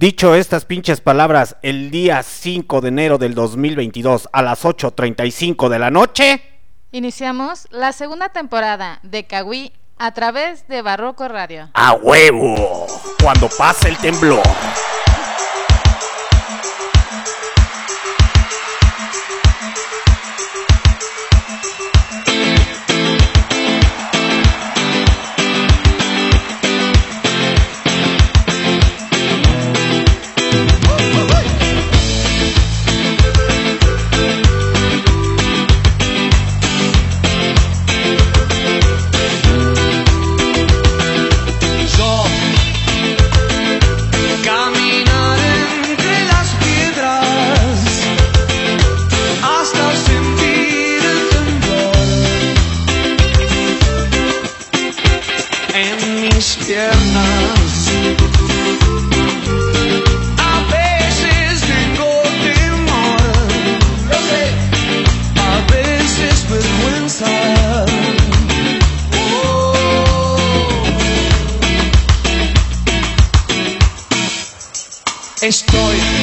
Dicho estas pinches palabras, el día 5 de enero del 2022 a las 8.35 de la noche... Iniciamos la segunda temporada de Kawi a través de Barroco Radio. ¡A huevo! Cuando pase el temblor. Estoy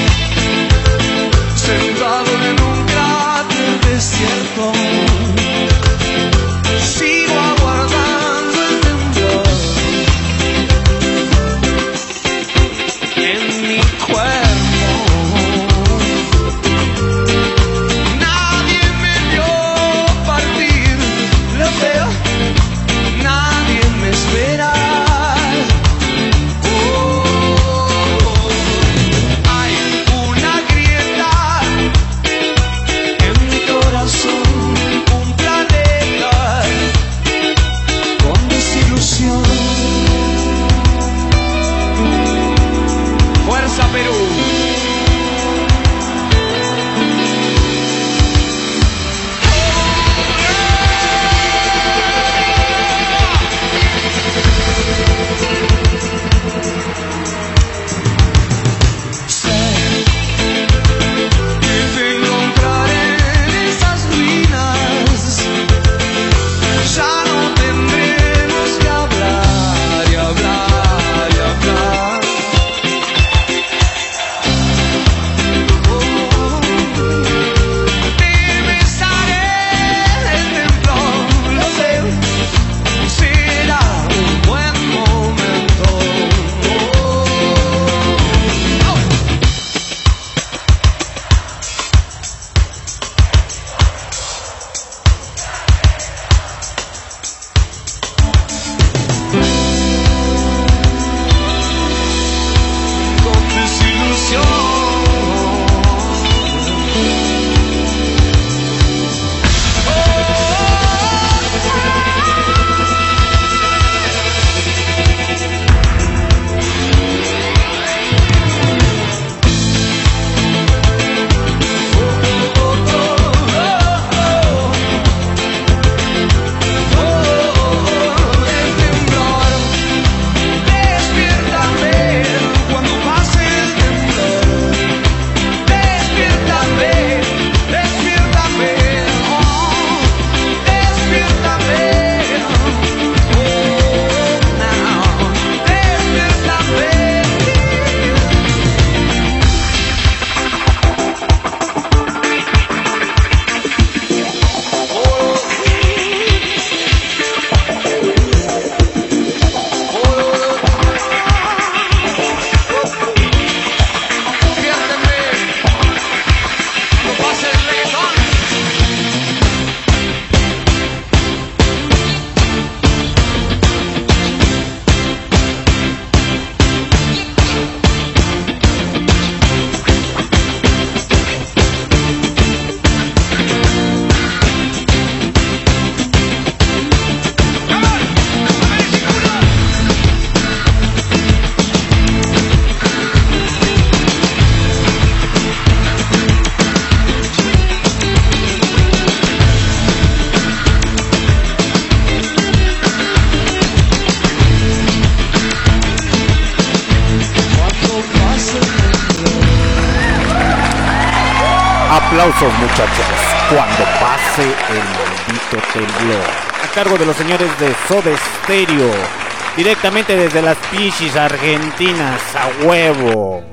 señores de Soda Stereo, directamente desde las Pichis Argentinas, a huevo.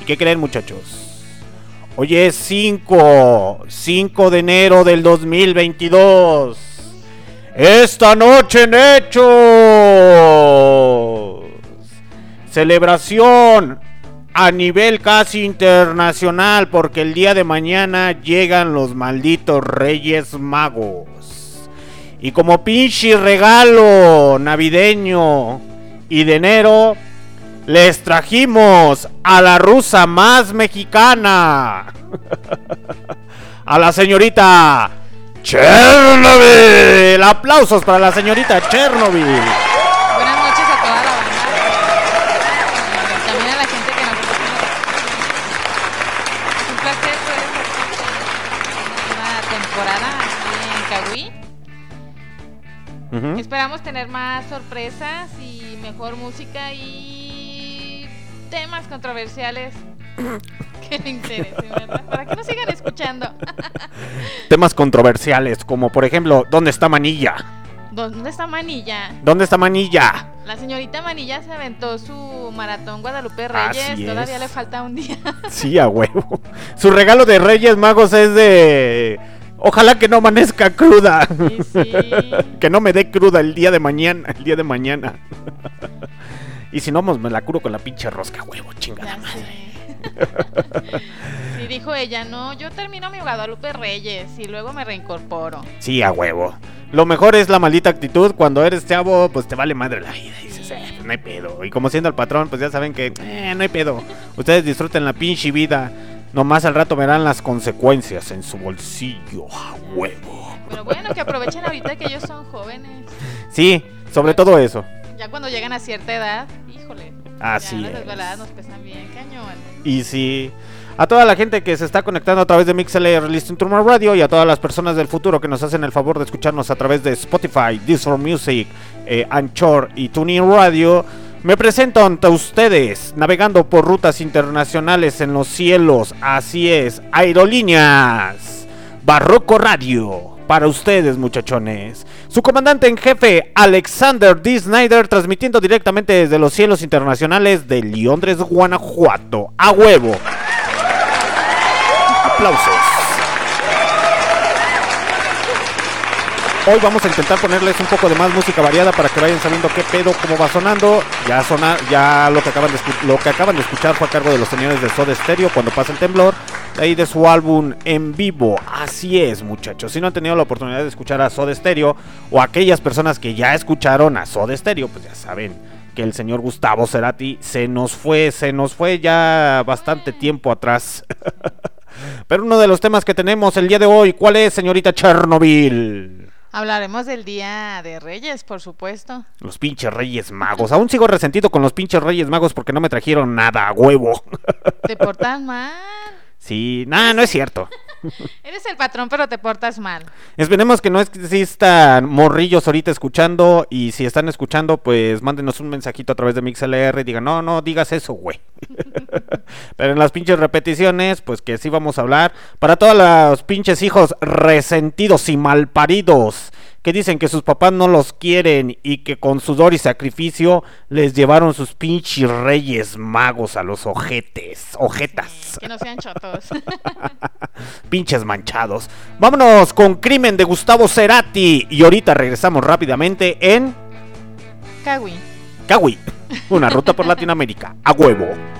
¿Y qué creen muchachos? Hoy es 5, 5 de enero del 2022. Esta noche en Hechos. Celebración a nivel casi internacional porque el día de mañana llegan los malditos Reyes Magos. Y como pinche regalo navideño y de enero, les trajimos a la rusa más mexicana. a la señorita Chernobyl. Aplausos para la señorita Chernobyl. Esperamos tener más sorpresas y mejor música y temas controversiales que le interesen, ¿verdad? Para que nos sigan escuchando. Temas controversiales como por ejemplo, ¿dónde está Manilla? ¿Dónde está Manilla? ¿Dónde está Manilla? La señorita Manilla se aventó su maratón Guadalupe Así Reyes. Todavía es. le falta un día. Sí, a huevo. Su regalo de Reyes Magos es de... Ojalá que no amanezca cruda. Sí, sí. que no me dé cruda el día de mañana. El día de mañana. y si no, pues me la curo con la pinche rosca, huevo, chingada Ya madre. Sí, dijo ella, no, yo termino mi Guadalupe Reyes y luego me reincorporo. Sí, a huevo. Lo mejor es la maldita actitud. Cuando eres chavo, pues te vale madre la vida. Y dices, eh, pues no hay pedo. Y como siendo el patrón, pues ya saben que, eh, no hay pedo. Ustedes disfruten la pinche vida. Nomás al rato verán las consecuencias en su bolsillo. A huevo. Pero bueno, que aprovechen ahorita que ellos son jóvenes. Sí, sobre todo eso. Ya cuando llegan a cierta edad, híjole. Así ya las es. desveladas nos pesan bien, cañón. Y sí. A toda la gente que se está conectando a través de MixLR Listen to My Radio y a todas las personas del futuro que nos hacen el favor de escucharnos a través de Spotify, Discord Music, eh, Anchor y TuneIn Radio, me presento ante ustedes navegando por rutas internacionales en los cielos. Así es, Aerolíneas Barroco Radio. Para ustedes, muchachones. Su comandante en jefe, Alexander D. Snyder, transmitiendo directamente desde los cielos internacionales de Londres, Guanajuato. A huevo. Aplausos. Hoy vamos a intentar ponerles un poco de más música variada para que vayan sabiendo qué pedo, cómo va sonando. Ya ya lo que acaban de lo que acaban de escuchar fue a cargo de los señores de Soda Stereo cuando pasa el temblor, de ahí de su álbum en vivo. Así es, muchachos. Si no han tenido la oportunidad de escuchar a Soda Stereo o aquellas personas que ya escucharon a Soda Stereo, pues ya saben que el señor Gustavo Cerati se nos fue, se nos fue ya bastante tiempo atrás. Pero uno de los temas que tenemos el día de hoy, ¿cuál es, señorita Chernobyl? Hablaremos del Día de Reyes, por supuesto. Los pinches Reyes Magos. Aún sigo resentido con los pinches Reyes Magos porque no me trajeron nada a huevo. Te portas mal. Sí, nada, no es cierto. Eres el patrón, pero te portas mal. Esperemos que no existan morrillos ahorita escuchando y si están escuchando, pues mándenos un mensajito a través de MixLR y digan, no, no digas eso, güey. Pero en las pinches repeticiones, pues que sí vamos a hablar. Para todos los pinches hijos resentidos y malparidos que dicen que sus papás no los quieren y que con sudor y sacrificio les llevaron sus pinches reyes magos a los ojetes, ojetas. Que no sean chotos. pinches manchados. Vámonos con Crimen de Gustavo Cerati y ahorita regresamos rápidamente en Kawi. Kawi, una ruta por Latinoamérica, a huevo.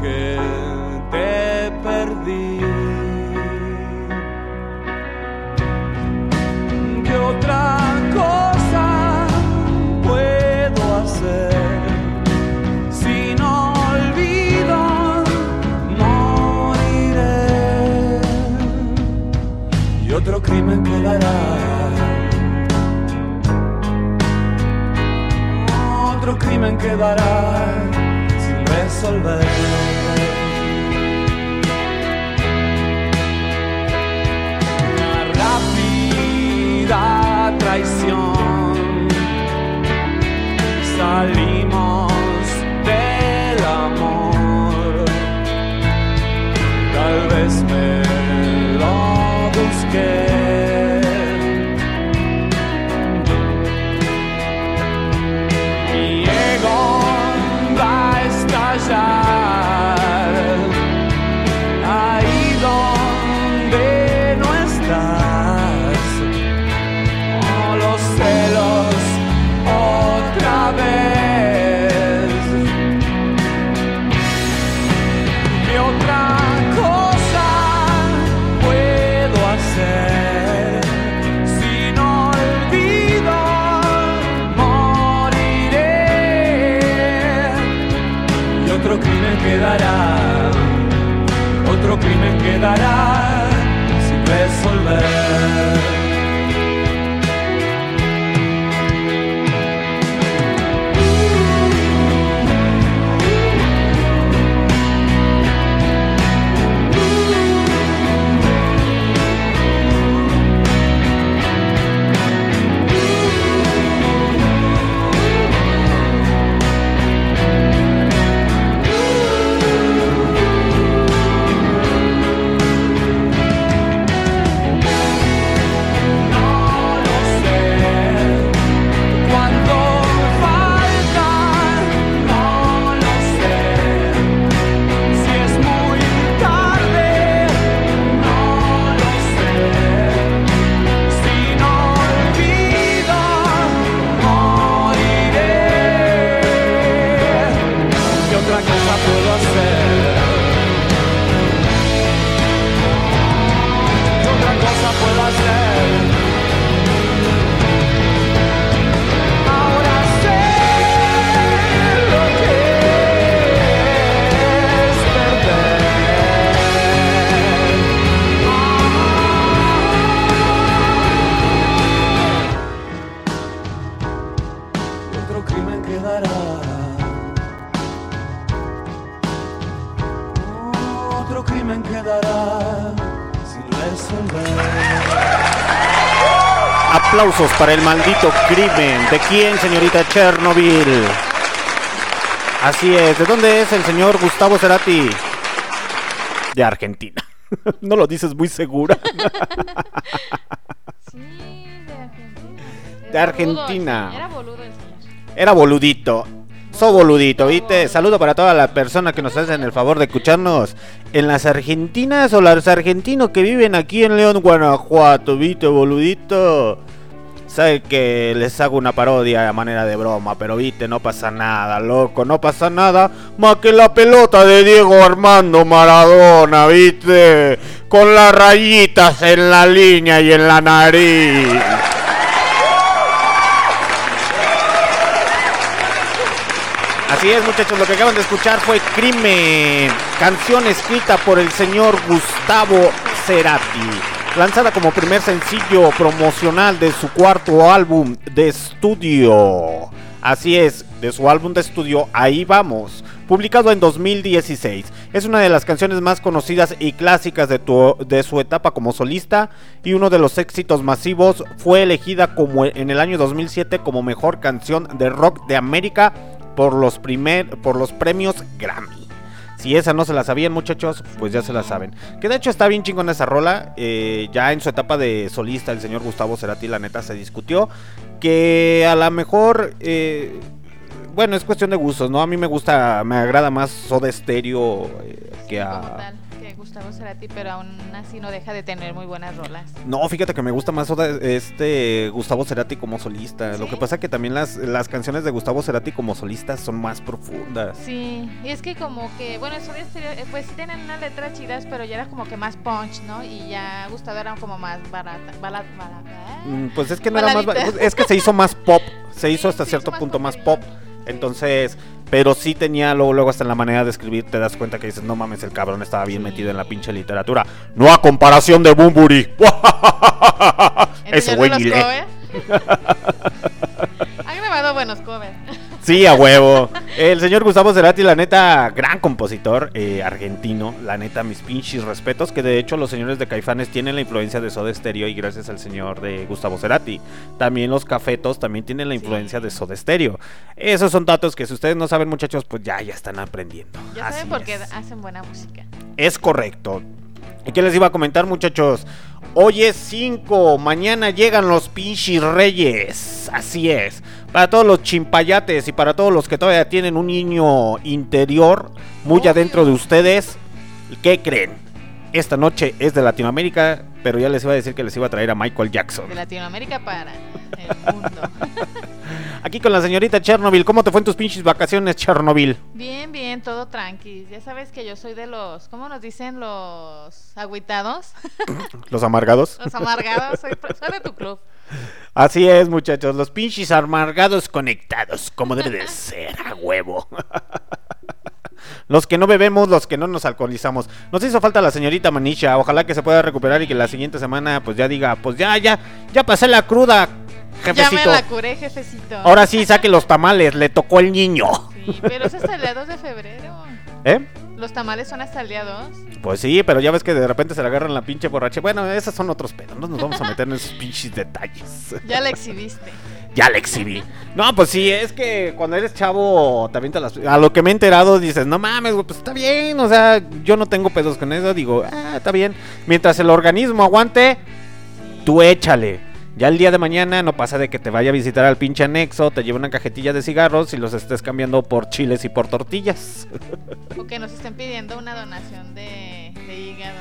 que te perdí. ¿Qué otra cosa puedo hacer? otro crimen quedará. Otro crimen quedará resolver. Una rápida traición. Salimos Aplausos para el maldito crimen. ¿De quién, señorita Chernobyl? Así es. ¿De dónde es el señor Gustavo Cerati? De Argentina. No lo dices muy segura. Sí, de Argentina. De Era Argentina. boludo el señor, Era boludo el señor. Era boludito. So boludito, ¿viste? Saludo para toda la persona que nos hacen el favor de escucharnos en las argentinas o los argentinos que viven aquí en León, Guanajuato, ¿viste, boludito? Sabe que les hago una parodia a manera de broma, pero viste, no pasa nada, loco, no pasa nada más que la pelota de Diego Armando Maradona, viste, con las rayitas en la línea y en la nariz. Así es, muchachos, lo que acaban de escuchar fue Crimen, canción escrita por el señor Gustavo Cerati, lanzada como primer sencillo promocional de su cuarto álbum de estudio. Así es, de su álbum de estudio Ahí vamos, publicado en 2016. Es una de las canciones más conocidas y clásicas de, su etapa como solista y uno de los éxitos masivos. Fue elegida como en el año 2007 como mejor canción de rock de América por los, por los premios Grammy. Si esa no se la sabían, muchachos, pues ya se la saben. Que de hecho está bien chingón esa rola. eh, ya en su etapa de solista, el señor Gustavo Cerati, la neta, se discutió. Que a lo mejor. eh, bueno, es cuestión de gustos, ¿no? A mí me gusta, me agrada más Soda Stereo eh, que a. Gustavo Cerati, pero aún así no deja de tener muy buenas rolas. No, fíjate que me gusta más este Gustavo Cerati como solista. Lo que pasa que también las, las canciones de Gustavo Cerati como solista son más profundas. Sí, y es que como que, bueno, Stereo, eh, pues sí tienen unas letras chidas, pero ya era como que más punch, ¿no? Y ya Gustavo era como más barata, balad, barata. Mm, Pues es que no era más. Baladita. Es que se hizo más pop. Se hizo hasta se cierto hizo más punto más pop. Entonces, Pero sí tenía, luego, luego hasta en la manera de escribir, te das cuenta que dices, no mames, el cabrón estaba bien Sí. metido en la pinche literatura. No a comparación de Bumburi. Ese güey ni ha grabado buenos covers. Sí, a huevo. El señor Gustavo Cerati, la neta, gran compositor eh, argentino. La neta, mis pinches respetos. Que de hecho, los señores de Caifanes tienen la influencia de Soda Stereo y gracias al señor de Gustavo Cerati. También los cafetos también tienen la Sí. influencia de Soda Stereo. Esos son datos que si ustedes no saben, muchachos, pues ya, ya están aprendiendo. Ya Así saben por qué hacen buena música. Es correcto. ¿Y qué les iba a comentar, muchachos? Hoy es 5, mañana llegan los pinches reyes. Así es. Para todos los chimpayates y para todos los que todavía tienen un niño interior muy adentro de ustedes, ¿qué creen? Esta noche es de Latinoamérica, pero ya les iba a decir que les iba a traer a Michael Jackson. De Latinoamérica para el mundo. Aquí con la señorita Chernobyl, ¿cómo te fue en tus pinches vacaciones, Chernobyl? Bien, bien, todo tranqui. Ya sabes que yo soy de los, ¿cómo nos dicen los agüitados? Los amargados. Los amargados. Soy, soy de tu club. Así es, muchachos, los pinches amargados conectados, como debe de ser, a huevo. Los que no bebemos, los que no nos alcoholizamos. Nos hizo falta la señorita Manisha, ojalá que se pueda recuperar y que la siguiente semana pues ya diga, pues ya, ya, ya pasé la cruda, Ya me la curé, jefecito. Ahora sí, saque los tamales, le tocó el niño. Sí, pero es hasta el día 2 de febrero. ¿Eh? Los tamales son hasta el día 2. Pues sí, pero ya ves que de repente se le agarran la pinche borracha. Bueno, esos son otros pedos, no nos vamos a meter en esos pinches detalles. Ya la exhibiste. Ya la exhibí. No, pues sí, es que cuando eres chavo, también te las. A lo que me he enterado, dices, no mames, pues está bien. O sea, yo no tengo pedos con eso. Digo, ah, está bien. Mientras el organismo aguante, tú échale. Ya el día de mañana no pasa de que te vaya a visitar al pinche anexo, te lleve una cajetilla de cigarros y los estés cambiando por chiles y por tortillas. O que nos estén pidiendo una donación de, de hígado.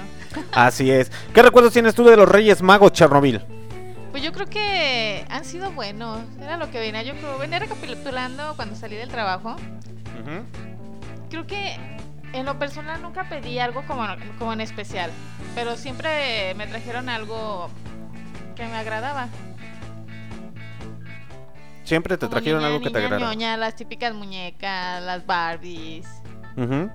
Así es. ¿Qué recuerdos tienes tú de los Reyes Magos, Chernobyl? Pues yo creo que han sido buenos. Era lo que venía. Yo creo, venía recapitulando cuando salí del trabajo. Creo que en lo personal nunca pedí algo como, como en especial. Pero siempre me trajeron algo que me agradaba. Siempre te Como trajeron niña, algo que te niña agrada. ñoña, las típicas muñecas, las Barbies, Ujú.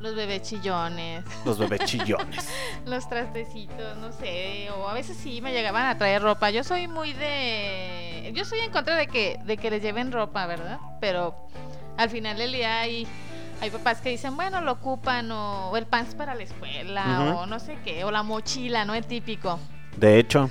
los bebés chillones, Los bebés chillones. los trastecitos, no sé, o a veces sí me llegaban a traer ropa. Yo soy muy de yo soy en contra de que de que les lleven ropa, ¿verdad? Pero al final del día hay hay papás que dicen, bueno, lo ocupan o, o el pants para la escuela Ujú. o no sé qué, o la mochila, ¿no? El típico. De hecho.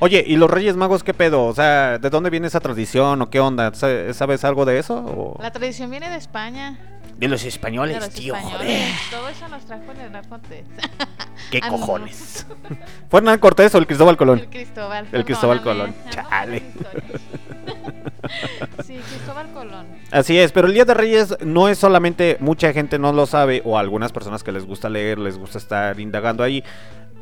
Oye, ¿y los Reyes Magos qué pedo? O sea, ¿de dónde viene esa tradición o qué onda? Sa- ¿Sabes algo de eso? o? La tradición viene de España. De los De españoles, los tío, españoles. joder. Todo eso nos trajo el Hernán Cortés. ¿Qué Ah, no. cojones? ¿Fue Hernán Cortés o el Cristóbal El Colón? Cristóbal. El Cristóbal. Colón. No Chale. sí, Cristóbal Colón. Así es, pero el Día de Reyes no es solamente, mucha gente no lo sabe, o algunas personas que les gusta leer, les gusta estar indagando ahí.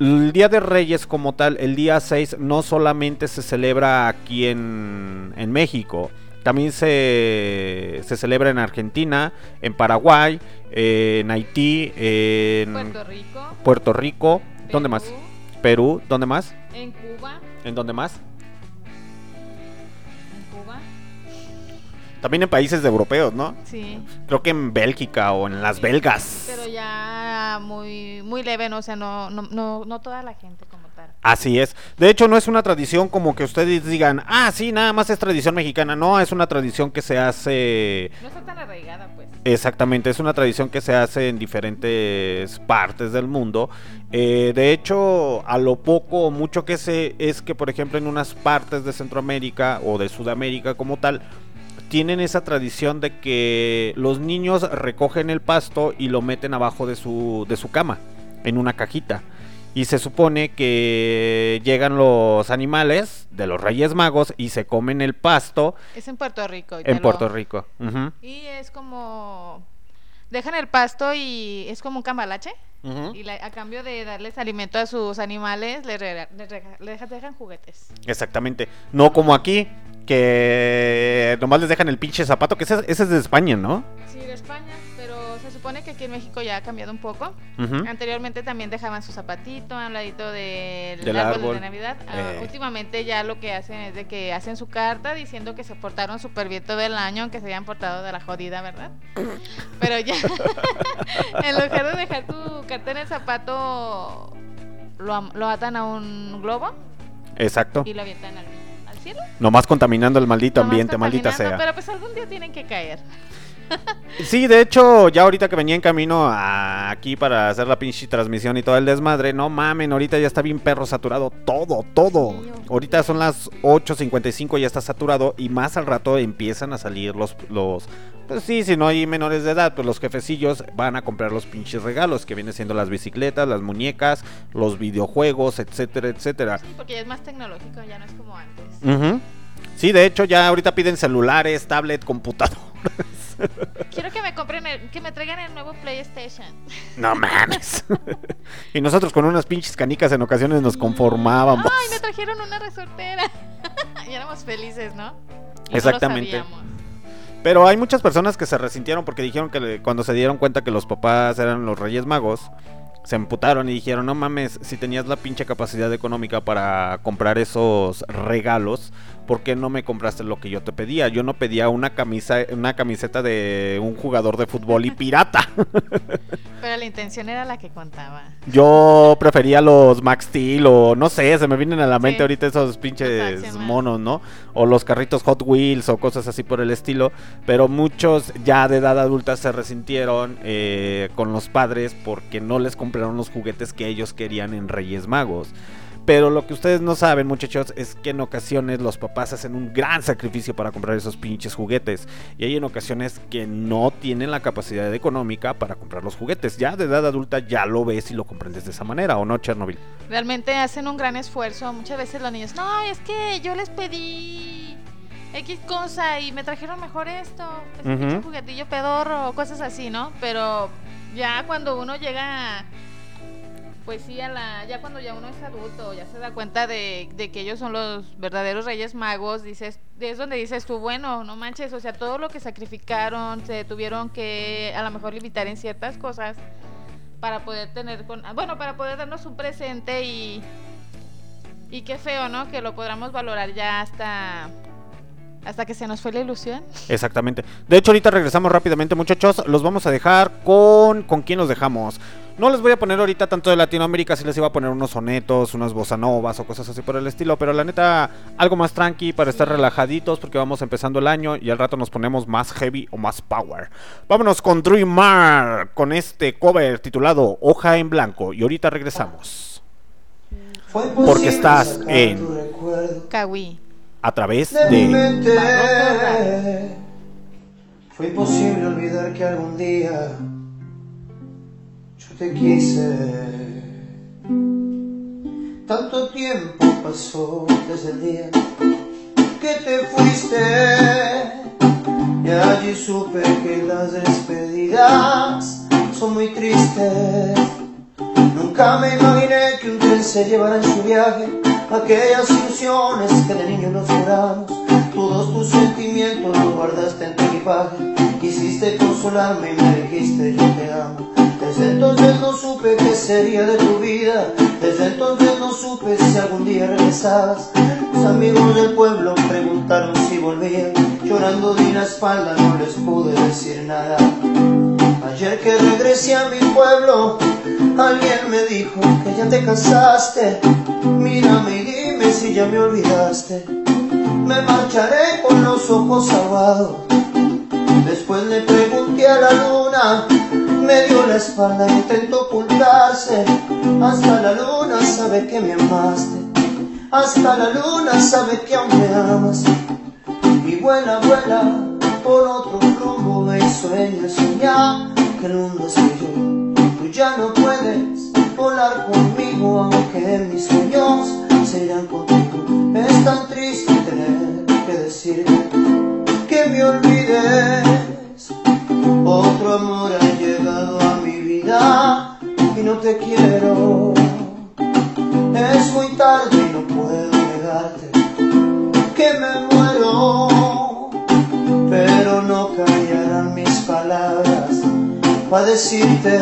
El Día de Reyes como tal, el día 6, no solamente se celebra aquí en, en México, también se, se celebra en Argentina, en Paraguay, en Haití, en Puerto Rico. Puerto Rico, ¿dónde más? Perú, Perú, ¿dónde más? En Cuba. ¿En dónde más? En Cuba. También en países europeos, ¿no? Sí. Creo que en Bélgica o en las belgas. Pero ya muy muy leve, ¿no? O sea, no, no, no, no toda la gente como tal. Así es. De hecho, no es una tradición como que ustedes digan, ah, sí, nada más es tradición mexicana. No, es una tradición que se hace No está tan arraigada, pues. Exactamente, es una tradición que se hace en diferentes partes del mundo. Eh, de hecho, a lo poco o mucho que sé es que, por ejemplo, en unas partes de Centroamérica o de Sudamérica como tal, tienen esa tradición de que los niños recogen el pasto y lo meten abajo de su, de su cama, en una cajita. Y se supone que llegan los animales de los Reyes Magos y se comen el pasto Es en Puerto Rico. en lo- Puerto Rico. Ujú, Y es como... Dejan el pasto y es como un cambalache. ujú. Y la- a cambio de darles alimento a sus animales, les, rega- les rega- les dejan juguetes. Exactamente. No como aquí, que nomás les dejan el pinche zapato, que ese, ese es de España, ¿no? Sí, de España, pero se supone que aquí en México ya ha cambiado un poco. Anteriormente también dejaban su zapatito a un ladito del, Del árbol, árbol. de Navidad. Ah, Eh. últimamente ya lo que hacen es de que hacen su carta diciendo que se portaron súper bien todo el año, aunque se hayan portado de la jodida, ¿verdad? Pero ya, en lugar de dejar tu carta en el zapato, lo, lo atan a un globo Exacto. y lo avientan al cielo. Nomás contaminando el maldito Nomás ambiente, maldita sea. Pero pues algún día tienen que caer. Sí, de hecho, ya ahorita que venía en camino a- aquí para hacer la pinche transmisión y todo el desmadre, no mamen, ahorita ya está bien perro saturado todo, todo. Ahorita son las 8.55, ya está saturado y más al rato empiezan a salir los, los, pues sí, si no hay menores de edad, pues los jefecillos van a comprar los pinches regalos, que vienen siendo las bicicletas, las muñecas, los videojuegos, etcétera, etcétera. Sí, porque ya es más tecnológico, ya no es como antes. Ujú. Sí, de hecho, ya ahorita piden celulares, tablet, computador. Quiero que me compren, el- que me traigan el nuevo PlayStation. No mames. y nosotros con unas pinches canicas en ocasiones nos conformábamos. Ay, me trajeron una resortera. y éramos felices, ¿no? Y no lo Exactamente. Pero hay muchas personas que se resintieron porque dijeron que cuando se dieron cuenta que los papás eran los Reyes Magos, se emputaron y dijeron, no mames, si tenías la pinche capacidad económica para comprar esos regalos, ¿por qué no me compraste lo que yo te pedía? Yo no pedía una camisa, una camiseta de un jugador de fútbol y pirata. Pero la intención era la que contaba. Yo prefería los Max Steel o no sé, se me vienen a la mente Sí. ahorita esos pinches monos, ¿no? O los carritos Hot Wheels o cosas así por el estilo. Pero muchos ya de edad adulta se resintieron eh, con los padres porque no les compraron los juguetes que ellos querían en Reyes Magos. Pero lo que ustedes no saben, muchachos, es que en ocasiones los papás hacen un gran sacrificio para comprar esos pinches juguetes. Y hay en ocasiones que no tienen la capacidad económica para comprar los juguetes. Ya de edad adulta ya lo ves y lo comprendes de esa manera, ¿o no, Chernobyl? Realmente hacen un gran esfuerzo. Muchas veces los niños, no, es que yo les pedí X cosa y me trajeron mejor esto. Es un Ujú. pinche juguetillo pedorro, cosas así, ¿no? Pero ya cuando uno llega, pues sí, a la, ya cuando ya uno es adulto, ya se da cuenta de, que ellos son los verdaderos reyes magos, dices, es donde dices tú, bueno, no manches, o sea, todo lo que sacrificaron, se tuvieron que a lo mejor limitar en ciertas cosas para poder tener con, ah, bueno, para poder darnos un presente y y qué feo, ¿no? Que lo podamos valorar ya hasta hasta que se nos fue la ilusión. Exactamente. De hecho, ahorita regresamos rápidamente, muchachos. Los vamos a dejar con. ¿Con quién los dejamos? No les voy a poner ahorita tanto de Latinoamérica, si les iba a poner unos sonetos, unas bossa novas o cosas así por el estilo. Pero la neta, algo más tranqui para estar relajaditos porque vamos empezando el año y al rato nos ponemos más heavy o más power. Vámonos con Dreamar, con este cover titulado Hoja en Blanco. Y ahorita regresamos. Fue Porque imposible estás en- tu recuerdo Kawi. A través de Fue imposible olvidar que algún día te quise. Tanto tiempo pasó desde el día que te fuiste. Y allí supe que las despedidas son muy tristes. Nunca me imaginé que un tren se llevara en su viaje aquellas ilusiones que de niño nos juramos. Todos tus sentimientos los guardaste en tu equipaje. Quisiste consolarme y me dijiste yo te amo. Desde entonces no supe qué sería de tu vida. Desde entonces no supe si algún día regresabas. Tus amigos del pueblo preguntaron si volvían. Llorando de la espalda no les pude decir nada. Ayer que regresé a mi pueblo, alguien me dijo que ya te casaste. Mírame y dime si ya me olvidaste. Me marcharé con los ojos aguados. Después le pregunté a la luna, me dio la espalda intentó ocultarse. Hasta la luna sabe que me amaste. Hasta la luna sabe que aún me amas. Y vuela, vuela por otro rumbo, y sueña, sueña que el mundo soy yo. Tú ya no puedes volar conmigo, aunque mis sueños serán contigo. Es tan triste tener que decirte que me olvides. Otro amor ha llegado a mi vida y no te quiero. Es muy tarde y no puedo negarte que me muero, pero no callarán mis palabras para decirte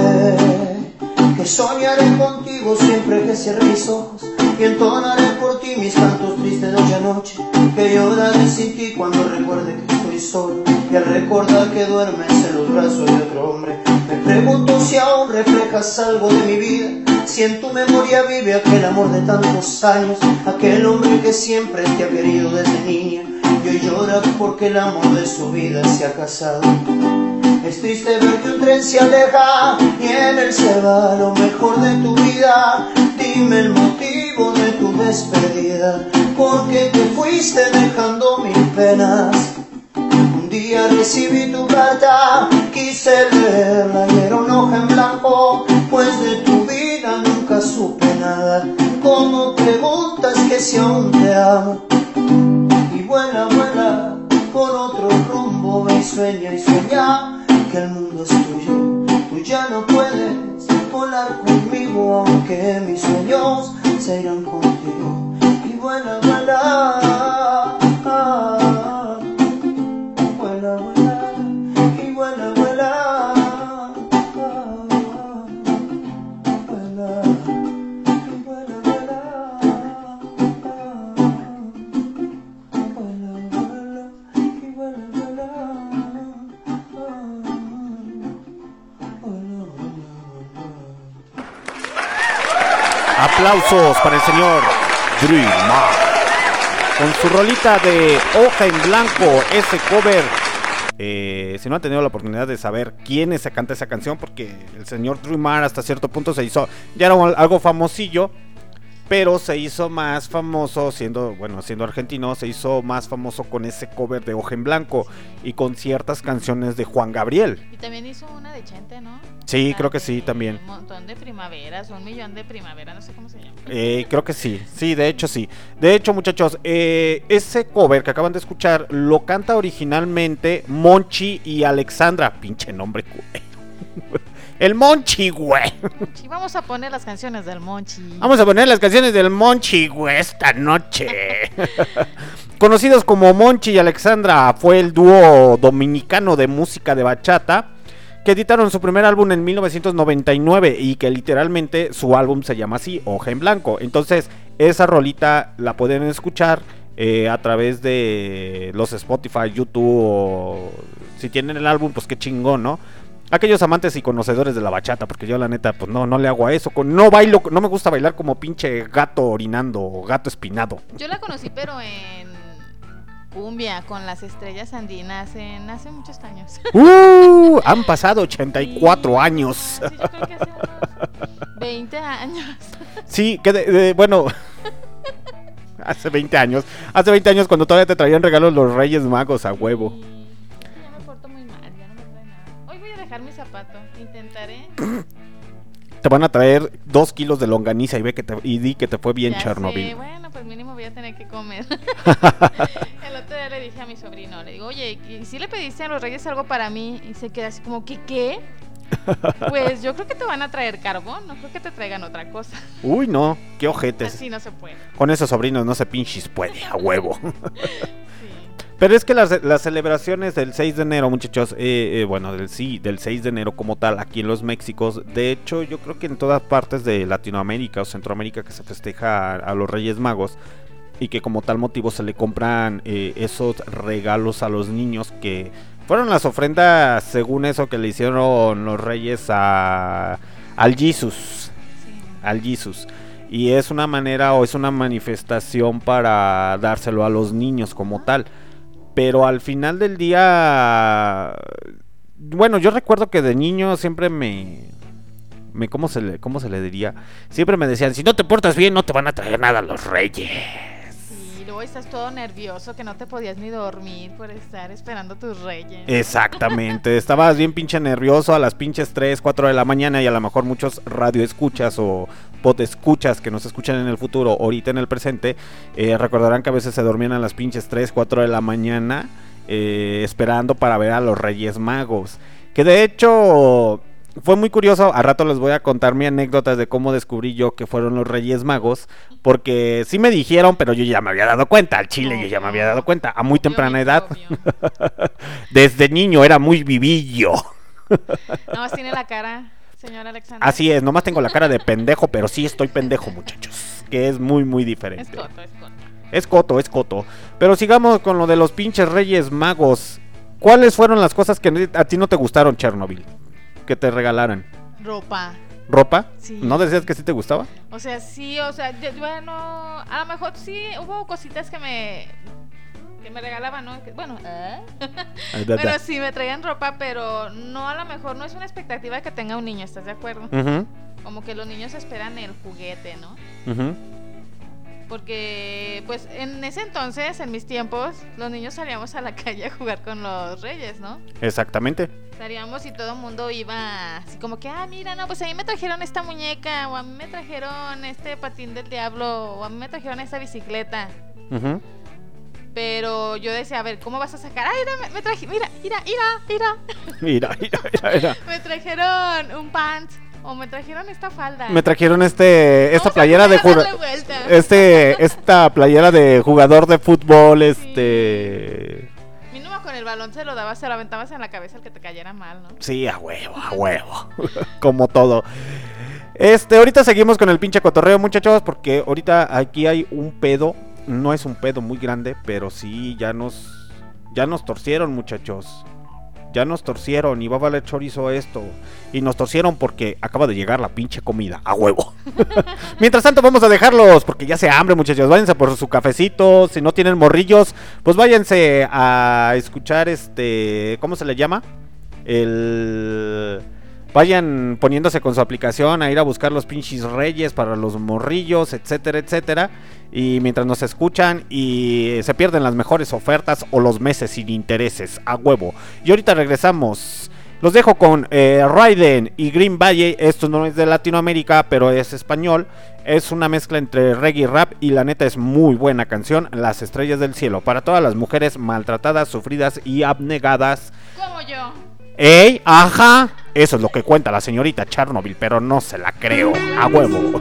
que soñaré contigo siempre que cierre mis ojos y entonaré por ti mis cantos tristes noche a noche que lloraré sin ti cuando recuerde que y al recordar que duermes en los brazos de otro hombre me pregunto si aún reflejas algo de mi vida si en tu memoria vive aquel amor de tantos años aquel hombre que siempre te ha querido desde niña y hoy llora porque el amor de su vida se ha casado es triste ver que un tren se aleja y en él se va lo mejor de tu vida. Dime el motivo de tu despedida, porque te fuiste dejando mil penas. Un día recibí tu carta, quise leerla y era un hoja en blanco, pues de tu vida nunca supe nada. Como preguntas que si aún te amo, y vuela, vuela por otro rumbo, y sueña y sueña que el mundo es tuyo. Tú ya no puedes volar conmigo, aunque mis sueños se irán contigo. Y vuela, vuela. Aplausos para el señor Dreamer. Con su rolita de hoja en blanco, ese cover. eh, si no han tenido la oportunidad de saber quién es se canta esa canción, porque el señor Dreamer hasta cierto punto se hizo, ya era algo famosillo, pero se hizo más famoso siendo, bueno, siendo argentino, se hizo más famoso con ese cover de hoja en blanco y con ciertas canciones de Juan Gabriel. Y también hizo una de Chente, ¿no? Sí, La creo que sí, también. Un montón de primaveras, un millón de primaveras, no sé cómo se llama. Eh, creo que sí, sí, de hecho sí. De hecho, muchachos, eh, ese cover que acaban de escuchar lo canta originalmente Monchi y Alexandra. Pinche nombre. El Monchi, güey. Sí, vamos a poner las canciones del Monchi. Vamos a poner las canciones del Monchi, güey, esta noche. Conocidos como Monchi y Alexandra, fue el dúo dominicano de música de bachata que editaron su primer álbum en 1999 y que literalmente su álbum se llama así, Hoja en Blanco. Entonces, esa rolita la pueden escuchar eh, a través de los Spotify, YouTube o si tienen el álbum, pues qué chingón, ¿no? Aquellos amantes y conocedores de la bachata, porque yo la neta, pues no, no le hago a eso. con- No bailo, no me gusta bailar como pinche gato orinando o gato espinado. Yo la conocí, pero en cumbia, con las estrellas andinas, en hace muchos años. ¡Uh! Han pasado 84 años. Sí, yo creo que hace unos 20 años. Sí, que de- de- bueno. Hace 20 años. Hace 20 años cuando todavía te traían regalos los Reyes Magos a huevo. Te van a traer 2 kilos de longaniza y ve que te, y di que te fue bien Ya sé, Chernobyl. Bueno, pues mínimo voy a tener que comer. El otro día le dije a mi sobrino, le digo, oye, ¿y si le pediste a los reyes algo para mí? Y se queda así como, ¿qué qué? Pues yo creo que te van a traer carbón, no creo que te traigan otra cosa. Uy, no, qué ojetes. Así no se puede. Con esos sobrinos no se pinches puede, a huevo. Sí. Pero es que las, las celebraciones del 6 de enero, muchachos, eh, eh, bueno, del sí, del 6 de enero como tal, aquí en los Méxicos, de hecho, yo creo que en todas partes de Latinoamérica o Centroamérica que se festeja a, a los Reyes Magos y que como tal motivo se le compran eh, esos regalos a los niños que fueron las ofrendas, según eso que le hicieron los Reyes a, al Jesus sí. al Jesus. Y es una manera o es una manifestación para dárselo a los niños como tal. Pero al final del día, bueno, yo recuerdo que de niño siempre me, me ¿cómo se le, cómo se le diría? Siempre me decían, si no te portas bien, no te van a traer nada los reyes. Sí, luego estás todo nervioso que no te podías ni dormir por estar esperando tus reyes. Exactamente, estabas bien pinche nervioso a las pinches 3, 4 de la mañana y a lo mejor muchos radioescuchas o escuchas que nos escuchan en el futuro, ahorita en el presente, eh, recordarán que a veces se dormían a las pinches 3, 4 de la mañana eh, esperando para ver a los Reyes Magos. Que de hecho fue muy curioso, a rato les voy a contar mi anécdota de cómo descubrí yo que fueron los Reyes Magos, porque sí me dijeron, pero yo ya me había dado cuenta, al chile yo ya me había dado cuenta, a muy Obvio, temprana edad. Desde niño era muy vivillo. Nomás tiene la cara, señor Alexander. Así es, nomás tengo la cara de pendejo, pero sí estoy pendejo, muchachos. Que es muy, muy diferente. Es coto, es coto. Es coto, es coto. Pero sigamos con lo de los pinches reyes magos. ¿Cuáles fueron las cosas que a ti no te gustaron, Chernobyl? Que te regalaran. Ropa. ¿Ropa? Sí. ¿No decías que sí te gustaba? O sea, sí, o sea, yo- bueno, a lo mejor sí hubo cositas que me que me regalaban, ¿no? Que- bueno, ¿eh? Da. pero sí me traían ropa, pero no a lo mejor no es una expectativa que tenga un niño, ¿estás de acuerdo? Como que los niños esperan el juguete, ¿no? Porque, pues, en ese entonces, en mis tiempos, los niños salíamos a la calle a jugar con los reyes, ¿no? Exactamente. Salíamos y todo el mundo iba así como que, ah, mira, no, pues a mí me trajeron esta muñeca, o a mí me trajeron este patín del diablo, o a mí me trajeron esta bicicleta. Ujú. Pero yo decía, a ver, ¿cómo vas a sacar? Ay, mira, me, me traje, mira, mira, mira, mira. Mira, mira, mira, mira. me trajeron un pants, o me trajeron esta falda. Me trajeron este esta Vamos playera de vuelta. este esta playera de jugador de fútbol, este Mínimo con el balón se lo dabas, se lo aventabas en la cabeza el que te cayera mal, ¿no? Sí, a huevo, a huevo. Como todo. Este, ahorita seguimos con el pinche cotorreo, muchachos, porque ahorita aquí hay un pedo. No es un pedo muy grande, pero sí ya nos ya nos torcieron, muchachos. Ya nos torcieron y va a valer chorizo esto. Y nos torcieron porque acaba de llegar la pinche comida, a huevo. Mientras tanto, vamos a dejarlos porque ya se hambre, muchachos. Váyanse por su cafecito. Si no tienen morrillos, pues váyanse a escuchar este. ¿Cómo se le llama? El. Vayan poniéndose con su aplicación a ir a buscar los pinches reyes para los morrillos, etcétera, etcétera. Y mientras nos escuchan y se pierden las mejores ofertas o los meses sin intereses, a huevo. Y ahorita regresamos. Los dejo con eh, Raiden y Green Valley. Esto no es de Latinoamérica, pero es español. Es una mezcla entre reggae y rap y la neta es muy buena canción. Las estrellas del cielo. Para todas las mujeres maltratadas, sufridas y abnegadas. Como yo. ¡Ey! ¡Ajá! Eso es lo que cuenta la señorita Chernobyl, pero no se la creo. A huevo.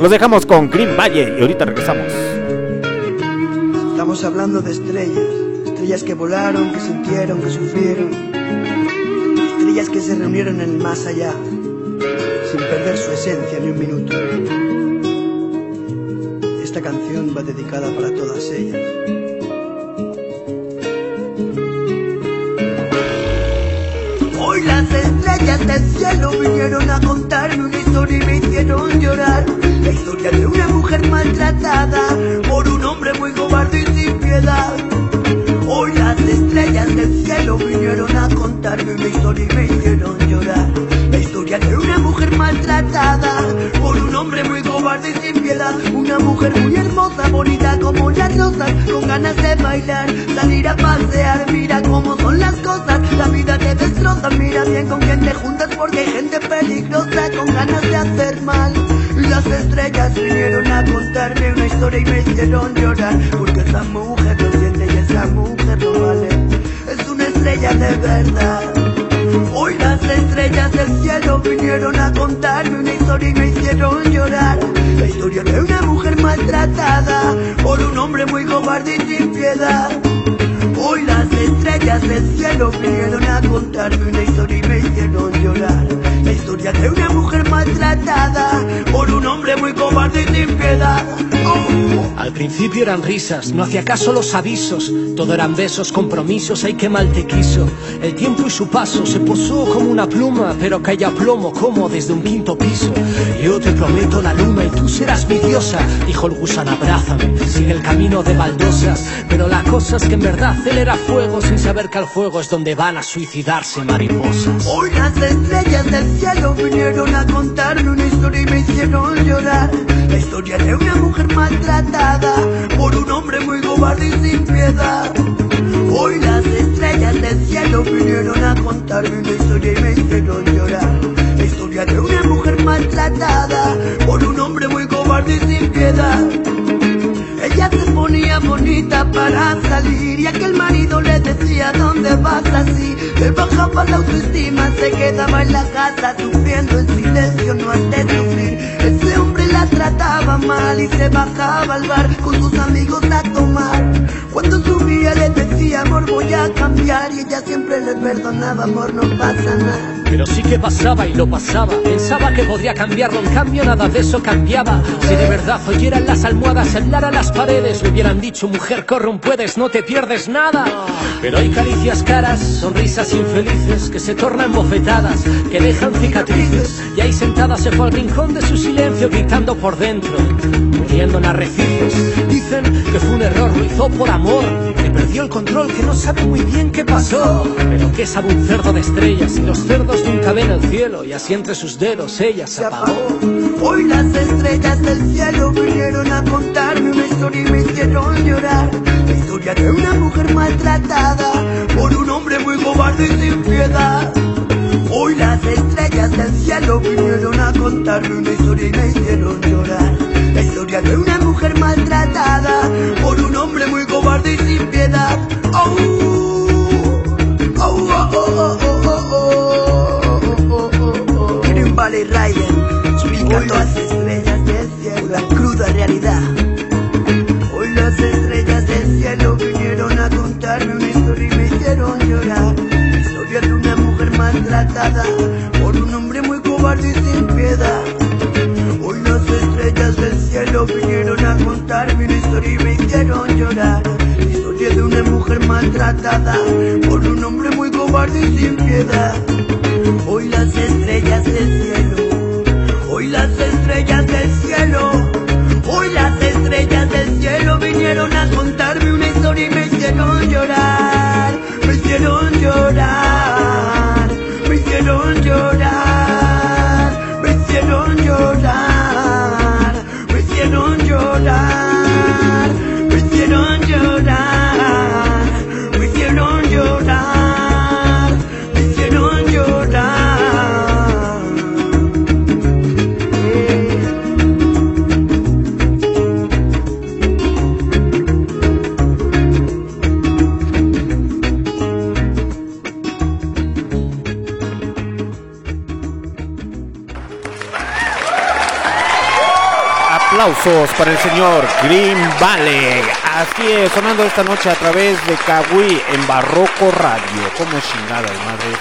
Los dejamos con Green Valley y ahorita regresamos. Estamos hablando de estrellas, estrellas que volaron, que sintieron, que sufrieron, estrellas que se reunieron en el más allá, sin perder su esencia ni un minuto. Esta canción va dedicada para todas ellas. Estrellas del cielo vinieron a contarme una historia y me hicieron llorar. La historia de una mujer maltratada por un hombre muy cobarde y sin piedad. Hoy las estrellas del cielo vinieron a contarme una historia y me Una mujer muy hermosa, bonita como las rosas, con ganas de bailar, salir a pasear. Mira cómo son las cosas, la vida te destroza. Mira bien con quién te juntas porque hay gente peligrosa con ganas de hacer mal. Las estrellas vinieron a contarme una historia y me hicieron llorar porque esa mujer lo siente y esa mujer lo vale. Es una estrella de verdad. Hoy las estrellas del cielo vinieron a contarme una historia y me hicieron llorar. La historia de una mujer maltratada por un hombre muy cobarde y sin piedad. Hoy las estrellas del cielo vinieron a contarme una historia y me hicieron llorar. Historia de una mujer maltratada por un hombre muy cobarde y sin piedad. Oh. Al principio eran risas, no hacía caso los avisos, todo eran besos, compromisos, ay que mal te quiso. El tiempo y su paso se posó como una pluma, pero caía plomo como desde un quinto piso. Yo te prometo la luna y tú serás mi diosa, dijo el gusano, abrázame, sigue el camino de baldosas. Pero la cosa es que en verdad él era fuego, sin saber que al fuego es donde van a suicidarse mariposas. Hoy las estrellas del cielo vinieron a contarme una historia y me hicieron llorar. La historia de una mujer maltratada por un hombre muy cobarde y sin piedad. Hoy las estrellas del cielo vinieron a contarme una historia y me hicieron llorar. La historia de una mujer maltratada por un hombre muy cobarde y sin piedad. Ella se ponía bonita para salir y aquel marido le decía ¿dónde vas así? Le bajaba la autoestima, se quedaba en la casa sufriendo en silencio, no has de sufrir. La trataba mal y se bajaba al bar con sus amigos a tomar. Cuando subía le decía amor voy a cambiar y ella siempre le perdonaba por no pasa nada. Pero sí que pasaba y lo pasaba. Pensaba que podría cambiarlo, en cambio nada de eso cambiaba. Si de verdad oyeran las almohadas, hablaran las paredes, le hubieran dicho, mujer, corre un puedes, no te pierdes nada. Pero hay caricias caras, sonrisas infelices que se tornan bofetadas, que dejan cicatrices. Y ahí sentada se fue al rincón de su silencio, gritando por dentro, muriendo en arrecifes. Dicen que fue un error, lo hizo por amor, que perdió el control, que no sabe muy bien qué pasó. Pero que sabe un cerdo de estrellas y los cerdos nunca ven el cielo, y así entre sus dedos ella se apagó. Hoy las estrellas del cielo vinieron a contarme una historia y me hicieron llorar. La historia de una mujer maltratada por un hombre muy cobarde y sin piedad. Hoy las estrellas del cielo vinieron a contarme una historia y me hicieron llorar. La historia de una mujer maltratada por un hombre muy cobarde y sin piedad. Oh, oh, oh, oh, oh, oh, oh, oh, oh, por un hombre muy cobarde y sin piedad. Hoy las estrellas del cielo vinieron a contarme una historia y me hicieron llorar. La historia de una mujer maltratada por un hombre muy cobarde y sin piedad. Hoy las estrellas del cielo, hoy las estrellas del cielo, hoy las estrellas del cielo vinieron a contarme your Aplausos para el señor Green Valley. Así es, sonando esta noche a través de Kawi en Barroco Radio. Como chingada madre.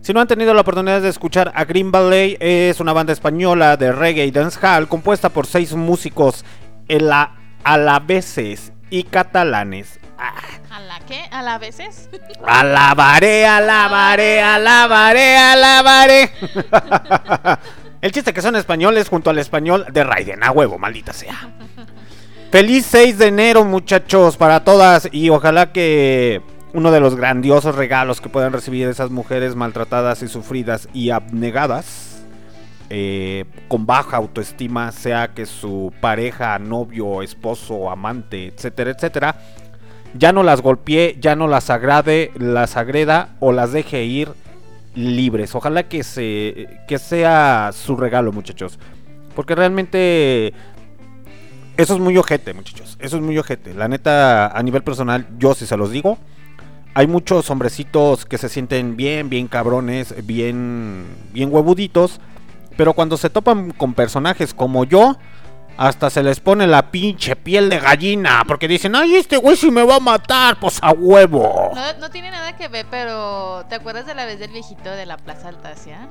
Si no han tenido la oportunidad de escuchar a Green Valley, es una banda española de reggae y dancehall compuesta por seis músicos ela- alaveses y catalanes. Ah, ¿A la qué? ¿A la veces? Alabaré, alabaré, alabaré, alabaré. El chiste que son españoles junto al español de Raiden, a huevo, maldita sea. Feliz 6 de enero, muchachos, para todas. Y ojalá que uno de los grandiosos regalos que puedan recibir esas mujeres maltratadas y sufridas y abnegadas, eh, con baja autoestima, sea que su pareja, novio, esposo, amante, etcétera, etcétera, ya no las golpee, ya no las agrade, las agreda o las deje ir libres. Ojalá que se que sea su regalo, muchachos. Porque realmente eso es muy ojete, muchachos. Eso es muy ojete. La neta, a nivel personal, yo sí se los digo. Hay muchos hombrecitos que se sienten bien, bien cabrones, bien, bien huevuditos. Pero cuando se topan con personajes como yo, hasta se les pone la pinche piel de gallina. Porque dicen, ay, este güey si me va a matar, pues a huevo. No, no tiene nada que ver, pero ¿te acuerdas de la vez del viejito de la Plaza Altacia?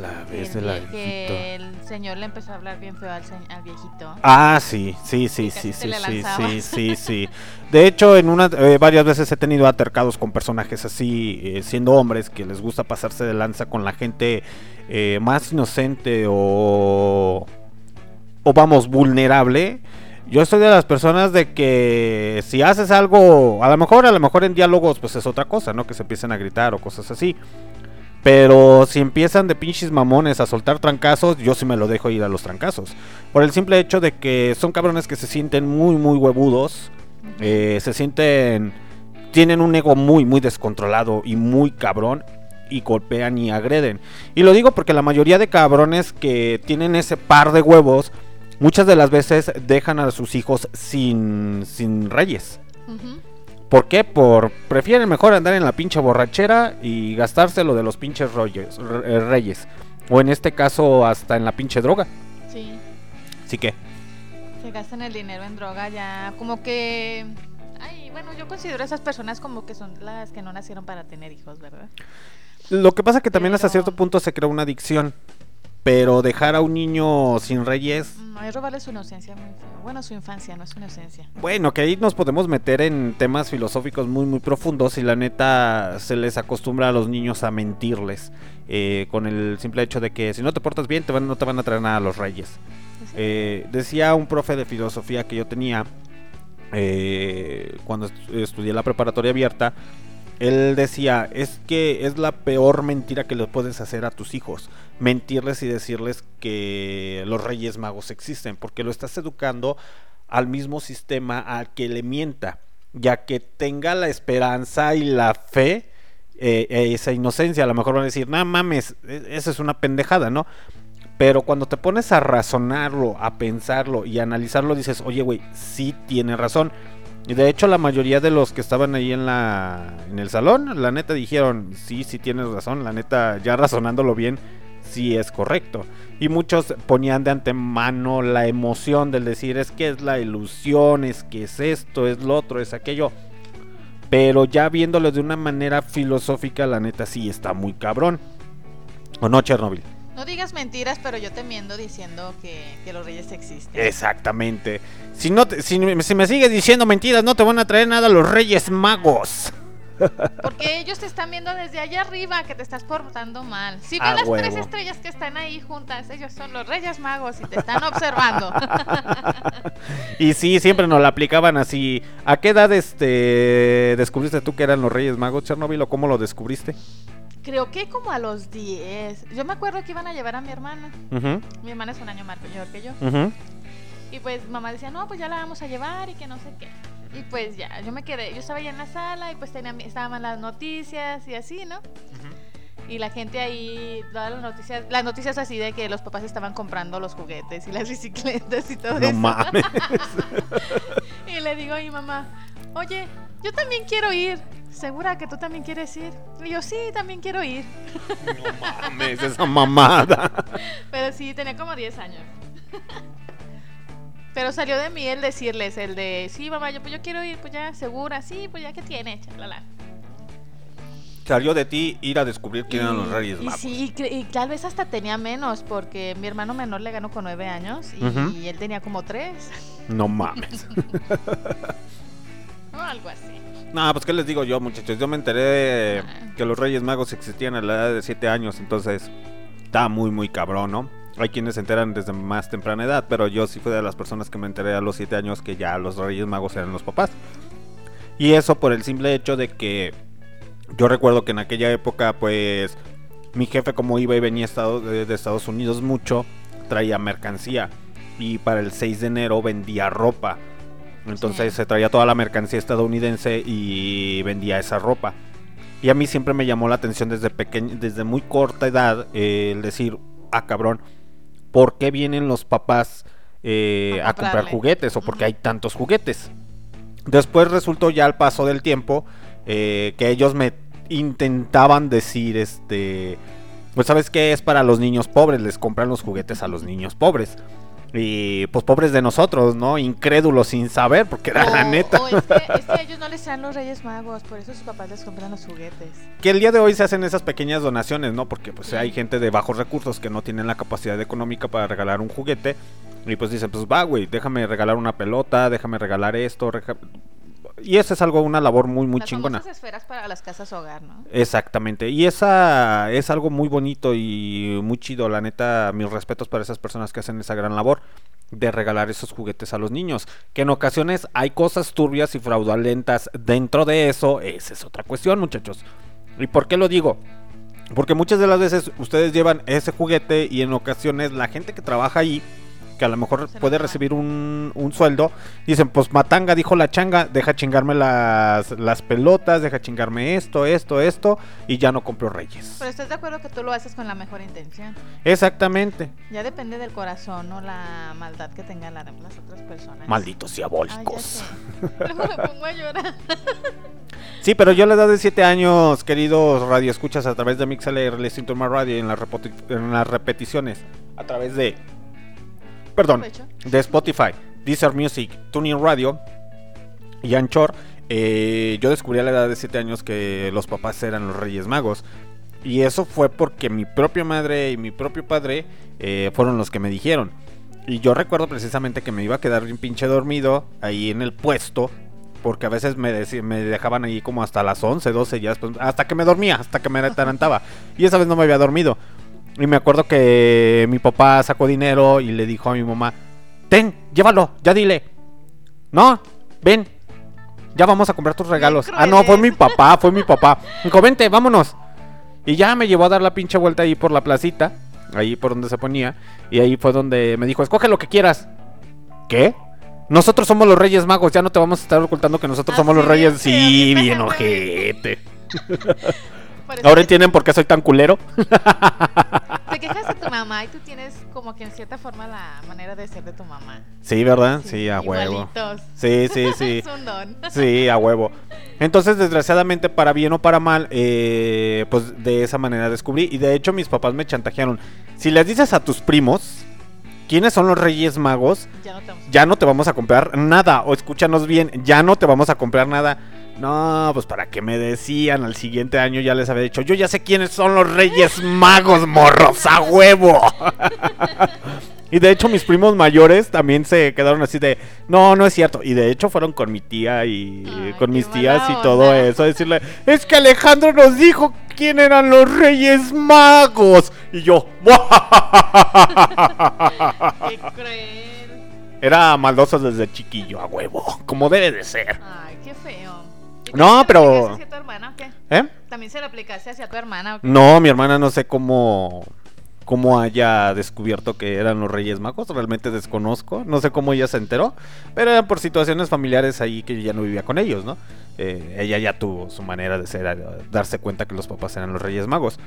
La vez el de la vie- Que el señor le empezó a hablar bien feo al, viejito. Ah, sí, sí, sí, sí, sí, sí, sí, sí, sí. De hecho, en una, eh, varias veces he tenido atercados con personajes así, eh, siendo hombres, que les gusta pasarse de lanza con la gente eh, más inocente o, o vamos, vulnerable. Yo soy de las personas de que si haces algo, a lo mejor, a lo mejor en diálogos, pues es otra cosa, ¿no? Que se empiecen a gritar o cosas así. Pero si empiezan de pinches mamones a soltar trancazos, yo sí me lo dejo ir a los trancazos. Por el simple hecho de que son cabrones que se sienten muy, muy huevudos. eh, se sienten... Tienen un ego muy, muy descontrolado y muy cabrón. Y golpean y agreden. Y lo digo porque la mayoría de cabrones que tienen ese par de huevos, muchas de las veces dejan a sus hijos sin, sin reyes. ¿Por qué? Por prefieren mejor andar en la pinche borrachera y gastárselo de los pinches eh, reyes. O en este caso hasta en la pinche droga. Sí. Así que, Se gastan el dinero en droga ya. Como que. Ay, bueno, yo considero a esas personas como que son las que no nacieron para tener hijos, ¿verdad? Lo que pasa que también hasta cierto punto se crea una adicción. Pero dejar a un niño sin reyes, No, es robarle su inocencia muy feo. Bueno, su infancia, no su inocencia. bueno, que ahí nos podemos meter en temas filosóficos muy, muy profundos y la neta se les acostumbra a los niños a mentirles. eh, con el simple hecho de que si no te portas bien, te van, no te van a traer nada a los reyes. Eh, decía un profe de filosofía que yo tenía eh, cuando est- estudié la preparatoria abierta. Él decía, es que es la peor mentira que le puedes hacer a tus hijos. Mentirles y decirles que los reyes magos existen, porque lo estás educando al mismo sistema al que le mienta, ya que tenga la esperanza y la fe, eh, eh, esa inocencia. A lo mejor van a decir, no mames, e- esa es una pendejada, ¿no? Pero cuando te pones a razonarlo, a pensarlo y a analizarlo, dices, oye, güey, sí tiene razón. Y de hecho, la mayoría de los que estaban ahí en la en el salón, la neta dijeron, sí, sí tienes razón, la neta, ya razonándolo bien, sí es correcto. Y muchos ponían de antemano la emoción del decir, es que es la ilusión, es que es esto, es lo otro, es aquello. Pero ya viéndolo de una manera filosófica, la neta sí está muy cabrón. ¿O no, Chernobyl? No digas mentiras, pero yo te miento diciendo que, que los reyes existen. Exactamente. Si, no te- si, me- si me sigues diciendo mentiras, no te van a traer nada los Reyes Magos. Porque ellos te están viendo desde allá arriba que te estás portando mal. Si ves A las tres estrellas que están ahí juntas, ellos son los reyes magos y te están observando. Y sí, siempre nos la aplicaban así. ¿A qué edad este descubriste tú que eran los Reyes Magos, Chernobyl, o cómo lo descubriste? Creo que como a los 10. Yo me acuerdo que iban a llevar a mi hermana. Mi hermana es un año mayor que yo. Y pues mamá decía, no, pues ya la vamos a llevar y que no sé qué. Y pues ya, yo me quedé, yo estaba allá en la sala y pues tenía, estaban las noticias y así, ¿no? Y la gente ahí daba las noticias, las noticias así de que los papás estaban comprando los juguetes y las bicicletas y todo No eso. mames. Y le digo a mi mamá, oye, yo también quiero ir. ¿Segura que tú también quieres ir? Y yo, sí, también quiero ir. No mames, esa mamada. Pero sí, tenía como 10 años. Pero salió de mí el decirles, el de, sí, mamá, yo, pues yo quiero ir, pues ya, segura, sí, pues ya que tiene, chalala. Salió de ti ir a descubrir quién eran los Y- Reyes y Magos. sí, y, y tal vez hasta tenía menos, porque mi hermano menor le ganó con 9 años y, y él tenía como 3, No mames. o algo así. No, pues qué les digo yo, muchachos. Yo me enteré Ah. que los Reyes Magos existían a la edad de 7 años, entonces está muy, muy cabrón, ¿no? Hay quienes se enteran desde más temprana edad, pero yo sí fui de las personas que me enteré a los 7 años que ya los Reyes Magos eran los papás. Y eso por el simple hecho de que yo recuerdo que en aquella época, pues, mi jefe como iba y venía a Estado- de, de Estados Unidos mucho, traía mercancía. Y para el 6 de enero vendía ropa. Entonces se traía toda la mercancía estadounidense y vendía esa ropa. Y a mí siempre me llamó la atención desde pequeño, desde muy corta edad, eh, el decir, ah cabrón, ¿por qué vienen los papás eh, A a comprar juguetes? ¿O por qué hay tantos juguetes? Después resultó ya al paso del tiempo eh, que ellos me intentaban decir, este, pues sabes qué es para los niños pobres, les compran los juguetes a los niños pobres. Y pues pobres de nosotros, ¿no? Incrédulos sin saber, porque era la neta. o es, que, es que a ellos no les traen los reyes magos, por eso sus papás les compran los juguetes. Que el día de hoy se hacen esas pequeñas donaciones, ¿no? Porque pues Sí. hay gente de bajos recursos que no tienen la capacidad económica para regalar un juguete. Y pues dicen, pues va, güey, déjame regalar una pelota, déjame regalar esto. reja- Y eso es algo, una labor muy, muy Las chingona. esferas para las casas hogar, ¿no? Exactamente. Y esa es algo muy bonito y muy chido. La neta, mis respetos para esas personas que hacen esa gran labor de regalar esos juguetes a los niños. Que en ocasiones hay cosas turbias y fraudulentas dentro de eso. Esa es otra cuestión, muchachos. ¿Y por qué lo digo? Porque muchas de las veces ustedes llevan ese juguete y en ocasiones la gente que trabaja ahí, que a lo mejor puede recibir un, un sueldo, dicen, pues matanga, dijo la changa, deja chingarme las, las pelotas, deja chingarme esto, esto, esto, y ya no compro reyes. Pero estás de acuerdo que tú lo haces con la mejor intención. Exactamente. Ya depende del corazón o la maldad que tengan la- las otras personas. Malditos Ay, diabólicos. sé. Luego me pongo a llorar. Sí, pero yo a la edad de 7 años, queridos radioescuchas, a través de MixLR, Listen to My Radio, en las, repoti- en las repeticiones, a través de... Perdón, de Spotify, Deezer Music, Tuning Radio y Anchor, eh, yo descubrí a la edad de 7 años que los papás eran los Reyes Magos. Y eso fue porque mi propia madre y mi propio padre eh, fueron los que me dijeron. Y yo recuerdo precisamente que me iba a quedar bien pinche dormido ahí en el puesto. Porque a veces me, me dejaban ahí como hasta las 11, 12 ya después, hasta que me dormía, hasta que me atarantaba. Y esa vez no me había dormido. Y me acuerdo que mi papá sacó dinero y le dijo a mi mamá, ten, llévalo, ya dile. No, ven, ya vamos a comprar tus regalos. Ah, no, fue mi papá, fue mi papá. Dijo, vente, vámonos. Y ya me llevó a dar la pinche vuelta ahí por la placita, ahí por donde se ponía. Y ahí fue donde me dijo, escoge lo que quieras. ¿Qué? Nosotros somos los Reyes Magos, ya no te vamos a estar ocultando que nosotros somos los Reyes. es, Sí, bien ojete. Ahora entienden por qué soy tan culero. Te quejas de tu mamá y tú tienes como que en cierta forma la manera de ser de tu mamá. Sí, ¿verdad? Sí, a huevo. Igualitos. Sí, sí, sí. es un don. Sí, a huevo. Entonces, desgraciadamente, para bien o para mal, eh, pues de esa manera descubrí. Y de hecho, mis papás me chantajearon. Si les dices a tus primos quiénes son los Reyes Magos, ya no te vamos a comprar nada. O escúchanos bien, ya no te vamos a comprar nada. No, pues para que me decían al siguiente año ya les había dicho, yo ya sé quiénes son los Reyes Magos, morros, a huevo. y de hecho mis primos mayores también se quedaron así de, no, no es cierto. Y de hecho fueron con mi tía y Ay, con mis tías y todo onda. eso, a decirle, es que Alejandro nos dijo quién eran los Reyes Magos. Y yo, Qué era maldoso desde chiquillo, a huevo, como debe de ser. Ay, qué feo. ¿Y No, pero- hacia tu hermana o qué? ¿Eh? ¿También se lo aplicaste hacia tu hermana o qué? No, mi hermana no sé cómo cómo haya descubierto que eran los Reyes Magos, realmente desconozco, no sé cómo ella se enteró, pero eran por situaciones familiares ahí que ya no vivía con ellos, ¿no? Eh, ella ya tuvo su manera de ser, darse cuenta que los papás eran los Reyes Magos.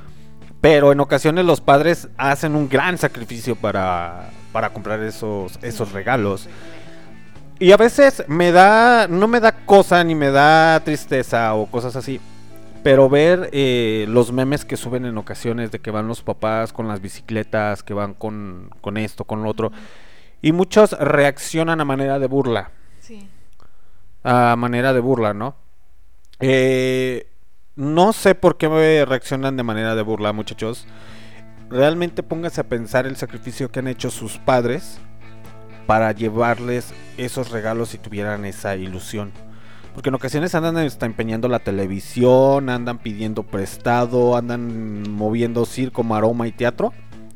Pero en ocasiones los padres hacen un gran sacrificio para, para comprar esos, esos regalos. Y a veces me da, no me da cosa ni me da tristeza o cosas así. Pero ver eh, los memes que suben en ocasiones de que van los papás con las bicicletas, que van con, con esto, con lo otro. Y muchos reaccionan a manera de burla. Sí. A manera de burla, ¿no? Eh, no sé por qué me reaccionan de manera de burla, muchachos. Realmente pónganse a pensar el sacrificio que han hecho sus padres para llevarles esos regalos si tuvieran esa ilusión. Porque en ocasiones andan hasta empeñando la televisión, andan pidiendo prestado, andan moviendo circo, maroma y teatro.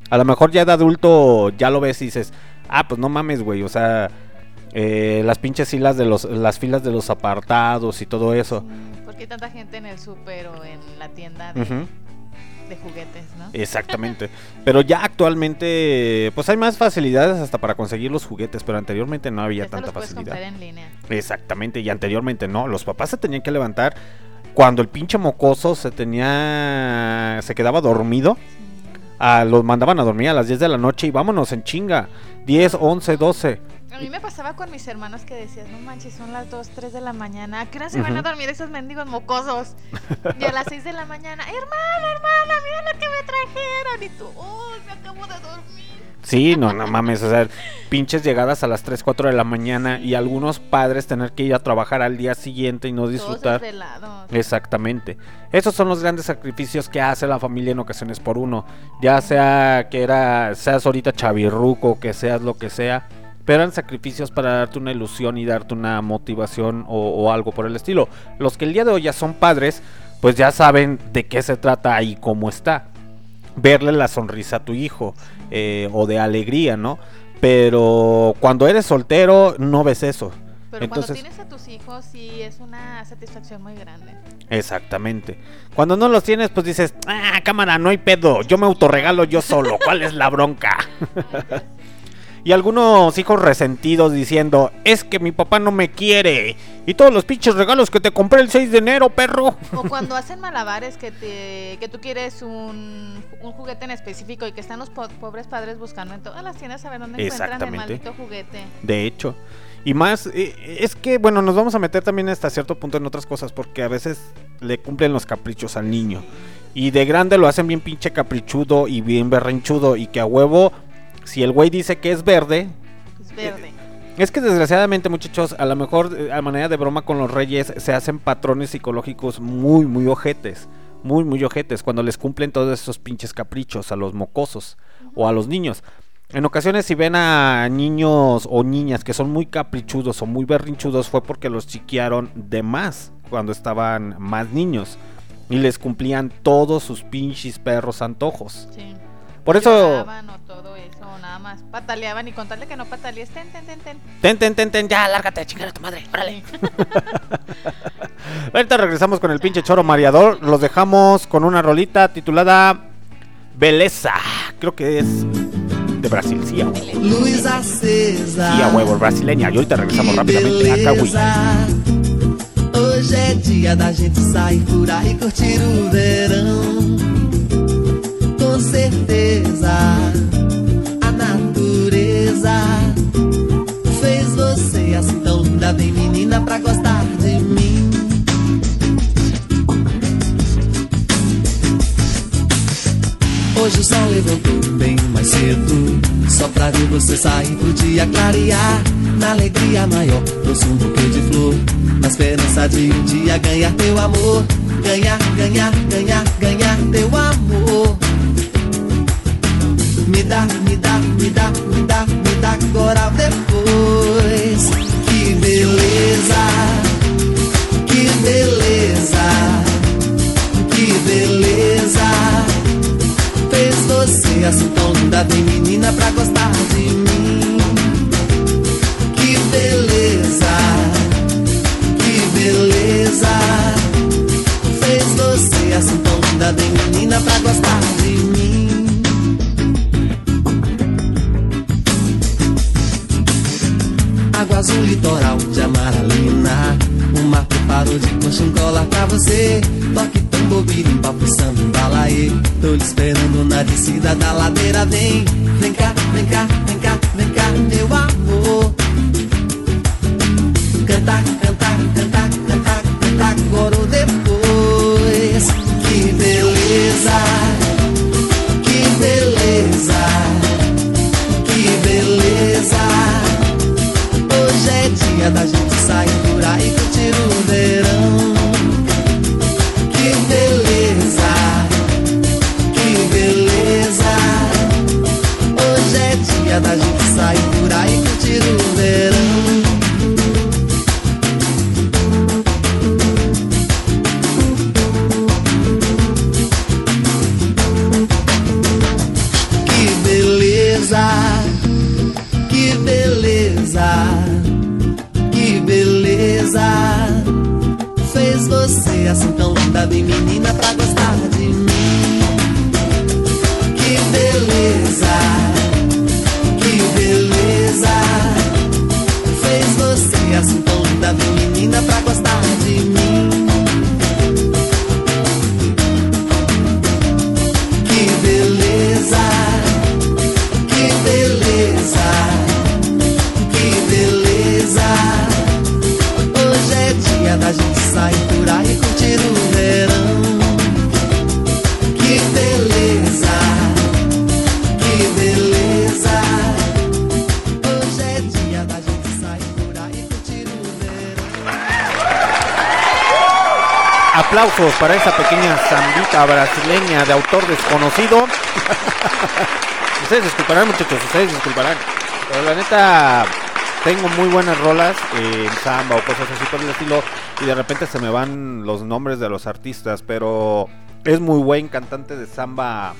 A lo mejor ya de adulto ya lo ves y dices, ah, pues no mames, güey, o sea, eh, las pinches filas de los, las filas de los apartados y todo eso. ¿Por qué tanta gente en el súper o en la tienda de. De juguetes, no? Exactamente. Pero ya actualmente, pues hay más facilidades hasta para conseguir los juguetes, pero anteriormente no había tanta los facilidad. comprar en línea. Exactamente, y anteriormente no. Los papás se tenían que levantar cuando el pinche mocoso se tenía. se quedaba dormido. A, los mandaban a dormir a las 10 de la noche y vámonos en chinga. 10, 11, 12. A mí me pasaba con mis hermanos que decías, no manches, son las 2, 3 de la mañana. ¿A qué hora se van a dormir esos mendigos mocosos? Y a las 6 de la mañana, hermana, hermana, mira lo que me trajeron. Y tú, oh, me acabo de dormir. Sí, no, no mames, o sea, pinches llegadas a las 3, 4 de la mañana y algunos padres tener que ir a trabajar al día siguiente y no disfrutar. Todos. Exactamente. Esos son los grandes sacrificios que hace la familia en ocasiones por uno. Ya sea que era, seas ahorita chavirruco, que seas lo que sea. Pero eran sacrificios para darte una ilusión y darte una motivación o, o algo por el estilo. Los que el día de hoy ya son padres, pues ya saben de qué se trata y cómo está. Verle la sonrisa a tu hijo eh, o de alegría, ¿no? Pero cuando eres soltero no ves eso. Pero Entonces- cuando tienes a tus hijos, sí es una satisfacción muy grande. Exactamente. Cuando no los tienes, pues dices, ah, cámara, no hay pedo, yo me autorregalo yo solo, ¿cuál es la bronca? Y algunos hijos resentidos diciendo, es que mi papá no me quiere. Y todos los pinches regalos que te compré el 6 de enero, perro. O cuando hacen malabares que te que tú quieres un, un juguete en específico y que están los po- pobres padres buscando en todas las tiendas a ver dónde encuentran el maldito juguete. De hecho. Y más, eh, es que, bueno, nos vamos a meter también hasta cierto punto en otras cosas, porque a veces le cumplen los caprichos al niño. Y de grande lo hacen bien pinche caprichudo y bien berrinchudo. Y que a huevo, si el güey dice que es verde, Es verde. Es que desgraciadamente, muchachos, a lo mejor eh, a manera de broma con los reyes se hacen patrones psicológicos muy, muy ojetes. Muy, muy ojetes. Cuando les cumplen todos esos pinches caprichos a los mocosos o a los niños. En ocasiones si ven a niños o niñas que son muy caprichudos o muy berrinchudos fue porque los chiquearon de más cuando estaban más niños. Y les cumplían todos sus pinches perros antojos. Sí. Por eso... Lloraban o todo eso, nada más. Pataleaban y contarle que no patalees, ten, ten, ten, ten. Ten, ten, ten, ten, ya, lárgate chingar a tu madre. Órale. Ahorita regresamos con el pinche choro mareador. Los dejamos con una rolita titulada Beleza. Creo que es de Brasil. Sí, a huevo. Luz acesa. Sí, a huevo, brasileña. Y ahorita regresamos rápidamente a Kawi. Hoje é dia da gente sair por aí curtir o verão. A natureza fez você assim tão linda, bem menina, pra gostar de mim. Hoje o sol levantou bem mais cedo Só pra ver você sair pro dia clarear Na alegria maior, trouxe um buquê de flor Na esperança de um dia ganhar teu amor Ganhar, ganhar, ganhar, ganhar teu amor Me dá, me dá, me dá, me dá, me dá agora depois Que beleza, que beleza, que beleza fez você assim tão linda, bem menina pra gostar de mim. Que beleza, que beleza, fez você assim tão linda, bem menina pra gostar de mim. Água azul, litoral de amaralina. O mar preparou de coxa um colar pra você. Toque tambor, birimba, pro samba, embalaê. Tô lhe esperando na descida da ladeira. Vem, vem cá, vem cá, vem cá, vem cá, meu amor. Cantar, cantar, cantar, é dia assim tão linda, bem menina pra gostar de mim. Que beleza, Aplausos para esa pequeña zambita brasileña de autor desconocido. ustedes disculparán, muchachos, ustedes disculparán. Pero la neta, tengo muy buenas rolas en samba o cosas así por el estilo. Y de repente se me van los nombres de los artistas. Pero es muy buen cantante de samba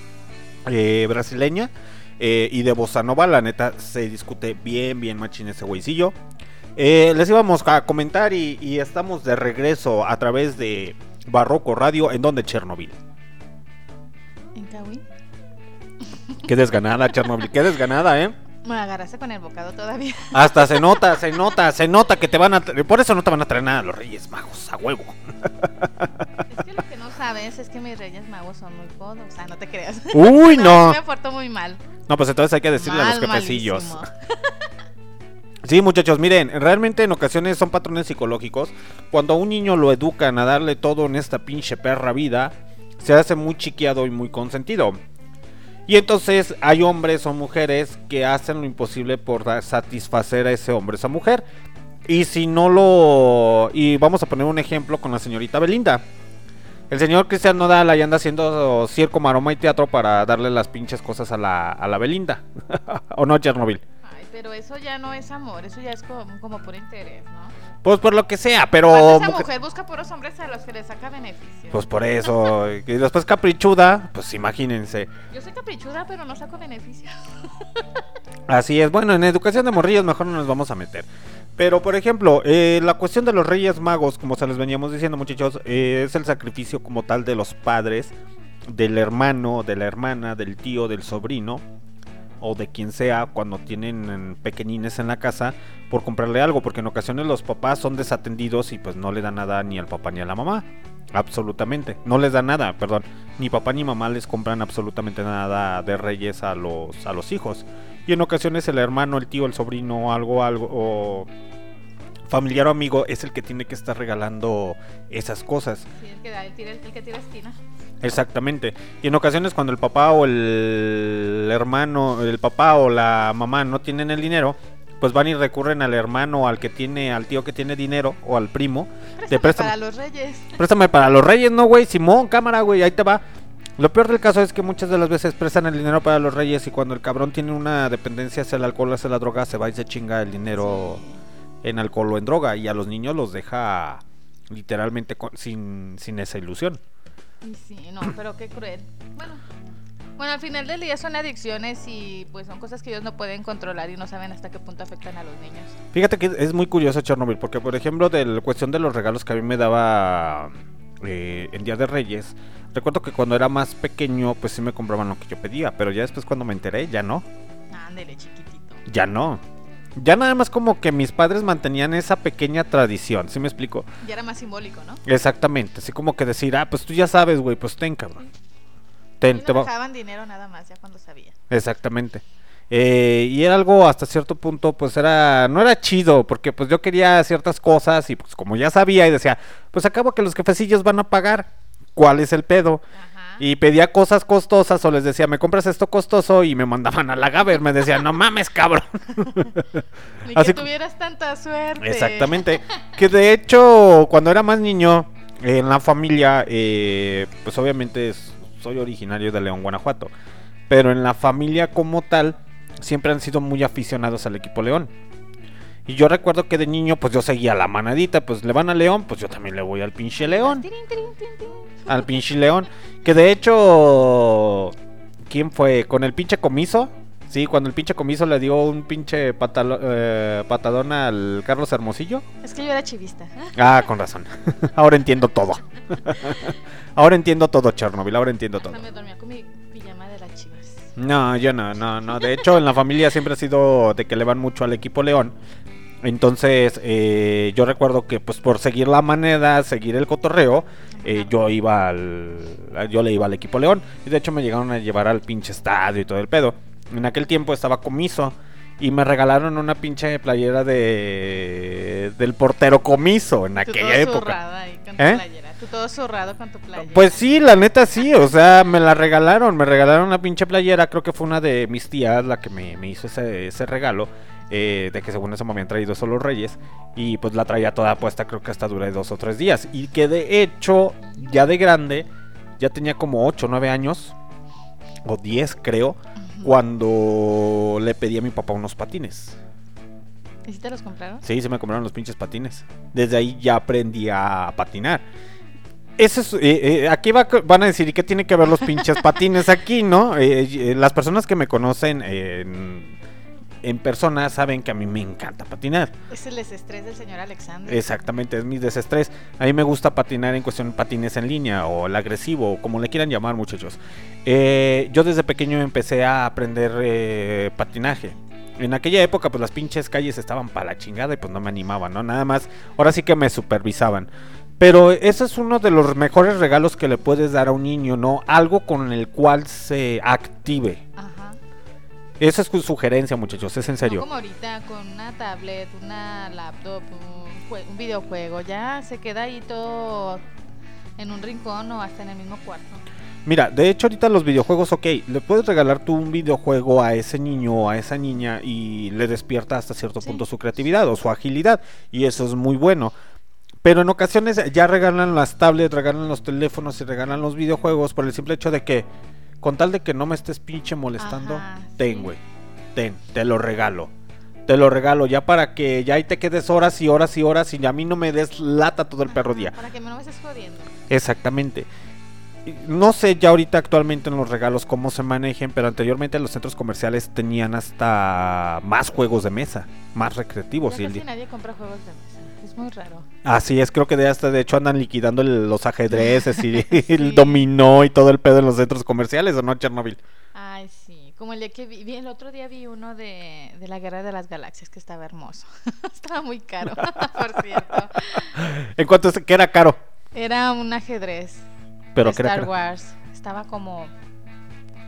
eh, brasileña. eh, y de bossa nova, la neta, se discute bien, bien machín ese güeycillo. Eh, les íbamos a comentar y, y estamos de regreso a través de Barroco Radio, en donde Chernobyl. ¿En Kawi? Qué desganada, Chernobyl, qué desganada, ¿eh? Me agarraste con el bocado todavía. Hasta se nota, se nota, se nota que te van a... Por eso no te van a traer nada los Reyes Magos, a huevo. Es que lo que no sabes es que mis reyes magos son muy codos. O sea, no te creas. Uy, no. Me porto muy mal. No, pues entonces hay que decirle a los jefecillos. malísimo. Sí, muchachos, miren, realmente en ocasiones son patrones psicológicos. Cuando a un niño lo educan a darle todo en esta pinche perra vida, se hace muy chiqueado y muy consentido. Y entonces hay hombres o mujeres que hacen lo imposible por satisfacer a ese hombre, esa mujer. Y si no lo... Y vamos a poner un ejemplo con la señorita Belinda. El señor Cristian Nodal ahí anda haciendo circo, maroma y teatro para darle las pinches cosas a la, a la Belinda. ¿O no, Chernobyl? Pero eso ya no es amor, eso ya es como, como por interés, ¿no? Pues por lo que sea, pero... Aparte, esa mujer- mujer busca puros hombres a los que le saca beneficio. Pues por eso. Y después caprichuda, pues imagínense. Yo soy caprichuda, pero no saco beneficio. Así es, bueno, en educación de morrillos mejor no nos vamos a meter. Pero, por ejemplo, eh, la cuestión de los Reyes Magos, como se les veníamos diciendo, muchachos, eh, es el sacrificio como tal de los padres, del hermano, de la hermana, del tío, del sobrino, o de quien sea, cuando tienen mm, pequeñines en la casa, por comprarle algo, porque en ocasiones los papás son desatendidos y pues no le dan nada ni al papá ni a la mamá. Absolutamente, no les da nada, perdón. Ni papá ni mamá les compran absolutamente nada de reyes a los, a los hijos. Y en ocasiones el hermano, el tío, el sobrino, algo, algo, o familiar o amigo es el que tiene que estar regalando esas cosas. El que tira esquina. Exactamente. Y en ocasiones cuando el papá o el hermano, el papá o la mamá no tienen el dinero, pues van y recurren al hermano, al que tiene, al tío que tiene dinero o al primo. Préstame préstame. para los reyes. Préstame para los reyes, no, güey. Simón, cámara, güey, ahí te va. Lo peor del caso es que muchas de las veces prestan el dinero para los reyes y cuando el cabrón tiene una dependencia hacia el alcohol, hacia la droga, se va y se chinga el dinero en alcohol o en droga y a los niños los deja literalmente sin, sin esa ilusión. Y sí, no, pero qué cruel. Bueno, bueno, al final del día son adicciones y pues son cosas que ellos no pueden controlar y no saben hasta qué punto afectan a los niños. Fíjate que es muy curioso Chernobyl, porque por ejemplo, de la cuestión de los regalos que a mí me daba eh, en Día de Reyes, recuerdo que cuando era más pequeño, pues sí me compraban lo que yo pedía, pero ya después cuando me enteré, ya no, Ándele, chiquitito. ya no. Ya nada más como que mis padres mantenían esa pequeña tradición, ¿sí me explico? Ya era más simbólico, ¿no? Exactamente, así como que decir, ah, pues tú ya sabes, güey, pues ten, cabrón. Ten, Y te no dejaban dinero nada más, ya cuando sabía. Exactamente. Eh, y era algo hasta cierto punto, pues era, no era chido, porque pues yo quería ciertas cosas y pues como ya sabía y decía, pues acabo que los jefecillos van a pagar, ¿cuál es el pedo? Ajá. Y pedía cosas costosas o les decía, me compras esto costoso y me mandaban a la Gaber, me decían, no mames, cabrón. Ni así que tuvieras tanta suerte. Exactamente. Que de hecho, cuando era más niño, en la familia, eh, pues obviamente soy originario de León, Guanajuato. Pero en la familia como tal, siempre han sido muy aficionados al equipo León. Y yo recuerdo que de niño, pues yo seguía la manadita, pues le van a León, pues yo también le voy al pinche León. Al pinche León. Que de hecho, ¿quién fue? ¿Con el pinche comiso? Sí, cuando el pinche comiso le dio un pinche patalo- eh, patadón al Carlos Hermosillo. Es que yo era chivista. Ah, con razón. ahora entiendo todo. ahora entiendo todo, Chernobyl. Ahora entiendo todo. No me dormía con mi pijama de las chivas. No, yo no, no, no. De hecho, en la familia siempre ha sido de que le van mucho al equipo León. Entonces, eh, yo recuerdo que, pues, por seguir la moneda, seguir el cotorreo, eh, yo iba al. Yo le iba al equipo León. Y de hecho, me llegaron a llevar al pinche estadio y todo el pedo. En aquel tiempo estaba comiso. Y me regalaron una pinche playera de. del portero comiso en Tú aquella todo época. zurrado ahí con tu ¿Eh? playera. Tú todo zurrado con tu playera. Pues sí, la neta sí, o sea, me la regalaron, me regalaron una pinche playera, creo que fue una de mis tías la que me, me hizo ese, ese regalo, eh, de que según eso me habían traído solo los reyes, y pues la traía toda puesta, creo que hasta duré dos o tres días, y que de hecho, ya de grande, ya tenía como 8 o 9 años, o 10 creo, cuando le pedí a mi papá unos patines. ¿Y si te los compraron? Sí, se me compraron los pinches patines. Desde ahí ya aprendí a patinar. Eso es, eh, eh, aquí va, van a decir, ¿y qué tiene que ver los pinches patines aquí, no? Eh, las personas que me conocen en, en persona saben que a mí me encanta patinar. Es el desestrés del señor Alexander. Exactamente, es mi desestrés. A mí me gusta patinar en cuestión de patines en línea o el agresivo, o como le quieran llamar, muchachos. Eh, yo desde pequeño empecé a aprender eh, patinaje. En aquella época, pues las pinches calles estaban para la chingada y pues no me animaban, ¿no? Nada más, ahora sí que me supervisaban. Pero ese es uno de los mejores regalos que le puedes dar a un niño, ¿no? Algo con el cual se active. Ajá. Esa es su sugerencia, muchachos, es en No serio. como ahorita con una tablet, una laptop, un, jue- un videojuego, ya se queda ahí todo en un rincón o hasta en el mismo cuarto. Mira, de hecho ahorita los videojuegos, ok, le puedes regalar tú un videojuego a ese niño o a esa niña y le despierta hasta cierto Sí. punto su creatividad o su agilidad y eso es muy bueno. Pero en ocasiones ya regalan las tablets, regalan los teléfonos y regalan los videojuegos por el simple hecho de que con tal de que no me estés pinche molestando, Ajá, ten, sí. güey. Ten, te lo regalo. Te lo regalo ya para que ya ahí te quedes horas y horas y horas y a mí no me des lata todo el perro día. Para que no me estés jodiendo. Exactamente. No sé ya ahorita actualmente en los regalos cómo se manejen, pero anteriormente los centros comerciales tenían hasta más juegos de mesa, más recreativos. Ya y el casi di- nadie compra juegos de mesa. Es muy raro. Así es, creo que de hasta de hecho andan liquidando los ajedrezes y Sí. el dominó y todo el pedo en los centros comerciales, ¿o no, Chernobyl? Ay, sí. Como el día que vi, el otro día vi uno de, de la Guerra de las Galaxias que estaba hermoso. estaba muy caro, por cierto. En cuanto a que era caro, Era un ajedrez pero de era Star. Wars. Estaba como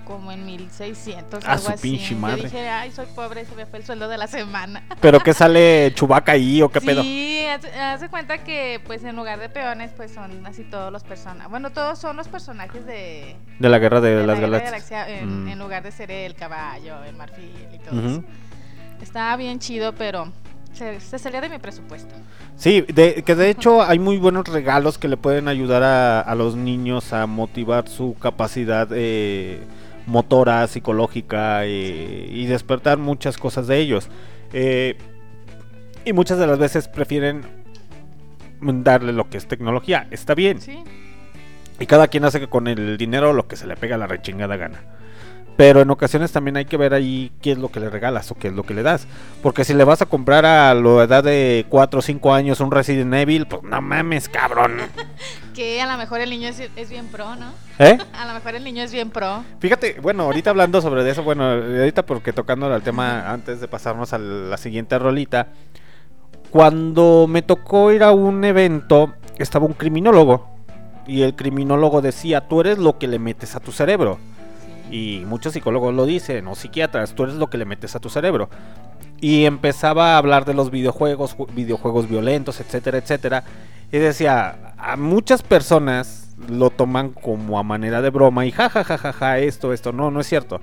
como en 1600, Ah, algo su así. pinche Yo madre. dije, ay, soy pobre, se me fue el sueldo de la semana. Pero que sale Chubaca ahí o qué pedo. Sí, haz, haz de cuenta que pues en lugar de peones pues son así todos los personajes. Bueno, todos son los personajes de, De la guerra de, de las la Guerra de galaxias. Galaxia, en, Mm. en lugar de ser el caballo, el marfil y todo Ujú. eso. Estaba bien chido, pero se, se salía de mi presupuesto. Sí, de, que de hecho hay muy buenos regalos que le pueden ayudar a, a los niños a motivar su capacidad eh, motora, psicológica y despertar muchas cosas de ellos. Eh, y muchas de las veces prefieren darle lo que es tecnología. Está bien. Sí, Y cada quien hace que con el dinero lo que se le pega la rechingada gana. Pero en ocasiones también hay que ver ahí qué es lo que le regalas o qué es lo que le das. Porque si le vas a comprar a la edad de 4 o 5 años un Resident Evil, pues no mames, cabrón. que a lo mejor el niño es, es bien pro, ¿no? ¿Eh? A lo mejor el niño es bien pro. Fíjate, bueno, ahorita hablando sobre eso, bueno, ahorita porque tocando el tema antes de pasarnos a la siguiente rolita, cuando me tocó ir a un evento, estaba un criminólogo y el criminólogo decía, tú eres lo que le metes a tu cerebro. Y muchos psicólogos lo dicen, o psiquiatras, tú eres lo que le metes a tu cerebro. Y empezaba a hablar de los videojuegos, ju- videojuegos violentos, etcétera, etcétera. Y decía, a muchas personas lo toman como a manera de broma y ja, ja, ja, ja, esto, esto. No, no es cierto.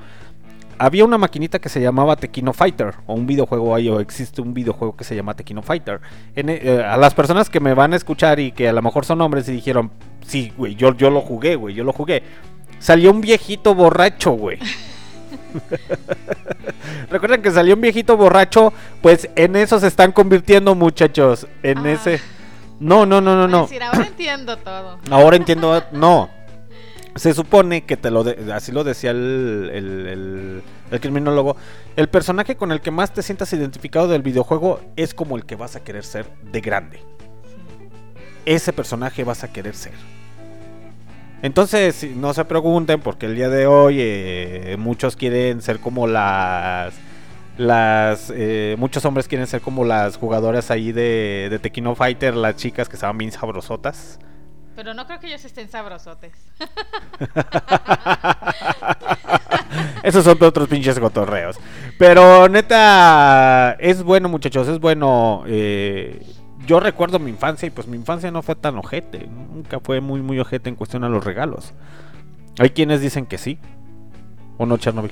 Había una maquinita que se llamaba Tequino Fighter, o un videojuego ahí, o existe un videojuego que se llama Tequino Fighter. En, eh, a las personas que me van a escuchar y que a lo mejor son hombres y dijeron, sí, güey, yo, yo lo jugué, güey, yo lo jugué. Salió un viejito borracho, güey. Recuerden que salió un viejito borracho, pues en eso se están convirtiendo, muchachos. En Ah. ese. No, no, no, no, no. decir, ahora entiendo todo. Ahora entiendo. No. Se supone que te lo de- así lo decía el, el, el- el criminólogo. El personaje con el que más te sientas identificado del videojuego es como el que vas a querer ser de grande. Ese personaje vas a querer ser. Entonces, no se pregunten porque el día de hoy eh, muchos quieren ser como las las eh, muchos hombres quieren ser como las jugadoras ahí de, de Tequino Fighter, las chicas que estaban bien sabrosotas. Pero no creo que ellos estén sabrosotes. Esos son otros pinches cotorreos. Pero neta, es bueno, muchachos, es bueno. eh, yo recuerdo mi infancia y pues mi infancia no fue tan ojete. Nunca fue muy, muy ojete en cuestión a los regalos. Hay quienes dicen que sí. ¿O no, Chernobyl?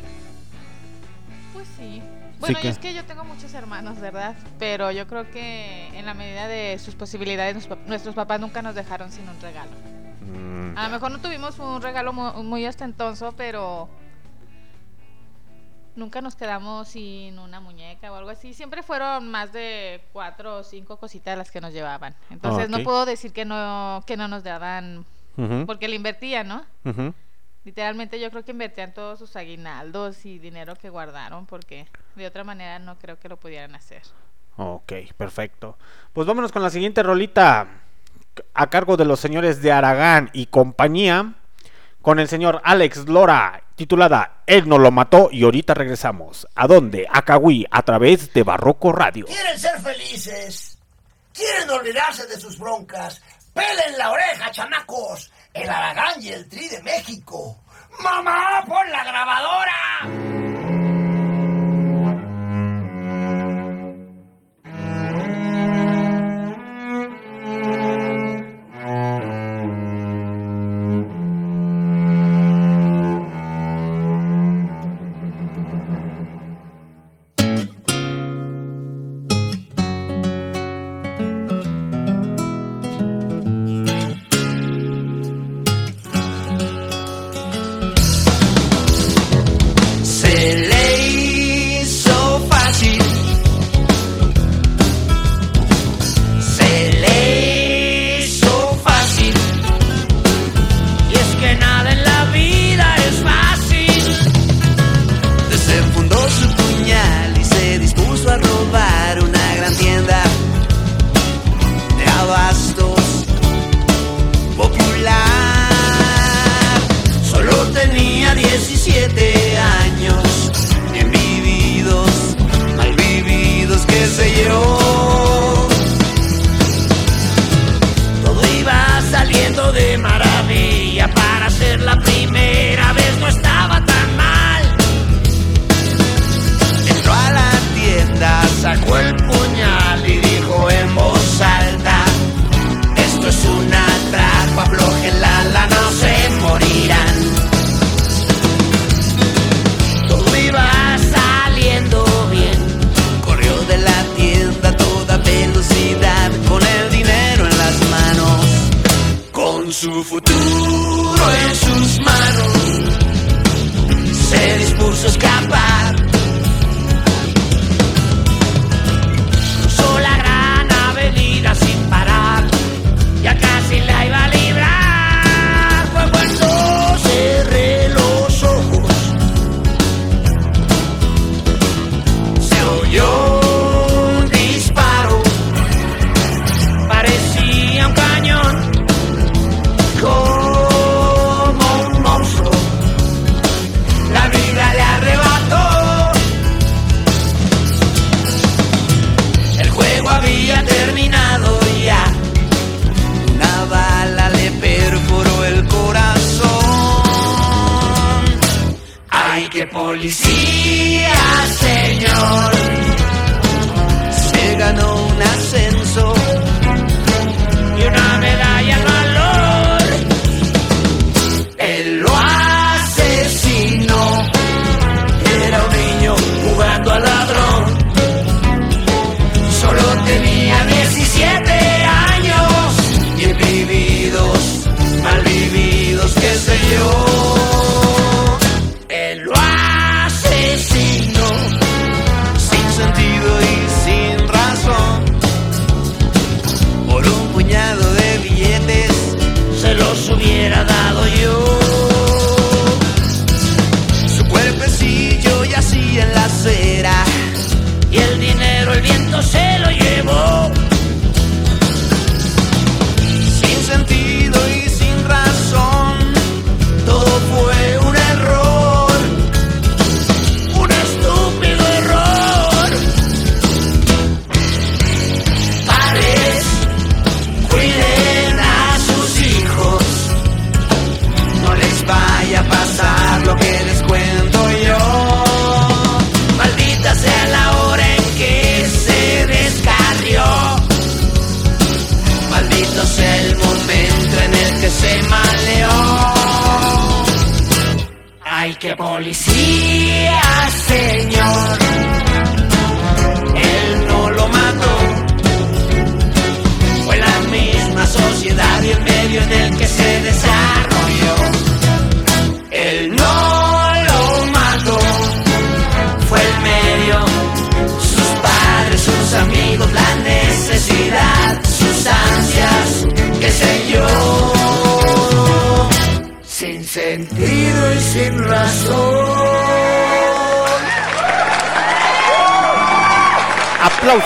Pues sí. Bueno, y que- es que yo tengo muchos hermanos, ¿verdad? Pero yo creo que en la medida de sus posibilidades, nuestros papás nunca nos dejaron sin un regalo. Mm, A lo mejor no tuvimos un regalo mu- muy, ostentoso, pero nunca nos quedamos sin una muñeca o algo así. Siempre fueron más de cuatro o cinco cositas las que nos llevaban. Entonces ok. no puedo decir que no, que no nos daban, porque le invertían, ¿no? Literalmente yo creo que invertían todos sus aguinaldos y dinero que guardaron porque de otra manera no creo que lo pudieran hacer. Ok, perfecto. Pues vámonos con la siguiente rolita. A cargo de los señores de Aragán y compañía. Con el señor Alex Lora. Titulada Él no lo mató. Y ahorita regresamos. ¿A dónde? A Cahuí. A través de Barroco Radio. ¿Quieren ser felices? ¿Quieren olvidarse de sus broncas? ¡Pelen la oreja, chamacos! El Aragán y el Tri de México. ¡Mamá, pon la grabadora!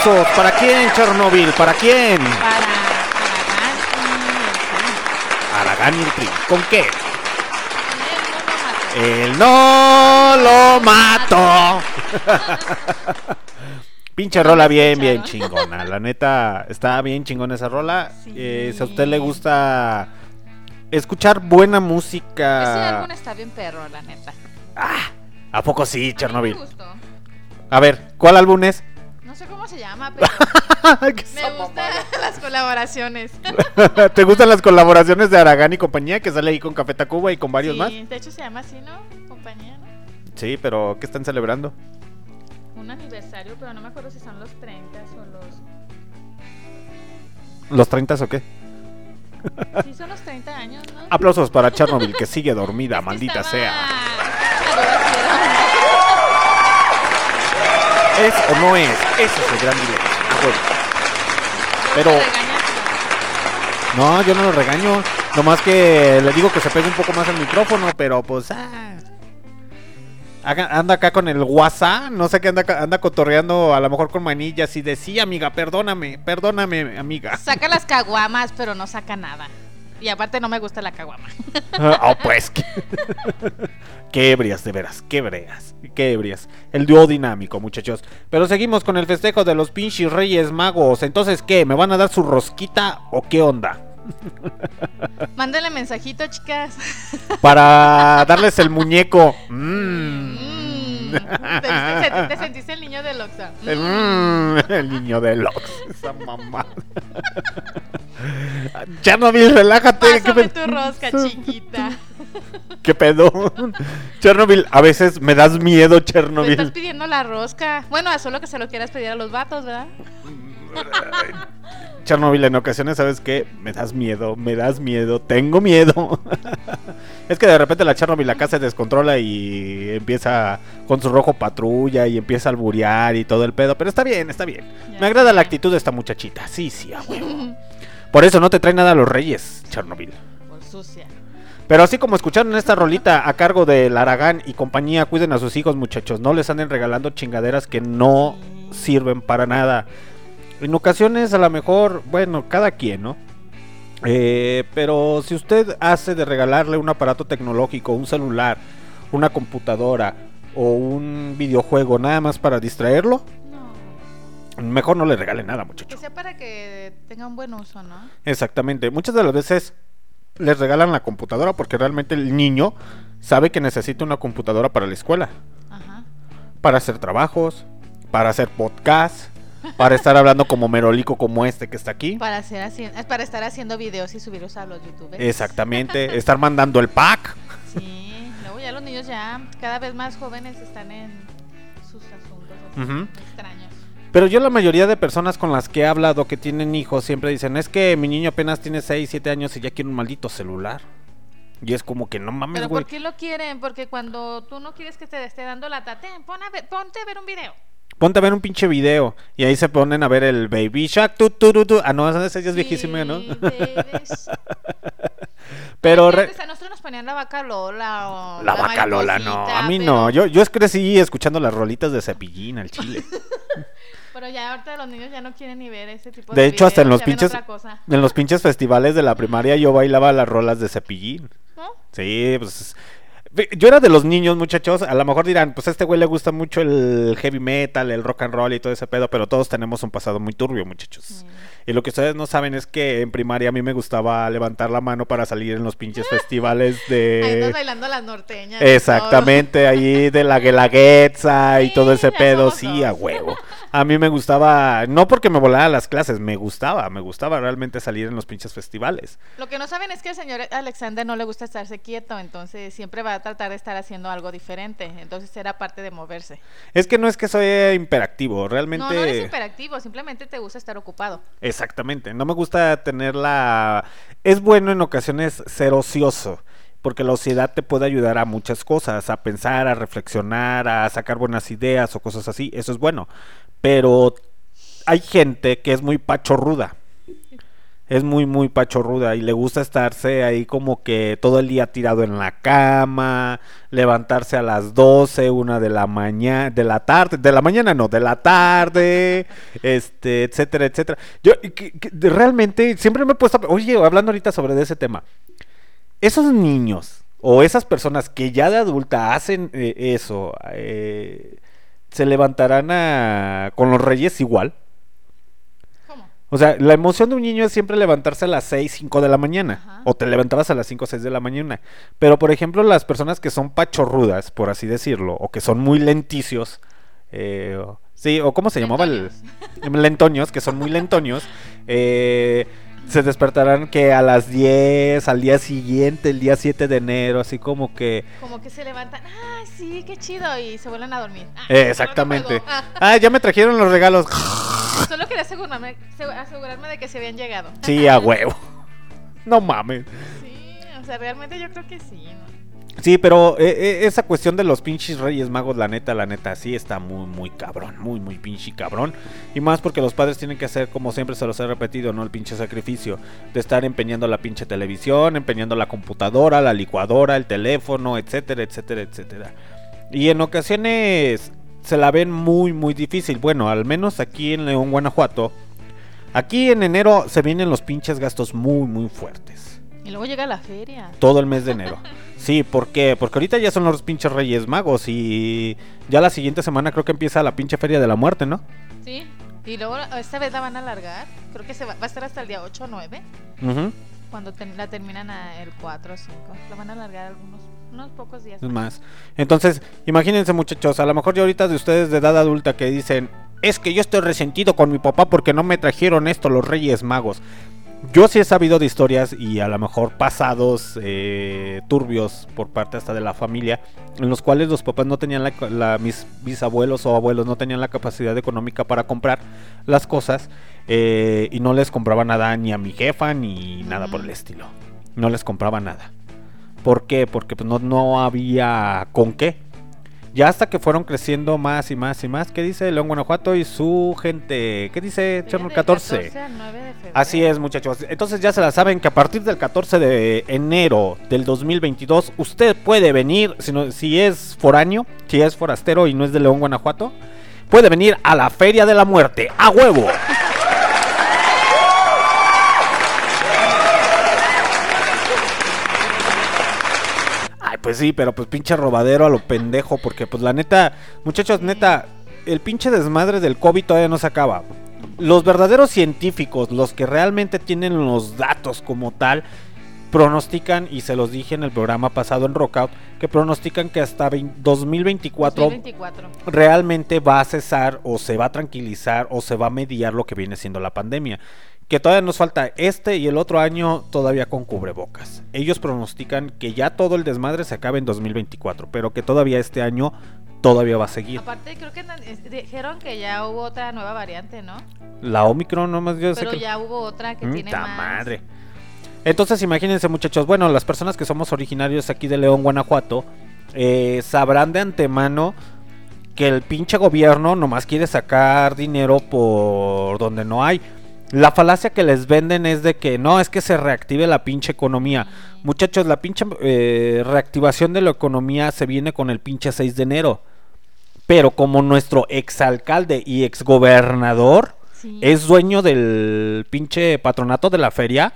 Aplausos. ¿Para quién, Chernobyl? ¿Para quién? Para, Aragán y el Tri. ¿Con qué? Él El no lo mato. Pinche rola bien, bien chingona. La neta, está bien chingona esa rola. Sí. Eh, si a usted le gusta escuchar buena Ese música. álbum está bien perro, la neta. ¿A poco sí, A mí Chernobyl? Me gustó. A ver, ¿cuál álbum es? Se llama, pero ¿Qué me gustan las colaboraciones. ¿Te gustan las colaboraciones de Aragán y compañía que sale ahí con Café Tacuba y con varios sí, más? de hecho se llama así, ¿no? Compañía, ¿no? Sí, pero ¿qué están celebrando? Un aniversario, pero no me acuerdo si son los 30 o los... ¿Los 30 o qué? Sí, son los 30 años, ¿no? Aplausos para Chernobyl que sigue dormida, Es que maldita estaba- sea. ¿Es o no es? Ese es el gran dilema. Bueno. Pero-. No, yo no lo regaño. Nomás que le digo que se pegue un poco más el micrófono, pero pues. ah. Anda acá con el WhatsApp, no sé qué anda, anda cotorreando, a lo mejor con manillas y decía, amiga, perdóname, perdóname, amiga. Saca las caguamas, pero no saca nada. Y aparte no me gusta la caguama. oh, pues. Qué, qué ebrias, de veras, qué ebrias, qué ebrias. El dúo dinámico, muchachos. Pero seguimos con el festejo de los pinches reyes magos. Entonces, ¿qué? ¿Me van a dar su rosquita o qué onda? Mándenle mensajito, chicas. Para darles el muñeco. Mm. ¿Te, sentiste el niño del Oxxo. El, Mm. el niño de Lox. Esa mamá. Chernobyl, relájate. Pásame tu rosca, chiquita. ¿Qué pedo? Chernobyl, a veces me das miedo, Me estás Chernobyl. pidiendo la rosca. Bueno, solo que se lo quieras pedir a los vatos, ¿verdad? Chernobyl, en ocasiones, ¿sabes qué? Me das miedo, me das miedo, tengo miedo. Es que de repente la Chernobyl acá se descontrola y empieza con su rojo patrulla y empieza a alburear y todo el pedo. Pero está bien, está bien. Me agrada la actitud de esta muchachita. Sí, sí, a huevo. Por eso no te trae nada a los reyes, Chernobyl. Por sucia. Pero así como escucharon esta rolita a cargo del Aragán y compañía, cuiden a sus hijos, muchachos. No les anden regalando chingaderas que no sirven para nada. En ocasiones, a lo mejor, bueno, cada quien, ¿no? Eh, pero si usted hace de regalarle un aparato tecnológico, un celular, una computadora o un videojuego nada más para distraerlo, mejor no le regale nada, Que muchacho. sea para que tenga un buen uso, ¿no? Exactamente. Muchas de las veces les regalan la computadora porque realmente el niño sabe que necesita una computadora para la escuela, Ajá. para hacer trabajos, para hacer podcast, para estar hablando como merolico como este que está aquí. Para, hacer así, es para estar haciendo videos y subirlos a los youtubers. Exactamente, estar mandando el pack. Sí, luego ya los niños ya cada vez más jóvenes están en sus asuntos extraños. Pero yo la mayoría de personas con las que he hablado que tienen hijos siempre dicen, es que mi niño apenas tiene 6, 7 años y ya quiere un maldito celular. Y es como que no mames, Pero güey. ¿por qué lo quieren? Porque cuando tú no quieres que te esté dando la ten, pon a ver- ponte a ver un video. Ponte a ver un pinche video. Y ahí se ponen a ver el Baby Shark. Tu, tu, tu, tu. Ah, no, ese ya es viejísimo, ¿no? Pero Ay, re- antes a nosotros nos ponían la vaca Lola o la vaca Lola, no. A mí pero- no. Yo, yo crecí escuchando las rolitas de Cepillín al chile. Pero ya ahorita los niños ya no quieren ni ver ese tipo de De hecho, hasta en los pinches en los pinches festivales de la primaria yo bailaba las rolas de Cepillín. ¿No? Sí, pues yo era de los niños, muchachos. A lo mejor dirán, pues a este güey le gusta mucho el heavy metal, el rock and roll y todo ese pedo, pero todos tenemos un pasado muy turbio, muchachos. Y lo que ustedes no saben es que en primaria a mí me gustaba levantar la mano para salir en los pinches festivales Ahí de... bailando las norteñas. Exactamente, ahí de la Guelaguetza y todo ese pedo, sí, a huevo. A mí me gustaba, no porque me volara las clases, me gustaba, me gustaba realmente salir en los pinches festivales. Lo que no saben es que al señor Alexander no le gusta estarse quieto, entonces siempre va a tratar de estar haciendo algo diferente. Entonces era parte de moverse. Es que no es que soy imperactivo, realmente... No, no eres hiperactivo, simplemente te gusta estar ocupado. Exactamente, no me gusta tener la... Es bueno en ocasiones ser ocioso, porque la ociedad te puede ayudar a muchas cosas, a pensar, a reflexionar, a sacar buenas ideas o cosas así, eso es bueno. Pero hay gente que es muy pachorruda. Es muy, muy pachorruda y le gusta estarse ahí como que todo el día tirado en la cama, levantarse a las 12, una de la mañana, de la tarde, de la mañana no, de la tarde, este, etcétera, etcétera. Yo realmente siempre me he puesto, oye, hablando ahorita sobre ese tema, esos niños o esas personas que ya de adulta hacen eh, eso, eh, se levantarán a, con los reyes igual. O sea, la emoción de un niño es siempre levantarse a las 6, 5 de la mañana. Ajá. O te levantabas a las 5 o 6 de la mañana. Pero, por ejemplo, las personas que son pachorrudas, por así decirlo, o que son muy lenticios, eh, o- sí, o cómo se llamaba el... Lentoños, que son muy lentoños, eh, se despertarán que a las 10, al día siguiente, el día 7 de enero, así como que... Como que se levantan, ah, sí, qué chido, y se vuelven a dormir. Ah, eh, exactamente. Ah, ya me trajeron los regalos. Solo quería asegurarme, se- asegurarme de que se habían llegado. Sí, a huevo. No mames. Sí, o sea, realmente yo creo que sí, ¿no? Sí, pero eh, eh, esa cuestión de los pinches Reyes Magos, la neta, la neta, sí está muy, muy cabrón, muy, muy pinche cabrón. Y más porque los padres tienen que hacer, como siempre se los he repetido, ¿no? El pinche sacrificio de estar empeñando la pinche televisión, empeñando la computadora, la licuadora, el teléfono, etcétera, etcétera, etcétera. Y en ocasiones se la ven muy, muy difícil. Bueno, al menos aquí en León, Guanajuato. Aquí en enero se vienen los pinches gastos muy, muy fuertes Y luego llega la feria. todo el mes de enero. Sí, ¿por qué? Porque ahorita ya son los pinches Reyes Magos y ya la siguiente semana creo que empieza la pinche Feria de la Muerte, ¿no? Sí. Y luego esta vez la van a alargar. Creo que se va, va a estar hasta el día 8 o 9. Ujú. Cuando ten- la terminan a el 4 o 5. La van a alargar algunos unos pocos días. Es más. Entonces, imagínense muchachos, a lo mejor ya ahorita de ustedes de edad adulta que dicen, es que yo estoy resentido con mi papá porque no me trajeron esto los Reyes Magos. Yo sí he sabido de historias y a lo mejor pasados eh, turbios por parte hasta de la familia, en los cuales los papás no tenían la, la- mis bisabuelos o abuelos no tenían la capacidad económica para comprar las cosas eh, y no les compraba nada ni a mi jefa ni nada por el estilo. No les compraba nada. ¿Por qué? Porque pues, no, no había con qué. Ya hasta que fueron creciendo más y más y más. ¿Qué dice León Guanajuato y su gente? ¿Qué dice Chernobyl 14? al 9 de febrero. Así es, muchachos. Entonces ya se la saben que a partir del 14 de enero del 2022 usted puede venir, si, no- si es foráneo, si es forastero y no es de León, Guanajuato, puede venir a la Feria de la Muerte, a huevo. Pues sí, pero pues pinche robadero a lo pendejo, porque pues la neta, muchachos, neta, el pinche desmadre del COVID todavía no se acaba. Los verdaderos científicos, los que realmente tienen los datos como tal, pronostican, y se los dije en el programa pasado en Rockout, que pronostican que hasta vein- 2024 2024. realmente va a cesar o se va a tranquilizar o se va a mediar lo que viene siendo la pandemia. Que todavía nos falta este y el otro año todavía con cubrebocas. Ellos pronostican que ya todo el desmadre se acabe en 2024, pero que todavía este año todavía va a seguir. Aparte, creo que dijeron que ya hubo otra nueva variante, ¿no? La Omicron nomás yo sé Pero que... ya hubo otra que Mm, tiene más. madre. Entonces imagínense muchachos, bueno, las personas que somos originarios aquí de León, Guanajuato, eh, sabrán de antemano que el pinche gobierno nomás quiere sacar dinero por donde no hay. La falacia que les venden es de que no, es que se reactive la pinche economía. Muchachos, la pinche eh, reactivación de la economía se viene con el pinche 6 de enero. Pero como nuestro exalcalde y exgobernador Sí. es dueño del pinche patronato de la feria,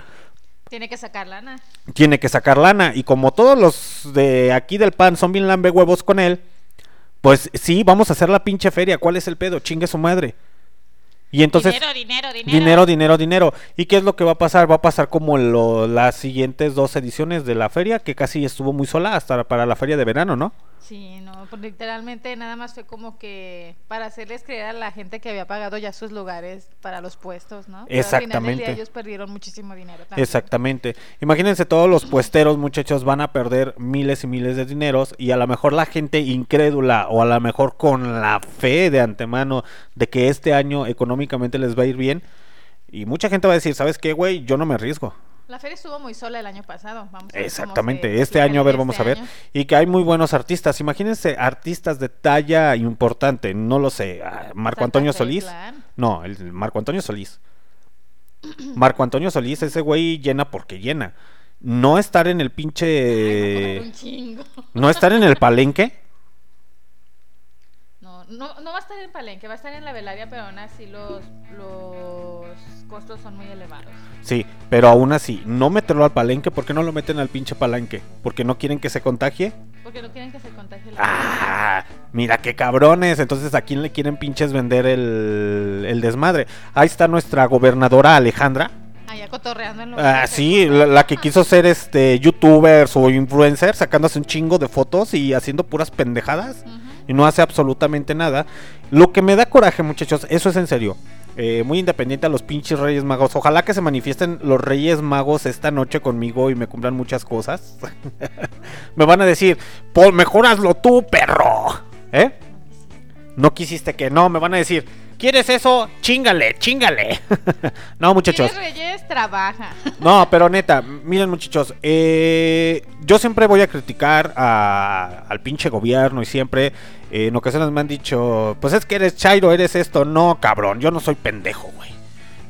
Tiene que sacar lana. tiene que sacar lana. Y como todos los de aquí del pan son bien lambe huevos con él, pues sí, vamos a hacer la pinche feria. ¿Cuál es el pedo? Chingue su madre. Y entonces... dinero, dinero, dinero. Dinero, dinero, dinero. ¿Y qué es lo que va a pasar? Va a pasar como lo- las siguientes dos ediciones de la feria, que casi estuvo muy sola hasta para la feria de verano, ¿no? Sí, no, pues literalmente nada más fue como que para hacerles creer a la gente que había pagado ya sus lugares para los puestos, ¿no? Pero al final del día Exactamente. ellos perdieron muchísimo dinero también. Exactamente. Imagínense todos los puesteros, muchachos, van a perder miles y miles de dineros y a lo mejor la gente incrédula o a lo mejor con la fe de antemano de que este año económicamente les va a ir bien y mucha gente va a decir, ¿sabes qué, güey? Yo no me arriesgo. La feria estuvo muy sola el año pasado. Vamos a ver cómo Exactamente, se- este año, a ver, vamos este a ver. año. Y que hay muy buenos artistas. Imagínense artistas de talla importante, no lo sé, ah, Marco Santa Antonio Fe Solís. No, el Marco Antonio Solís. Marco Antonio Solís, ese güey llena porque llena. No estar en el pinche... No estar en el palenque. No, no, no va a estar en Palenque, va a estar en la velaria, pero aún así los, los costos son muy elevados. Sí, pero aún así, no meterlo al palenque. ¿Por qué no lo meten al pinche palenque? ¿Porque no quieren que se contagie? Porque no quieren que se contagie la Ah, mira qué cabrones. Entonces, ¿a quién le quieren pinches vender el, el desmadre? Ahí está nuestra gobernadora Alejandra. Allá cotorreando en lo Ah, sí, la, la que quiso ser este youtuber o influencer, sacándose un chingo de fotos y haciendo puras pendejadas. Y no hace absolutamente nada. Lo que me da coraje, muchachos, eso es en serio. Eh, muy independiente a los pinches Reyes Magos. Ojalá que se manifiesten los Reyes Magos esta noche conmigo y me cumplan muchas cosas. me van a decir, pues mejor tú, perro. ¿Eh? No quisiste que no, me van a decir, ¿quieres eso? Chingale, chingale. no, muchachos. ¿Quieres Reyes? Trabaja. No, pero neta, miren muchachos, eh, yo siempre voy a criticar a- al pinche gobierno y siempre eh, en ocasiones me han dicho, pues es que eres chairo, eres esto. No, cabrón, yo no soy pendejo, güey.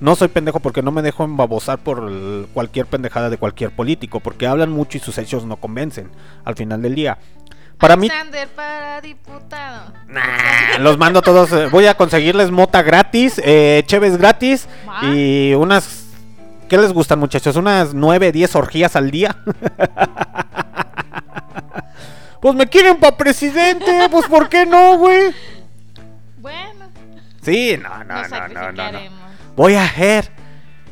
No soy pendejo porque no me dejo embabosar por cualquier pendejada de cualquier político, porque hablan mucho y sus hechos no convencen al final del día. Para mí, Alexander para diputado. Nah, los mando todos. eh, voy a conseguirles mota gratis, eh, cheves gratis y unas. ¿Qué les gustan, muchachos? ¿Unas 9, 10 orgías al día? pues me quieren para presidente, pues ¿por qué no, güey? Bueno, Sí, no, no, no, no, no. Voy a hacer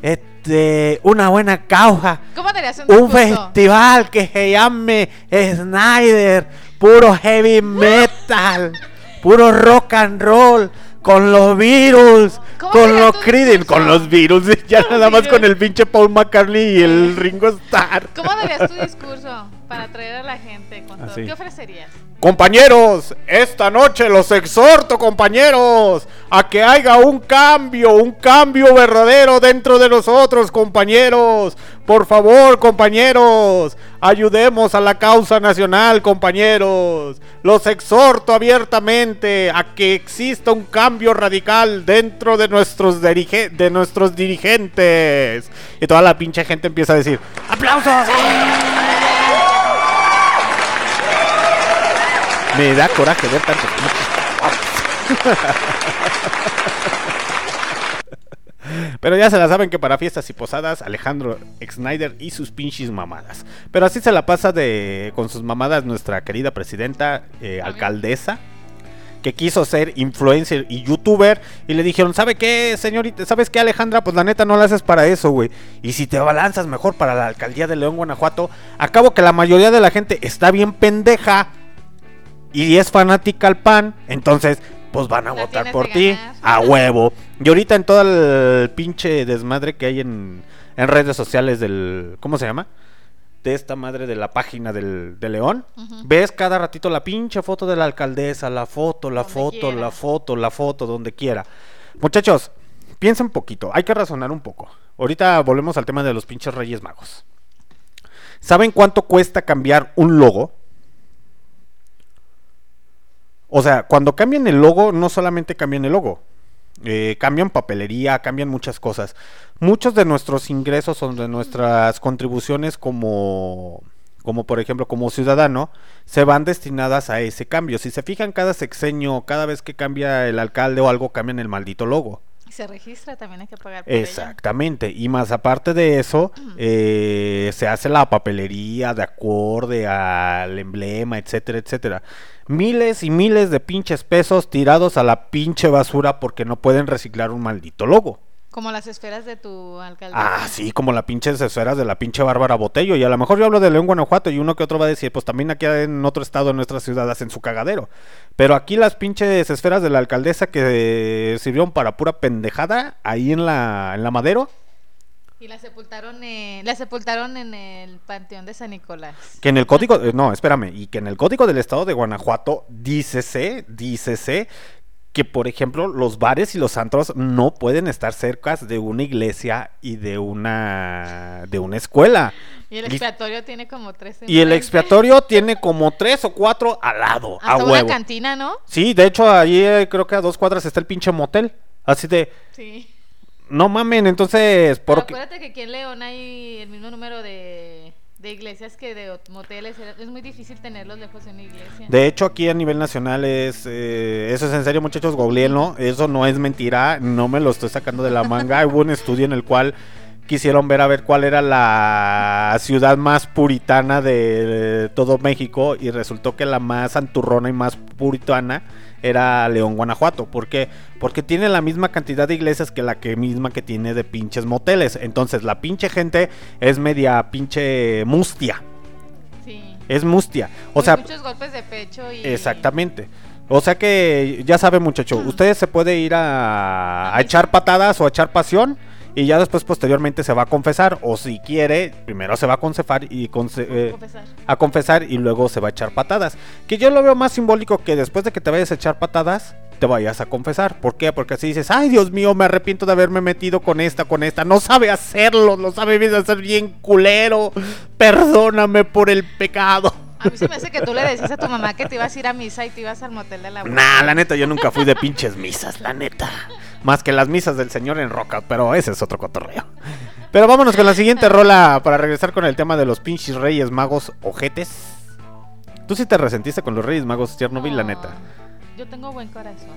este, una buena causa. ¿Cómo darías un Un festival que se llame Snyder, puro heavy metal, puro rock and roll, con los virus, ¿Cómo con los Creedence, con los virus, ya nada más virus. con el pinche Paul McCartney y el Ringo Starr. ¿Cómo darías tu discurso para atraer a la gente con todo? ¿Qué ofrecerías? Compañeros, esta noche los exhorto, compañeros, a que haya un cambio, un cambio verdadero dentro de nosotros, compañeros. Por favor, compañeros, ayudemos a la causa nacional, compañeros. Los exhorto abiertamente a que exista un cambio radical dentro de nuestros, dirigentes. Y toda la pinche gente empieza a decir, ¡aplausos! Me da coraje ver tantos pinches Pero ya se la saben que para fiestas y posadas, Alejandro Snyder y sus pinches mamadas. Pero así se la pasa de con sus mamadas nuestra querida presidenta, eh, alcaldesa, que quiso ser influencer y youtuber. Y le dijeron, ¿sabe qué, señorita? ¿Sabes qué, Alejandra? Pues la neta no la haces para eso, güey. Y si te balanzas mejor para la alcaldía de León, Guanajuato, acabo que la mayoría de la gente está bien pendeja y es fanática al pan, entonces pues van a La votar por ti a huevo. Y ahorita en todo el pinche desmadre que hay en, en redes sociales del... ¿Cómo se llama? De esta madre de la página del, de León. Ves cada ratito la pinche foto de la alcaldesa, la foto, la Donde foto, quiera. la foto, la foto, donde quiera. Muchachos, piensen poquito, hay que razonar un poco. Ahorita volvemos al tema de los pinches Reyes Magos. ¿Saben cuánto cuesta cambiar un logo? O sea, cuando cambian el logo, no solamente cambian el logo. eh, cambian papelería, cambian muchas cosas. Muchos de nuestros ingresos o de nuestras contribuciones como, como por ejemplo como ciudadano, se van destinadas a ese cambio. Si se fijan cada sexenio, cada vez que cambia el alcalde o algo, cambian el maldito logo. Y se registra, también hay que pagar por. Exactamente, y más aparte de eso, eh, se hace la papelería de acorde al emblema, etcétera, etcétera. Miles y miles de pinches pesos tirados a la pinche basura porque no pueden reciclar un maldito logo. Como las esferas de tu alcalde. Ah, sí, como la pinche esferas de la pinche Bárbara Botello. Y a lo mejor yo hablo de León, Guanajuato, y uno que otro va a decir, pues también aquí en otro estado de nuestras ciudades en su cagadero. Pero aquí las pinches esferas de la alcaldesa que sirvieron para pura pendejada, ahí en la, en la Madero, Y la sepultaron, eh, la sepultaron en el panteón de San Nicolás. Que en el código, eh, no, espérame, y que en el código del estado de Guanajuato dícese, dícese que por ejemplo los bares y los antros no pueden estar cerca de una iglesia y de una de una escuela. Y el Y- expiatorio tiene como tres. Y el expiatorio tiene como tres o cuatro al lado, a Hasta una huevo. cantina, ¿no? Sí, de hecho ahí eh, creo que a dos cuadras está el pinche motel. Así de, Sí. No mamen, entonces, Pero porque acuérdate que aquí en León hay el mismo número de, de iglesias que de moteles. Es muy difícil tenerlos lejos de una iglesia. De hecho, aquí a nivel nacional es. eh, eso es en serio, muchachos, googleenlo. Eso no es mentira. No me lo estoy sacando de la manga. Hubo un estudio en el cual quisieron ver a ver cuál era la ciudad más puritana de todo México. Y resultó que la más anturrona y más puritana era León, Guanajuato. ¿Por qué? Porque tiene la misma cantidad de iglesias que la que misma que tiene de pinches moteles. Entonces, la pinche gente es media pinche mustia. Sí. Es mustia. O sea, muchos golpes de pecho y. Exactamente. O sea que ya sabe muchacho, ustedes se puede ir a, a echar patadas o a echar pasión y ya después posteriormente se va a confesar o si quiere, primero se va a confesar y conce- eh, Confesar. a confesar y luego se va a echar patadas. Que yo lo veo más simbólico que después de que te vayas a echar patadas, te vayas a confesar. ¿Por qué? Porque así dices, ay Dios mío, me arrepiento de haberme metido con esta, con esta. No sabe hacerlo, lo sabe bien hacer bien culero. Perdóname por el pecado. A mí se me hace que tú le decías a tu mamá que te ibas a ir a misa y te ibas al motel de la abuela. Nah, la neta, yo nunca fui de pinches misas, la neta. Más que las misas del Señor en Roca, pero ese es otro cotorreo. Pero vámonos con la siguiente rola para regresar con el tema de los pinches Reyes Magos ojetes. Tú sí te resentiste con los Reyes Magos Chernobyl, la No, neta. Yo tengo buen corazón.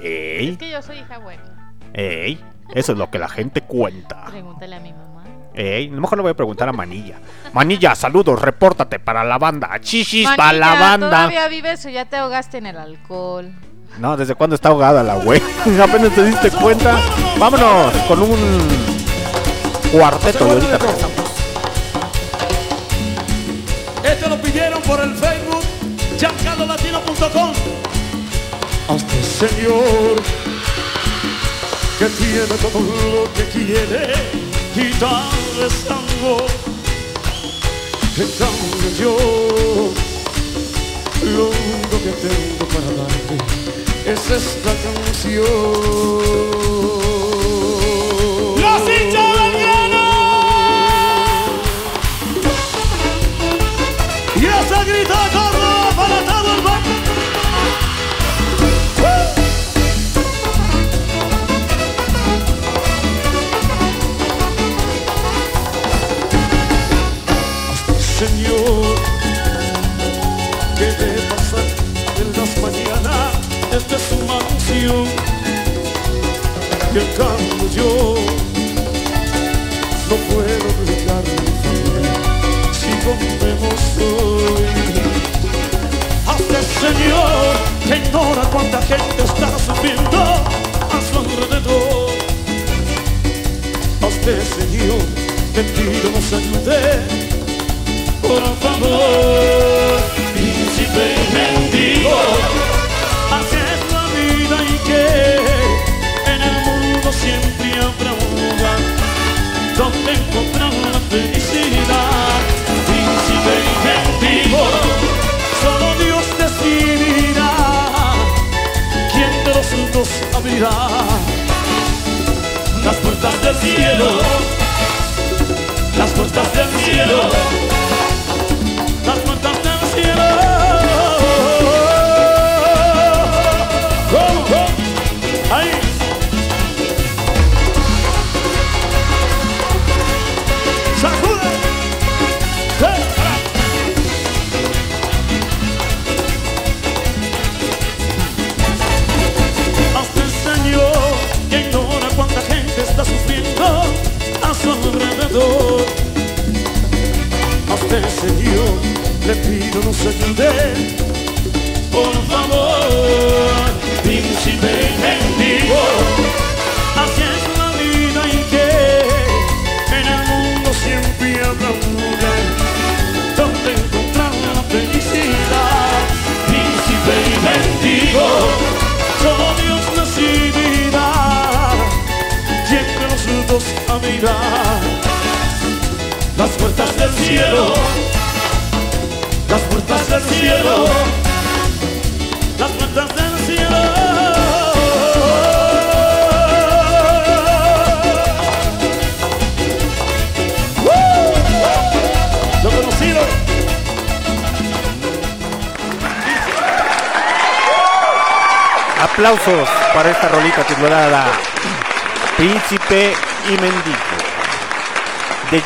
Ey, Es que yo soy hija buena. ey, eso es lo que la gente cuenta. Pregúntale a mi mamá. Ey, a lo mejor le voy a preguntar a Manilla. Manilla, saludos, repórtate para la banda. Chichis para la banda. ¿Todavía vives o ya te ahogaste en el alcohol? No, ¿desde cuándo está ahogada la güey? Apenas te diste cuenta. Vámonos con un cuarteto y ahorita. Este lo pidieron por el Facebook giancarlolatino.com. Hasta Señor. que tiene todo lo que quiere y tal es amor. En cambio yo, lo único que tengo para darte es esta canción. Desde su mansión en cambio yo no puedo brillar si comemos hoy. Hazte Señor que ignora cuánta gente está sufriendo a su alrededor. Hazte Señor, pido nos ayude por favor,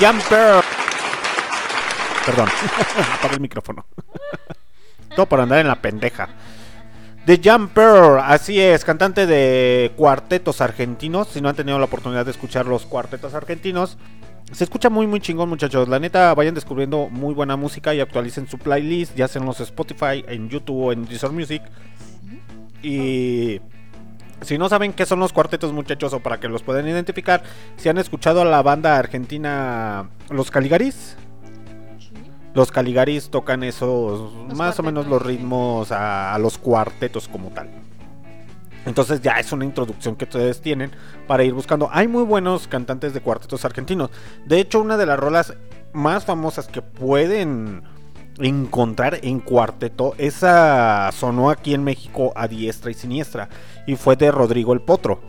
Jumper. Perdón, apagué el micrófono. Todo por andar en la pendeja. The Jumper, así es, cantante de cuartetos argentinos. Si no han tenido la oportunidad de escuchar los cuartetos argentinos, se escucha muy, muy chingón, muchachos. La neta, vayan descubriendo muy buena música y actualicen su playlist, ya sea en los Spotify, en YouTube o en Deezer Music. Y si no saben qué son los cuartetos, muchachos, o para que los puedan identificar, si han escuchado a la banda argentina Los Caligaris. Los Caligaris tocan esos, más o menos los ritmos a, a los cuartetos como tal. Entonces ya es una introducción que ustedes tienen para ir buscando. Hay muy buenos cantantes de cuartetos argentinos. De hecho, una de las rolas más famosas que pueden encontrar en cuarteto, esa sonó aquí en México a diestra y siniestra. Y fue de Rodrigo el Potro.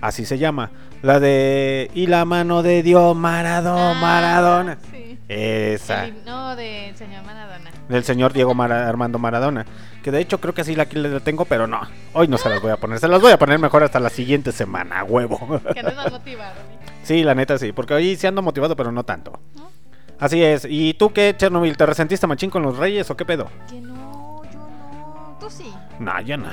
Así se llama. La de... Y la mano de Dios, Maradona, Ah, Maradona. sí. Esa. El himno del señor Maradona. Del señor Diego Mara- Armando Maradona. Que de hecho creo que sí la aquí la tengo, pero no. Hoy no se las voy a poner. Se las voy a poner mejor hasta la siguiente semana, huevo. Que no motivado. Sí, la neta sí, porque hoy sí ando motivado, pero no tanto. Así es. ¿Y tú qué, Chernobyl? ¿Te resentiste machín con los reyes o qué pedo? Que no, yo no. Tú sí, No, yo no.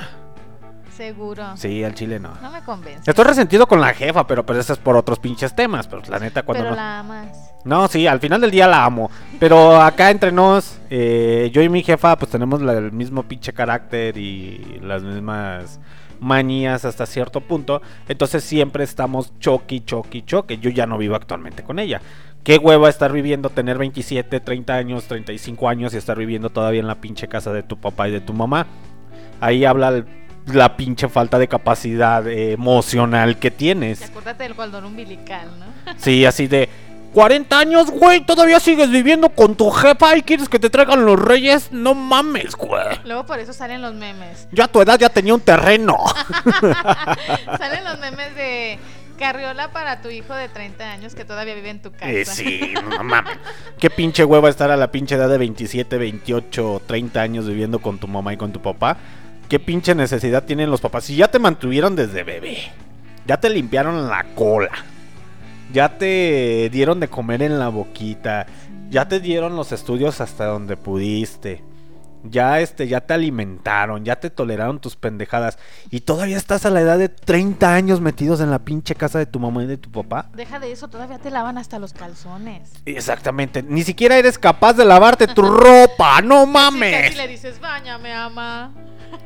Seguro. Sí, al chile no. No me convence. Estoy resentido con la jefa, pero, pero eso es por otros pinches temas. Pero la neta, cuando Pero no. la amas. No, sí, al final del día la amo. Pero acá entre nos, eh, yo y mi jefa, pues tenemos la- el mismo pinche carácter y las mismas manías hasta cierto punto. Entonces siempre estamos choque, choque, choque. Yo ya no vivo actualmente con ella. Qué hueva estar viviendo, tener 27, 30 años, 35 años y estar viviendo todavía en la pinche casa de tu papá y de tu mamá. Ahí habla el la pinche falta de capacidad eh, emocional que Y tienes. acuérdate del cordón umbilical, ¿no? Sí, así de 40 años, güey, todavía sigues viviendo con tu jefa y quieres que te traigan los reyes. No mames, güey. Luego por eso salen los memes. Yo a tu edad ya tenía un terreno. Salen los memes de carriola para tu hijo de 30 años que todavía vive en tu casa. Eh, sí, no mames. Qué pinche hueva estar a la pinche edad de 27, 28, 30 años viviendo con tu mamá y con tu papá. Qué pinche necesidad tienen los papás. Si ya te mantuvieron desde bebé, ya te limpiaron la cola, ya te dieron de comer en la boquita, ya te dieron los estudios hasta donde pudiste. Ya este, ya te alimentaron, ya te toleraron tus pendejadas y todavía estás a la edad de 30 años metidos en la pinche casa de tu mamá y de tu papá. Deja de eso, todavía te lavan hasta los calzones. Exactamente, ni siquiera eres capaz de lavarte tu ropa, no mames. casi le dices, bañame, ama.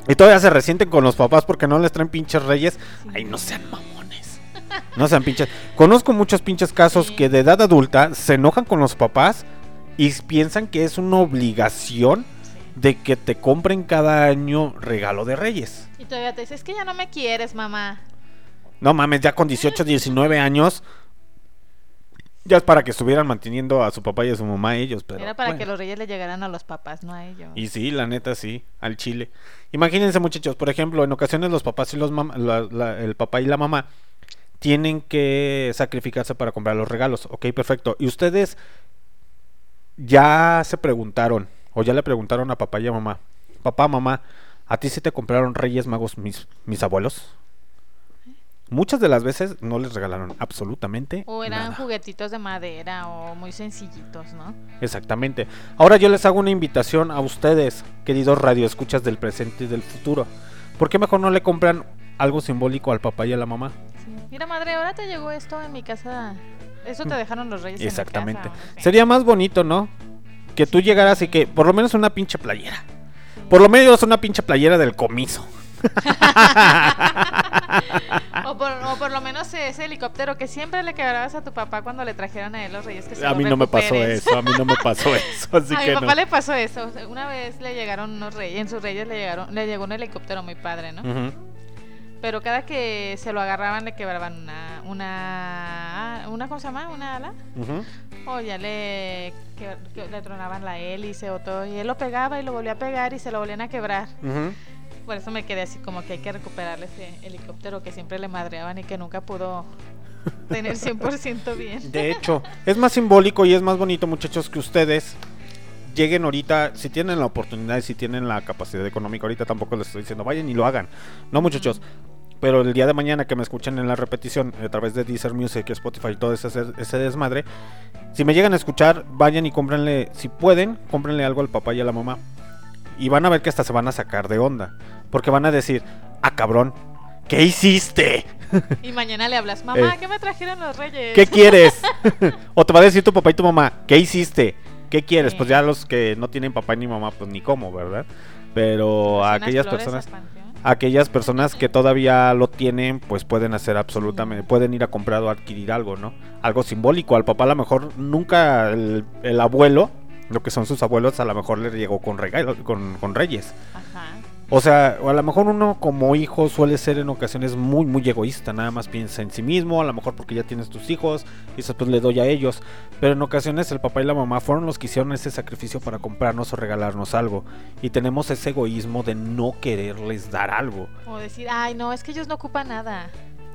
Y todavía se resienten con los papás porque no les traen pinches reyes. Ay, no sean mamones. No sean pinches. Conozco muchos pinches casos que de edad adulta se enojan con los papás y piensan que es una obligación de que te compren cada año regalo de reyes. Y todavía te dices, es que ya no me quieres, mamá. No mames, ya con 18, 19 años. Ya es para que estuvieran manteniendo a su papá y a su mamá ellos. Pero, Era para bueno. que los reyes le llegaran a los papás, no a ellos. Y sí, la neta sí, al chile. Imagínense muchachos, por ejemplo, en ocasiones los papás y los mam- la- la- el papá y la mamá tienen que sacrificarse para comprar los regalos. Ok, perfecto. Y ustedes ya se preguntaron, o ya le preguntaron a papá y a mamá, papá, mamá, ¿a ti sí te compraron Reyes Magos mis, mis abuelos? Muchas de las veces no les regalaron absolutamente O eran nada. juguetitos de madera o muy sencillitos, ¿no? Exactamente. Ahora yo les hago una invitación a ustedes, queridos radioescuchas del presente y del futuro. ¿Por qué mejor no le compran algo simbólico al papá y a la mamá? Sí. Mira, madre, ahora te llegó esto en mi casa. Eso te dejaron los reyes. en mi Exactamente. casa. Sería más bonito, ¿no? Que tú llegaras y que por lo menos una pinche playera. Por lo menos una pinche playera del comiso. O por, o por lo menos ese helicóptero que siempre le quebrabas a tu papá cuando le trajeron a él los reyes. Que se A mí no me pasó eso, a mí no me pasó eso, así a mi papá no. le pasó eso. Una vez le llegaron unos reyes, en sus reyes le llegaron, le llegó un helicóptero muy padre, ¿no? Pero cada que se lo agarraban le quebraban una, una, una ¿cómo se llama? Una ala. Ujú. O ya le, que- le tronaban la hélice o todo. Y él lo pegaba y lo volvía a pegar y se lo volvían a quebrar. Ujú. Por eso me quedé así como que hay que recuperarle ese helicóptero que siempre le madreaban y que nunca pudo tener 100% bien. De hecho, es más simbólico y es más bonito, muchachos, que ustedes lleguen ahorita, si tienen la oportunidad y si tienen la capacidad económica, ahorita tampoco les estoy diciendo vayan y lo hagan. No, muchachos. Pero el día de mañana que me escuchen en la repetición a través de Deezer Music, Spotify y todo ese, ese desmadre, si me llegan a escuchar, vayan y cómprenle, si pueden, cómprenle algo al papá y a la mamá. Y van a ver que hasta se van a sacar de onda. Porque van a decir, ah cabrón, ¿qué hiciste? Y mañana le hablas, mamá, Eh. ¿qué me trajeron los reyes? ¿Qué quieres? o te va a decir tu papá y tu mamá, ¿qué hiciste? ¿Qué quieres? Sí. Pues ya los que no tienen papá ni mamá, pues ni cómo, ¿verdad? Pero a Unas aquellas personas, aquellas personas que todavía lo tienen, pues pueden hacer absolutamente, pueden ir a comprar o adquirir algo, ¿no? Algo simbólico. Al papá a lo mejor nunca el, el abuelo, lo que son sus abuelos, a lo mejor le llegó con regalos, con, con reyes. Ajá. O sea, a lo mejor uno como hijo suele ser en ocasiones muy, muy egoísta, nada más piensa en sí mismo, a lo mejor porque ya tienes tus hijos, y dices, pues le doy a ellos. Pero en ocasiones el papá y la mamá fueron los que hicieron ese sacrificio para comprarnos o regalarnos algo. Y tenemos ese egoísmo de no quererles dar algo. O decir, ay, no, es que ellos no ocupan nada.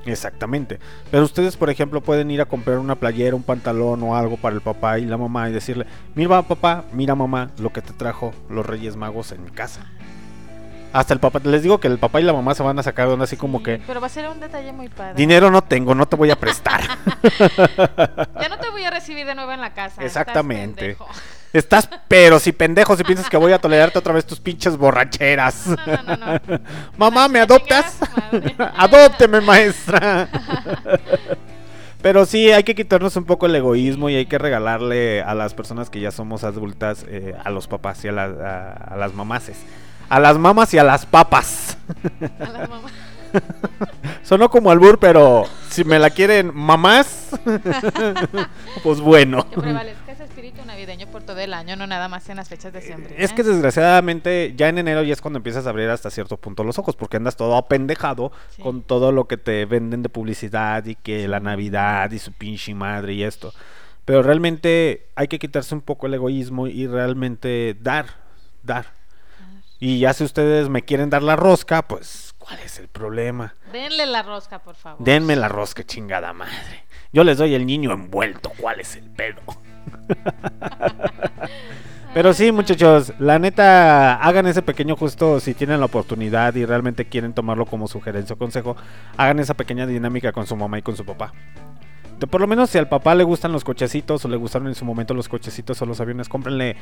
Exactamente. Pero ustedes, por ejemplo, pueden ir a comprar una playera, un pantalón o algo para el papá y la mamá y decirle, mira papá, mira mamá, lo que te trajo los Reyes Magos en mi casa. Hasta el papá, les digo que el papá y la mamá se van a sacar de onda así como Sí, que, Pero va a ser un detalle muy padre. dinero no tengo, no te voy a prestar. Ya no te voy a recibir de nuevo en la casa. estás Exactamente. pendejo. Estás, pero si pendejo, si piensas que voy a tolerarte otra vez tus pinches borracheras. No, no, no, no. Mamá, ¿me adoptas? Adópteme, maestra. Pero sí, hay que quitarnos un poco el egoísmo y hay que regalarle a las personas que ya somos adultas, eh, a los papás y a, la- a- a las mamases. A las mamas y a las papas. A las mamás. Sonó como albur, pero si me la quieren mamás, pues bueno. Que prevalezca ese espíritu navideño por todo el año, no nada más en las fechas de diciembre. Es que desgraciadamente ya en enero ya es cuando empiezas a abrir hasta cierto punto los ojos, porque andas todo apendejado Sí. con todo lo que te venden de publicidad y que la Navidad y su pinche madre y esto. Pero realmente hay que quitarse un poco el egoísmo y realmente dar, dar. Y ya si ustedes me quieren dar la rosca, pues ¿cuál es el problema? Denle la rosca, por favor. Denme la rosca, chingada madre. Yo les doy el niño envuelto, ¿cuál es el pedo? Pero sí, muchachos, la neta, hagan ese pequeño justo si tienen la oportunidad y realmente quieren tomarlo como sugerencia o consejo, hagan esa pequeña dinámica con su mamá y con su papá. Por lo menos si al papá le gustan los cochecitos o le gustaron en su momento los cochecitos o los aviones, cómprenle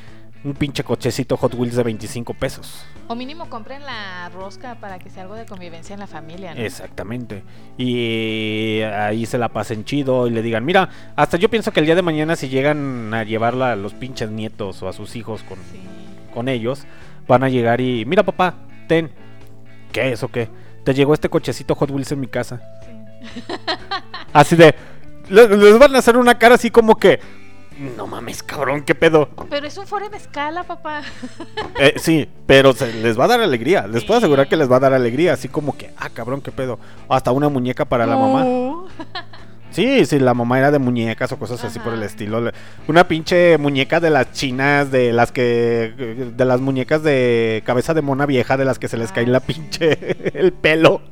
un pinche cochecito Hot Wheels de 25 pesos. O mínimo compren la rosca para que sea algo de convivencia en la familia, ¿no? Exactamente. Y ahí se la pasen chido y le digan, mira, hasta yo pienso que el día de mañana si llegan a llevarla a los pinches nietos o a sus hijos con, Sí. con ellos, van a llegar y, mira papá, ten. ¿Qué es o qué? Te llegó este cochecito Hot Wheels en mi casa. Así de... le- Les van a hacer una cara así como que... No mames, cabrón, qué pedo. Pero es un foro en escala, papá. Eh, sí, pero se les va a dar alegría. Les puedo asegurar que les va a dar alegría. Así como que, ah, cabrón, qué pedo. Hasta una muñeca para la mamá. Sí, sí, la mamá era de muñecas o cosas así por el estilo. Una pinche muñeca de las chinas, de las que. de las muñecas de cabeza de mona vieja, de las que se les cae la pinche. el pelo.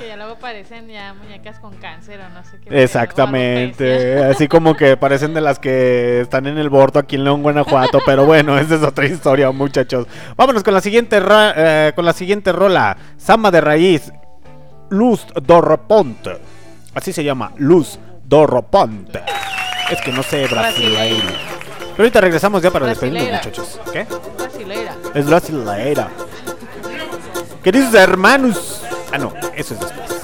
Que ya luego parecen ya muñecas con cáncer o no sé qué. Exactamente. Así como que parecen de las que están en el bordo aquí en León, Guanajuato. Pero bueno, esa es otra historia, muchachos. Vámonos con la siguiente, ra- eh, con la siguiente rola. Samba de raíz. Luz Dorroponte. Así se llama, Luz Dorroponte. Es que no sé brasileiro. Pero ahorita regresamos ya para despedirnos, Brasileira. muchachos. ¿Qué? Brasilera. Es brasileira. Queridos hermanos. Ah, no, eso es después.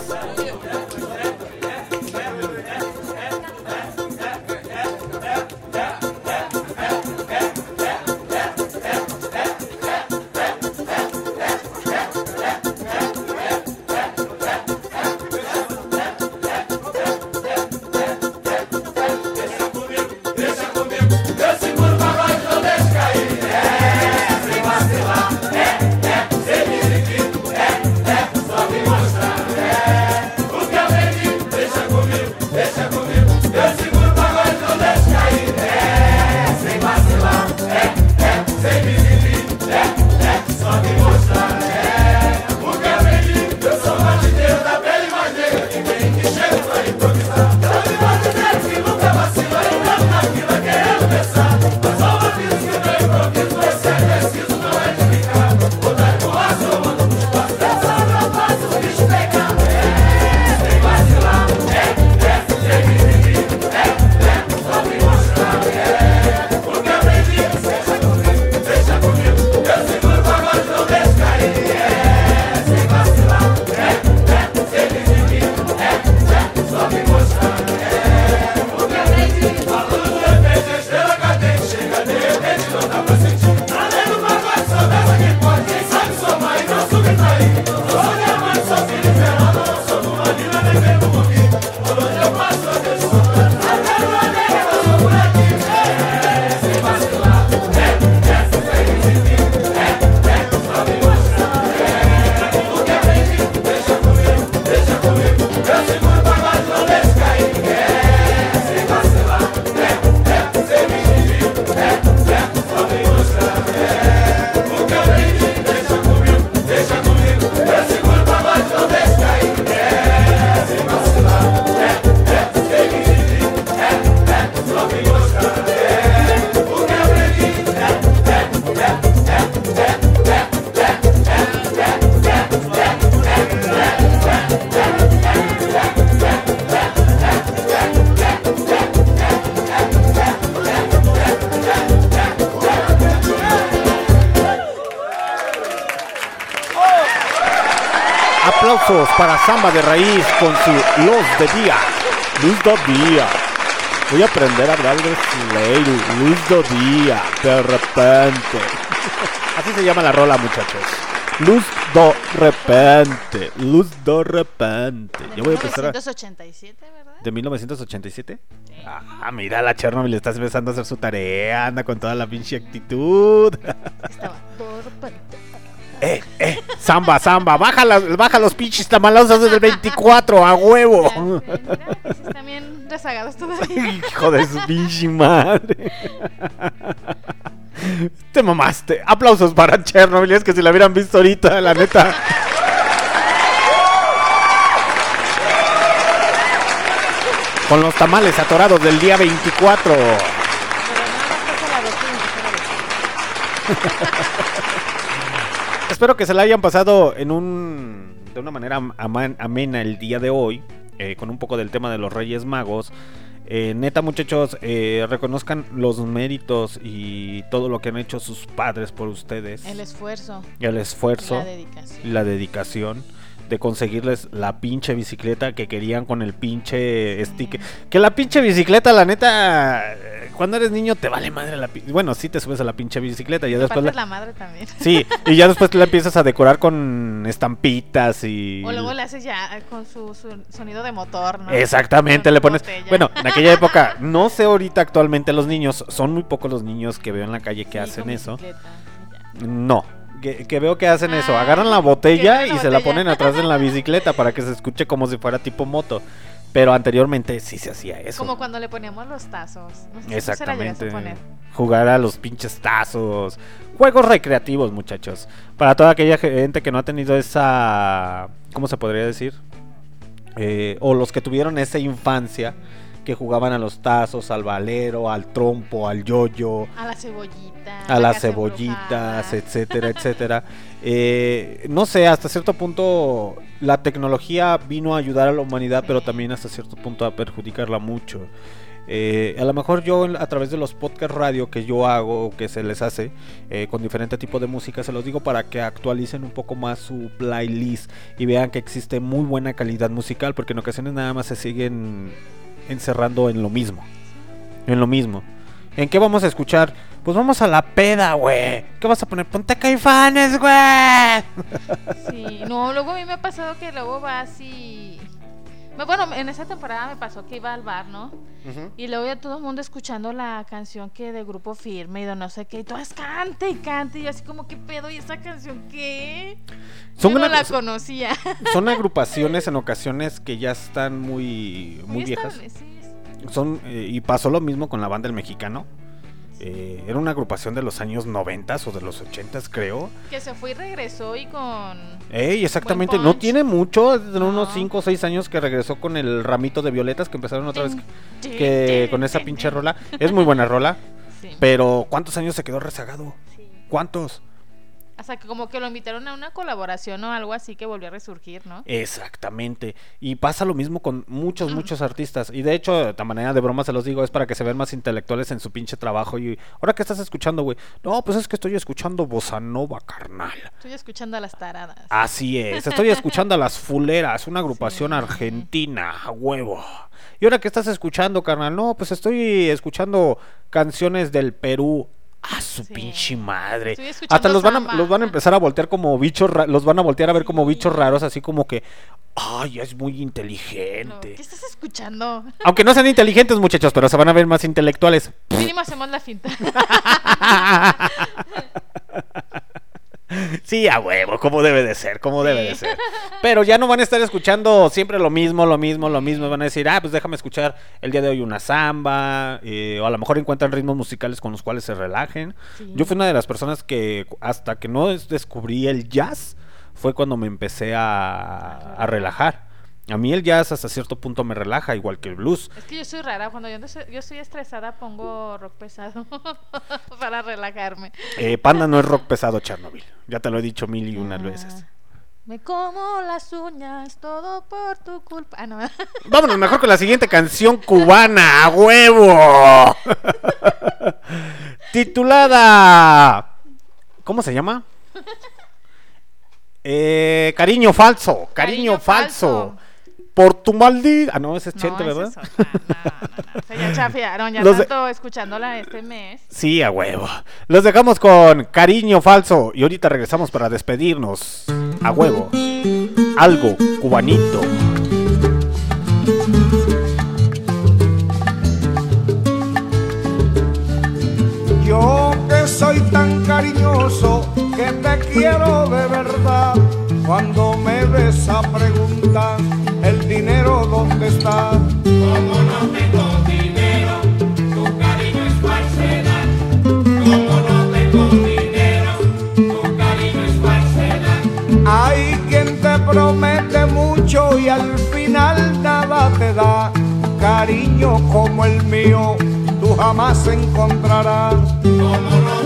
Samba de Raíz con su Los de Día. Luz do Día. Voy a aprender a hablar brasileiro. Luz do Día. De repente. Así se llama la rola, muchachos. Luz do repente. Luz do repente. De Yo voy a empezar a... 1987, ¿verdad? ¿De 1987? Ah, mira, la Chernobyl está empezando a hacer su tarea, anda con toda la pinche actitud. Samba, samba, baja, las- baja los pinches tamalados desde el 24, a huevo. Mira, bien rezagados todavía. Hijo de su pinche madre. Te mamaste. Aplausos para Chernobyl, es que si la hubieran visto ahorita, la neta. Con los tamales atorados del día 24. Pero nada Espero que se la hayan pasado en un de una manera ama- amena el día de hoy, eh, con un poco del tema de los Reyes Magos. Eh, neta, muchachos, eh, reconozcan los méritos y todo lo que han hecho sus padres por ustedes. El esfuerzo. el esfuerzo La dedicación. la dedicación de conseguirles la pinche bicicleta que querían con el pinche sticker. Que la pinche bicicleta, la neta, cuando eres niño te vale madre la Bueno, sí te subes a la pinche bicicleta y ya después la- la madre también. Sí, y ya después la empiezas a decorar con estampitas y... O luego le haces ya con su, su sonido de motor, ¿no? Exactamente, le pones... botella. Bueno, en aquella época, no sé ahorita actualmente los niños, son muy pocos los niños que veo en la calle que Sí, hacen eso. No, que, que veo que hacen eso. Ah, Agarran la que botella y se la ponen atrás en la bicicleta para que se escuche como si fuera tipo moto. Pero anteriormente sí se hacía eso. Como cuando le poníamos los tazos. No sé si tú se la llegaste Exactamente. a. Jugar a los pinches tazos. Juegos recreativos, muchachos. Para toda aquella gente que no ha tenido esa... ¿Cómo se podría decir? Eh, o los que tuvieron esa infancia que jugaban a los tazos, al valero, al trompo, al yoyo. A la cebollita. a la las cebollitas, embrujada. etcétera, etcétera. Eh, no sé, hasta cierto punto la tecnología vino a ayudar a la humanidad, pero también hasta cierto punto a perjudicarla mucho. Eh, a lo mejor yo a través de los podcast radio que yo hago o que se les hace eh, con diferente tipo de música, se los digo para que actualicen un poco más su playlist y vean que existe muy buena calidad musical, porque en ocasiones nada más se siguen encerrando en lo mismo. En lo mismo. ¿En qué vamos a escuchar? Pues vamos a la peda, güey. ¿Qué vas a poner? Ponte caifanes, güey. Sí, no, luego a mí me ha pasado que luego vas y... Bueno, en esa temporada me pasó que iba al bar, ¿no? Y luego ya todo el mundo escuchando la canción que de Grupo Firme y de no sé qué, y todas cante y cante, y yo así como, ¿qué pedo? ¿Y esa canción qué? Son yo no la conocía. Son agrupaciones en ocasiones que ya están muy, muy viejas. estable, sí, sí. Son, eh, y pasó lo mismo con la banda El Mexicano. Eh, era una agrupación de los años 90 o de los 80 creo. Que se fue y regresó y con... Ey, exactamente, no tiene mucho, de No. unos 5 o 6 años que regresó con el ramito de violetas que empezaron otra vez que con esa pinche rola. Es muy buena rola, Sí, pero ¿cuántos años se quedó rezagado? sí. ¿Cuántos? Hasta que como que lo invitaron a una colaboración o algo así que volvió a resurgir, ¿no? Exactamente. Y pasa lo mismo con muchos, muchos artistas. Y de hecho, de manera de broma se los digo, es para que se vean más intelectuales en su pinche trabajo. Y ahora que estás escuchando, güey. No, pues es que estoy escuchando Bossa Nova, carnal. Estoy escuchando a las taradas. Así es, estoy escuchando a las Fuleras, una agrupación Sí. argentina, a huevo. ¿Y ahora qué estás escuchando, carnal? No, pues estoy escuchando canciones del Perú. A su Sí. pinche madre. Hasta los van, a, los van a empezar a voltear como bichos, los van a voltear a ver como bichos raros, así como que, ay, es muy No, inteligente. ¿Qué estás escuchando? Aunque no sean inteligentes, muchachos, pero se van a ver más intelectuales. Mínimo hacemos la finta. Sí, a huevo, como debe de ser, como debe de ser. Pero ya no van a estar escuchando siempre lo mismo, lo mismo, lo mismo. Van a decir, ah, pues déjame escuchar el día de hoy una samba. eh, o a lo mejor encuentran ritmos musicales con los cuales se relajen. Sí. Yo fui una de las personas que hasta que no des- descubrí el jazz, fue cuando me empecé a, a relajar. A mí el jazz hasta cierto punto me relaja, igual que el blues. Es que yo soy rara. Cuando yo, yo estoy estresada pongo rock pesado para relajarme. Eh, Panda no es rock pesado, Chernobyl. Ya te lo he dicho mil y unas Ah, veces. Me como las uñas, todo por tu culpa. Ah, no. Vámonos mejor con la siguiente canción cubana, a huevo. Titulada. ¿Cómo se llama? Eh, cariño falso, cariño, Cariño falso. falso. Por tu maldita. Ah, no, ese es No, Chente, ¿verdad? es otra. No, no, no. Se ya chafiaron, ya Los de- tanto escuchándola este mes. Sí, a huevo. Los dejamos con cariño falso y ahorita regresamos para despedirnos. A huevo. Algo cubanito. Yo que soy tan cariñoso, que te quiero de verdad. Cuando me ves a preguntar, dinero dónde está. Como no tengo dinero, tu cariño es falsedad. Como no tengo dinero, tu cariño es falsedad. Hay quien te promete mucho y al final nada te da. Cariño como el mío, tú jamás encontrarás. Como no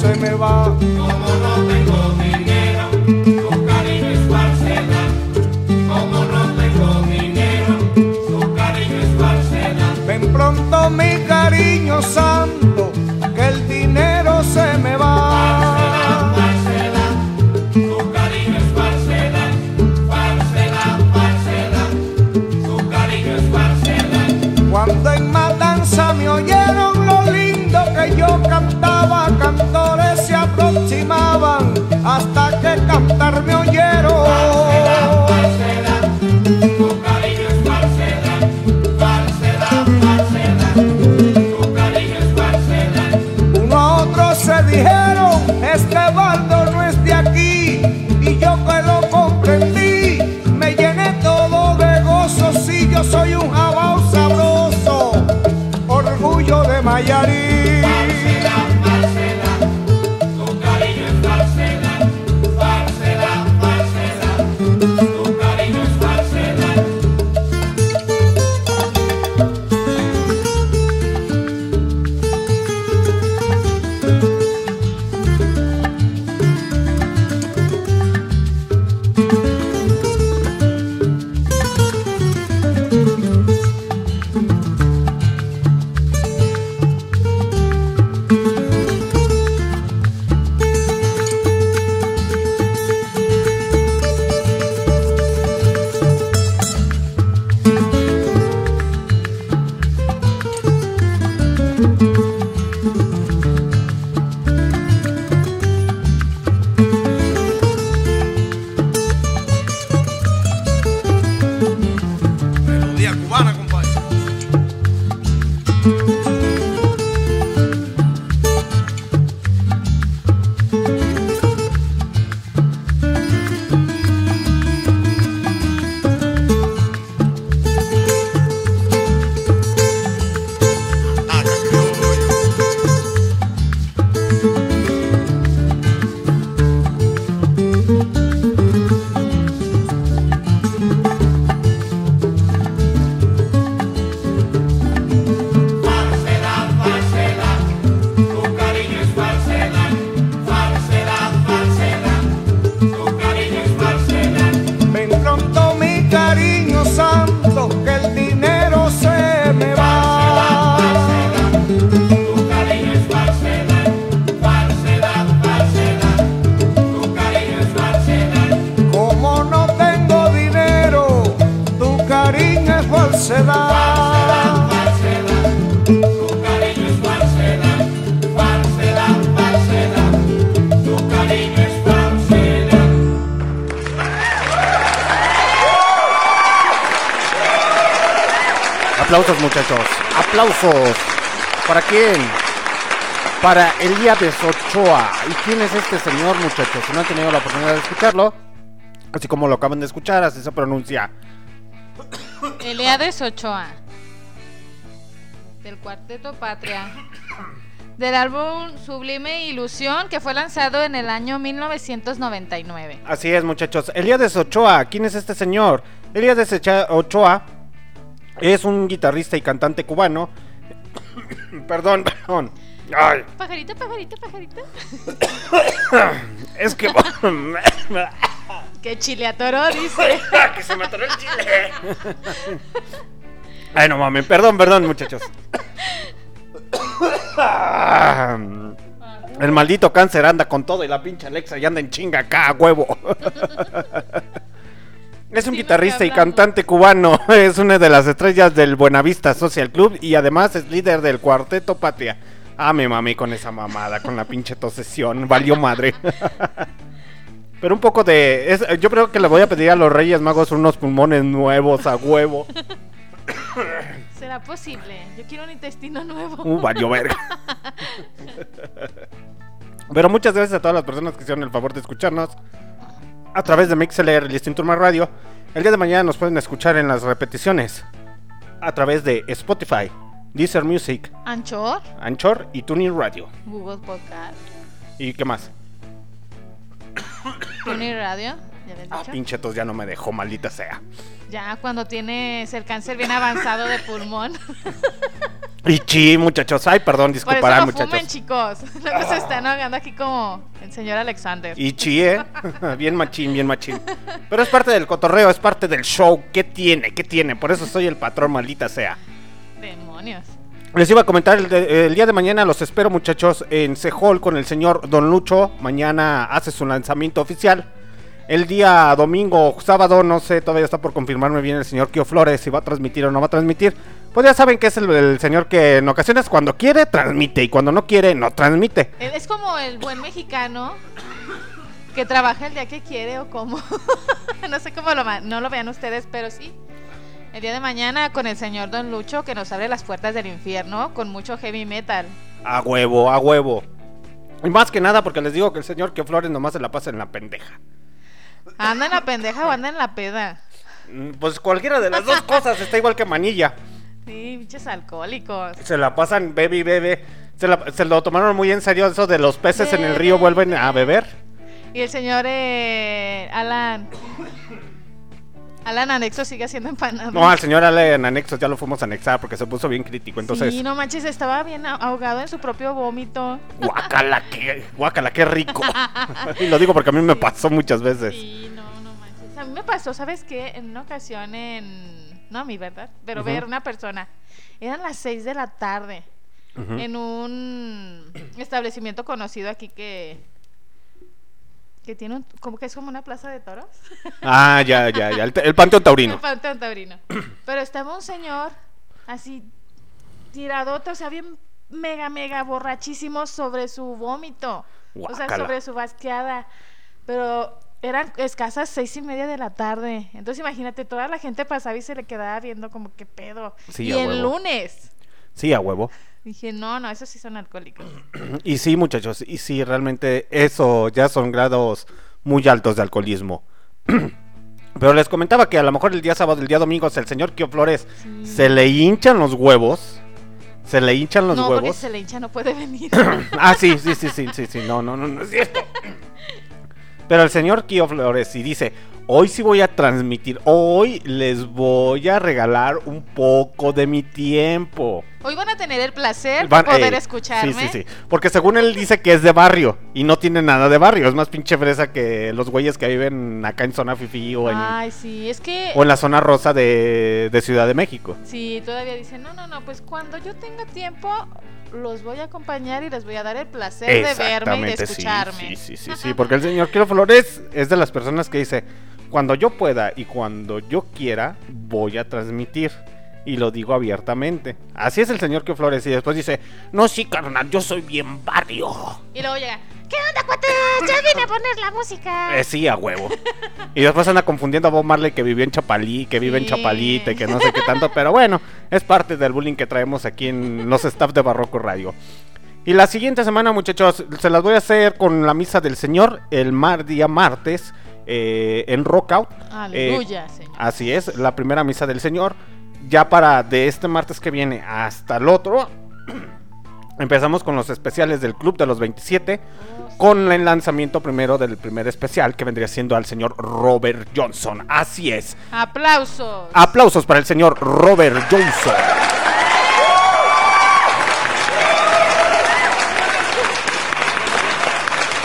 se me va. Como no tengo dinero, tu cariño es falsedad. Como no tengo dinero, tu cariño es falsedad. Ven pronto mi cariño santo, Elías Ochoa. ¿Y quién es este señor, muchachos? Si no han tenido la oportunidad de escucharlo, así como lo acaban de escuchar, así se pronuncia. Eliades Ochoa. Del Cuarteto Patria. Del álbum Sublime Ilusión que fue lanzado en el año 1999. Así es, muchachos. Elías Ochoa. ¿Quién es este señor? Elías Echa- Ochoa es un guitarrista y cantante cubano. perdón, perdón. Ay, Pajarita, pajarita, pajarita. es que Que chile a toro, dice. que se me atoró el chile. Ay, no mames, perdón, perdón, muchachos. El maldito cáncer anda con todo y la pinche Alexa ya anda en chinga acá, huevo. Es un Sí, guitarrista y cantante cubano. Es una de las estrellas del Buenavista Social Club y además es líder del Cuarteto Patria. Ah, me mamé con esa mamada, con la pinche tosesión. Valió madre. Pero un poco de. es- yo creo que le voy a pedir a los Reyes Magos unos pulmones nuevos a huevo. ¿Será posible? Yo quiero un intestino nuevo. Uh, valió verga. Pero muchas gracias a todas las personas que hicieron el favor de escucharnos a través de MixLR y Listing Turma Radio. El día de mañana nos pueden escuchar en las repeticiones a través de Spotify, Deezer Music, Anchor, Anchor y Tuning Radio. Google Podcast, ¿Y qué más? Tuning Radio. ¿Ya habías Ah, dicho? pinche tos ya no me dejó, maldita sea. Ya cuando tienes el cáncer bien avanzado de pulmón. Y chi, muchachos. Ay, perdón, Por eso disculparán, no muchachos. fumen, chicos. Luego se están ahogando aquí como el señor Alexander. Y chi, ¿eh? bien machín, bien machín. Pero es parte del cotorreo, es parte del show. ¿Qué tiene? ¿Qué tiene? Por eso soy el patrón, maldita sea. Demonios. Les iba a comentar, el, de- el día de mañana los espero muchachos en Sehol con el señor Don Lucho. Mañana hace su lanzamiento oficial. El día domingo o sábado, no sé, todavía está por confirmarme bien el señor Kio Flores si va a transmitir o no va a transmitir. Pues ya saben que es el, el señor que en ocasiones cuando quiere transmite y cuando no quiere no transmite. Él Es como el buen mexicano que trabaja el día que quiere o como. no sé cómo lo, no lo vean ustedes, pero sí. El día de mañana con el señor Don Lucho que nos abre las puertas del infierno con mucho heavy metal. A huevo, a huevo. Y más que nada porque les digo que el señor Kio Flores nomás se la pasa en la pendeja. Anda en la pendeja o anda en la peda. Mm, Pues cualquiera de las dos cosas está igual que manilla. Sí, pinches alcohólicos. Se la pasan bebe y bebe. Se, la- se lo tomaron muy en serio eso de los peces en el río vuelven a beber. Y el señor eh, Alan. Alan Anexo sigue haciendo empanadas. No, al señor Ale en anexos ya lo fuimos a anexar porque se puso bien crítico. Entonces, Sí, no manches, estaba bien ahogado en su propio vómito. guácala, qué, guácala, qué rico. y lo digo porque a mí me pasó muchas veces. Sí, no, no manches. A mí me pasó, ¿sabes qué? En una ocasión en... No a mí, ¿verdad? Pero ver una persona. Eran las 6 de la tarde. En un establecimiento conocido aquí que... Que tiene un... Como que es como una plaza de toros. Ah, ya, ya, ya. El, el Panteón Taurino. El Panteón Taurino. Pero estaba un señor así tiradote, o sea, bien mega, mega borrachísimo sobre su vómito. O sea, sobre su basqueada. Pero eran escasas seis y media de la tarde. Entonces imagínate, toda la gente pasaba y se le quedaba viendo como que pedo. Sí, y el huevo. lunes Sí, a huevo. Dije, no, no, esos sí son alcohólicos. Y sí, muchachos, y sí, realmente eso ya son grados muy altos de alcoholismo. Pero les comentaba que a lo mejor el día sábado, el día domingo, si el señor Kio Flores se le hinchan los huevos. Se le hinchan los no, porque huevos. se le hincha, no puede venir. ah, sí, sí, sí, sí, sí, sí, no, no, no, no es cierto. Pero el señor Kio Flores sí dice, hoy sí voy a transmitir, hoy les voy a regalar un poco de mi tiempo. Hoy van a tener el placer Van- de poder ey, escucharme. Sí, sí, sí. Porque según él dice que es de barrio y no tiene nada de barrio. Es más pinche fresa que los güeyes que viven acá en zona fifi o en, Ay, sí, es que... o en la zona rosa de, de Ciudad de México. Sí, todavía dicen, no, no, no, pues cuando yo tenga tiempo los voy a acompañar y les voy a dar el placer de verme y de sí, escucharme. Sí, sí, sí, sí, porque el señor Kio Flores es de las personas que dice, cuando yo pueda y cuando yo quiera, voy a transmitir. Y lo digo abiertamente. Así es el señor Kio Flores. Y después dice, no, sí, carnal, yo soy bien barrio. Y luego llega, ¿qué onda, cuates? Ya vine a poner la música. Eh, sí, a huevo. Y después anda confundiendo a Bob Marley que vivió en Chapalí, que vive en. Chapalita y que no sé qué tanto. Pero bueno, es parte del bullying que traemos aquí en los staff de Barroco Radio. Y la siguiente semana, muchachos, se las voy a hacer con la misa del Señor el mar, día martes eh, en Rockout. Aleluya, Eh, Señor. Así es, la primera misa del Señor. Ya para de este martes que viene hasta el otro, empezamos con los especiales del Club de los 27. Con el lanzamiento primero del primer especial que vendría siendo al señor Robert Johnson. Así es. Aplausos. Aplausos para el señor Robert Johnson.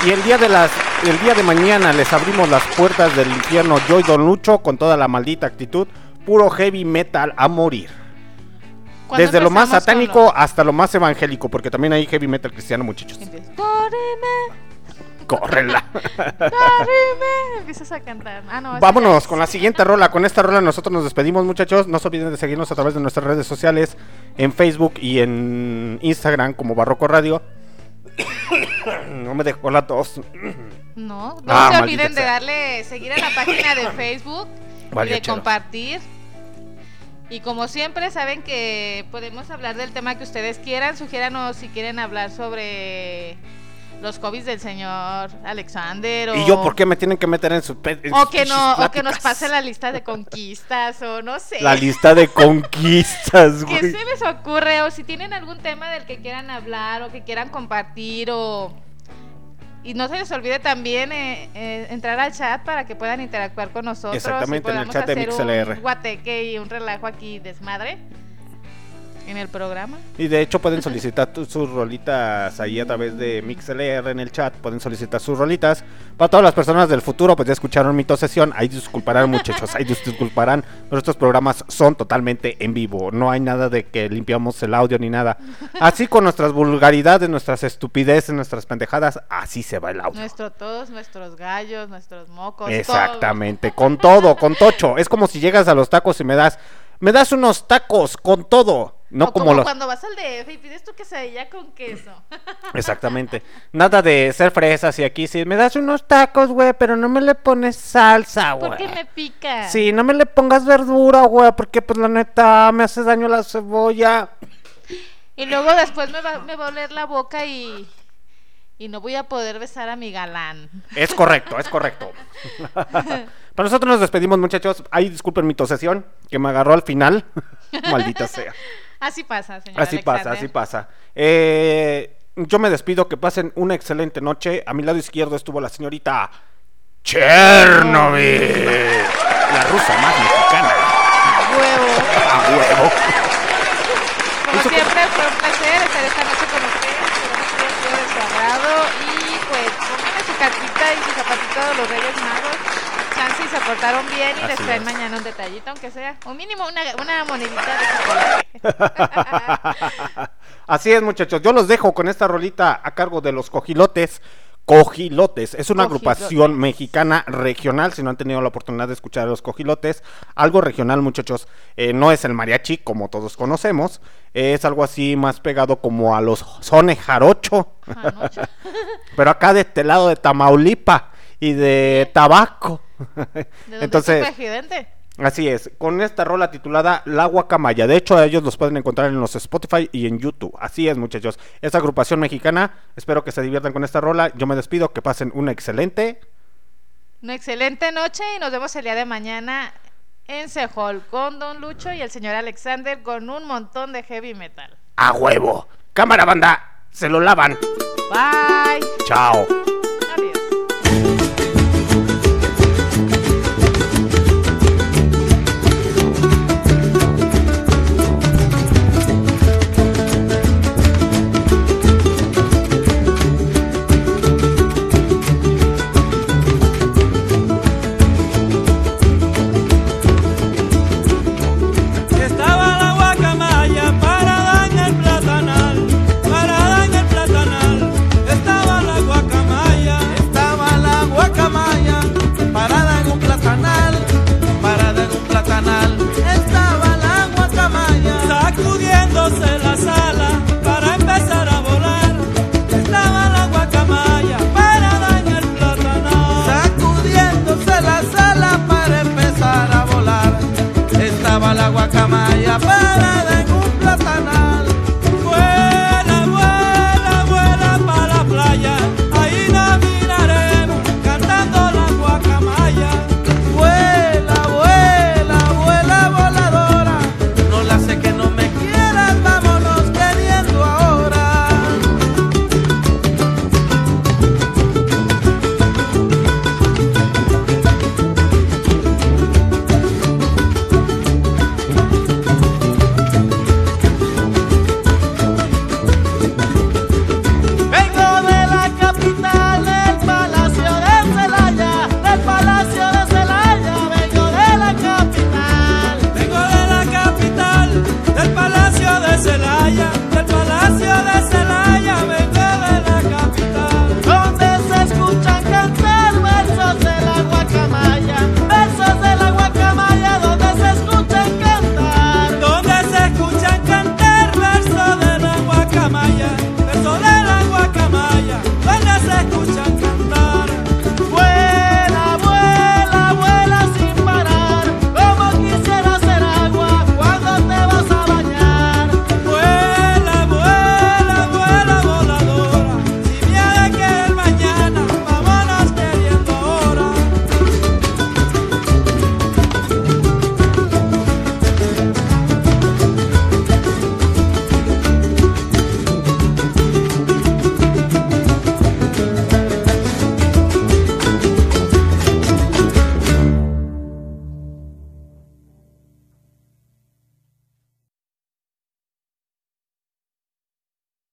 Y el día de las el día de mañana les abrimos las puertas del infierno yo y Don Lucho con toda la maldita actitud. Puro heavy metal a morir. ¿Cuándo Desde lo más satánico lo- hasta lo más evangélico, porque también hay heavy metal cristiano, muchachos. Empieza, Córreme, Córrela. córreme. Empiezas a cantar. Ah, no, Vámonos con la siguiente rola. Con esta rola nosotros nos despedimos, muchachos. No se olviden de seguirnos a través de nuestras redes sociales, en Facebook y en Instagram como Barroco Radio. no me dejó la tos. No, no Ah, se olviden de darle seguir a la página de Facebook Vale, y de chero. compartir. Y como siempre, saben que podemos hablar del tema que ustedes quieran. Sugiéranos si quieren hablar sobre los hobbies del señor Alexander. O, ¿Y yo por qué me tienen que meter en su en O que, no, o que nos pase la lista de conquistas o no sé. La lista de conquistas, ¿Qué güey. se les ocurre? O si tienen algún tema del que quieran hablar o que quieran compartir o... Y no se les olvide también eh, eh, entrar al chat para que puedan interactuar con nosotros. Exactamente, y en el chat de MixLR. Un guateque y un relajo aquí desmadre en el programa. Y de hecho pueden solicitar sus rolitas ahí a través de MixLR en el chat. Pueden solicitar sus rolitas. Para todas las personas del futuro, pues ya escucharon mi sesión. Ahí disculparán, muchachos. Ahí dis- disculparán. Estos programas son totalmente en vivo. No hay nada de que limpiamos el audio ni nada. Así con nuestras vulgaridades, nuestras estupideces, nuestras pendejadas, así se va el audio. Nuestro todos, nuestros gallos, nuestros mocos. Exactamente, con todo, con tocho. Es como si llegas a los tacos y me das, me das unos tacos con todo. No o como, como los. cuando vas al DF y pides tu quesadilla con queso. Exactamente. Nada de ser fresas y aquí sí. Me das unos tacos, güey, pero no me le pones salsa, güey. Porque me pica. Sí, no me le pongas verdura, güey, porque pues la neta me hace daño la cebolla. Y luego después me va, me va a oler la boca y, y no voy a poder besar a mi galán. Es correcto, es correcto. Para nosotros nos despedimos, muchachos. Ahí disculpen mi tosesión, que me agarró al final. Maldita sea. Así pasa, señor. Así pasa, así pasa. Eh, yo me despido, que pasen una excelente noche. A mi lado izquierdo estuvo la señorita Chernobyl, la rusa más mexicana. Huevo. A huevo. Como siempre, fue un placer estar esta noche con ustedes. Esperamos que haya sido de su agrado. Y pues, pónganle su cartita y su zapatito de los Reyes Magos. Chance y se portaron bien y les traen es. mañana un detallito, aunque sea. O mínimo una, una monedita de chocolate. Así es, muchachos. Yo los dejo con esta rolita a cargo de los cogilotes. Cogilotes es una agrupación mexicana regional. Si no han tenido la oportunidad de escuchar a los cogilotes, algo regional, muchachos. Eh, no es el mariachi como todos conocemos. es algo así más pegado como a los sones jarocho. Pero acá de este lado de Tamaulipa y de Tabaco. ¿De dónde Entonces, presidente? Así es, con esta rola titulada La Guacamaya. De hecho, ellos los pueden encontrar en los Spotify y en YouTube. Así es, muchachos. Esta agrupación mexicana, espero que se diviertan con esta rola. Yo me despido, que pasen una excelente. Una excelente noche y nos vemos el día de mañana en Sehol con Don Lucho y el señor Alexander con un montón de heavy metal. ¡A huevo! ¡Cámara, banda! ¡Se lo lavan! Bye. ¡Chao!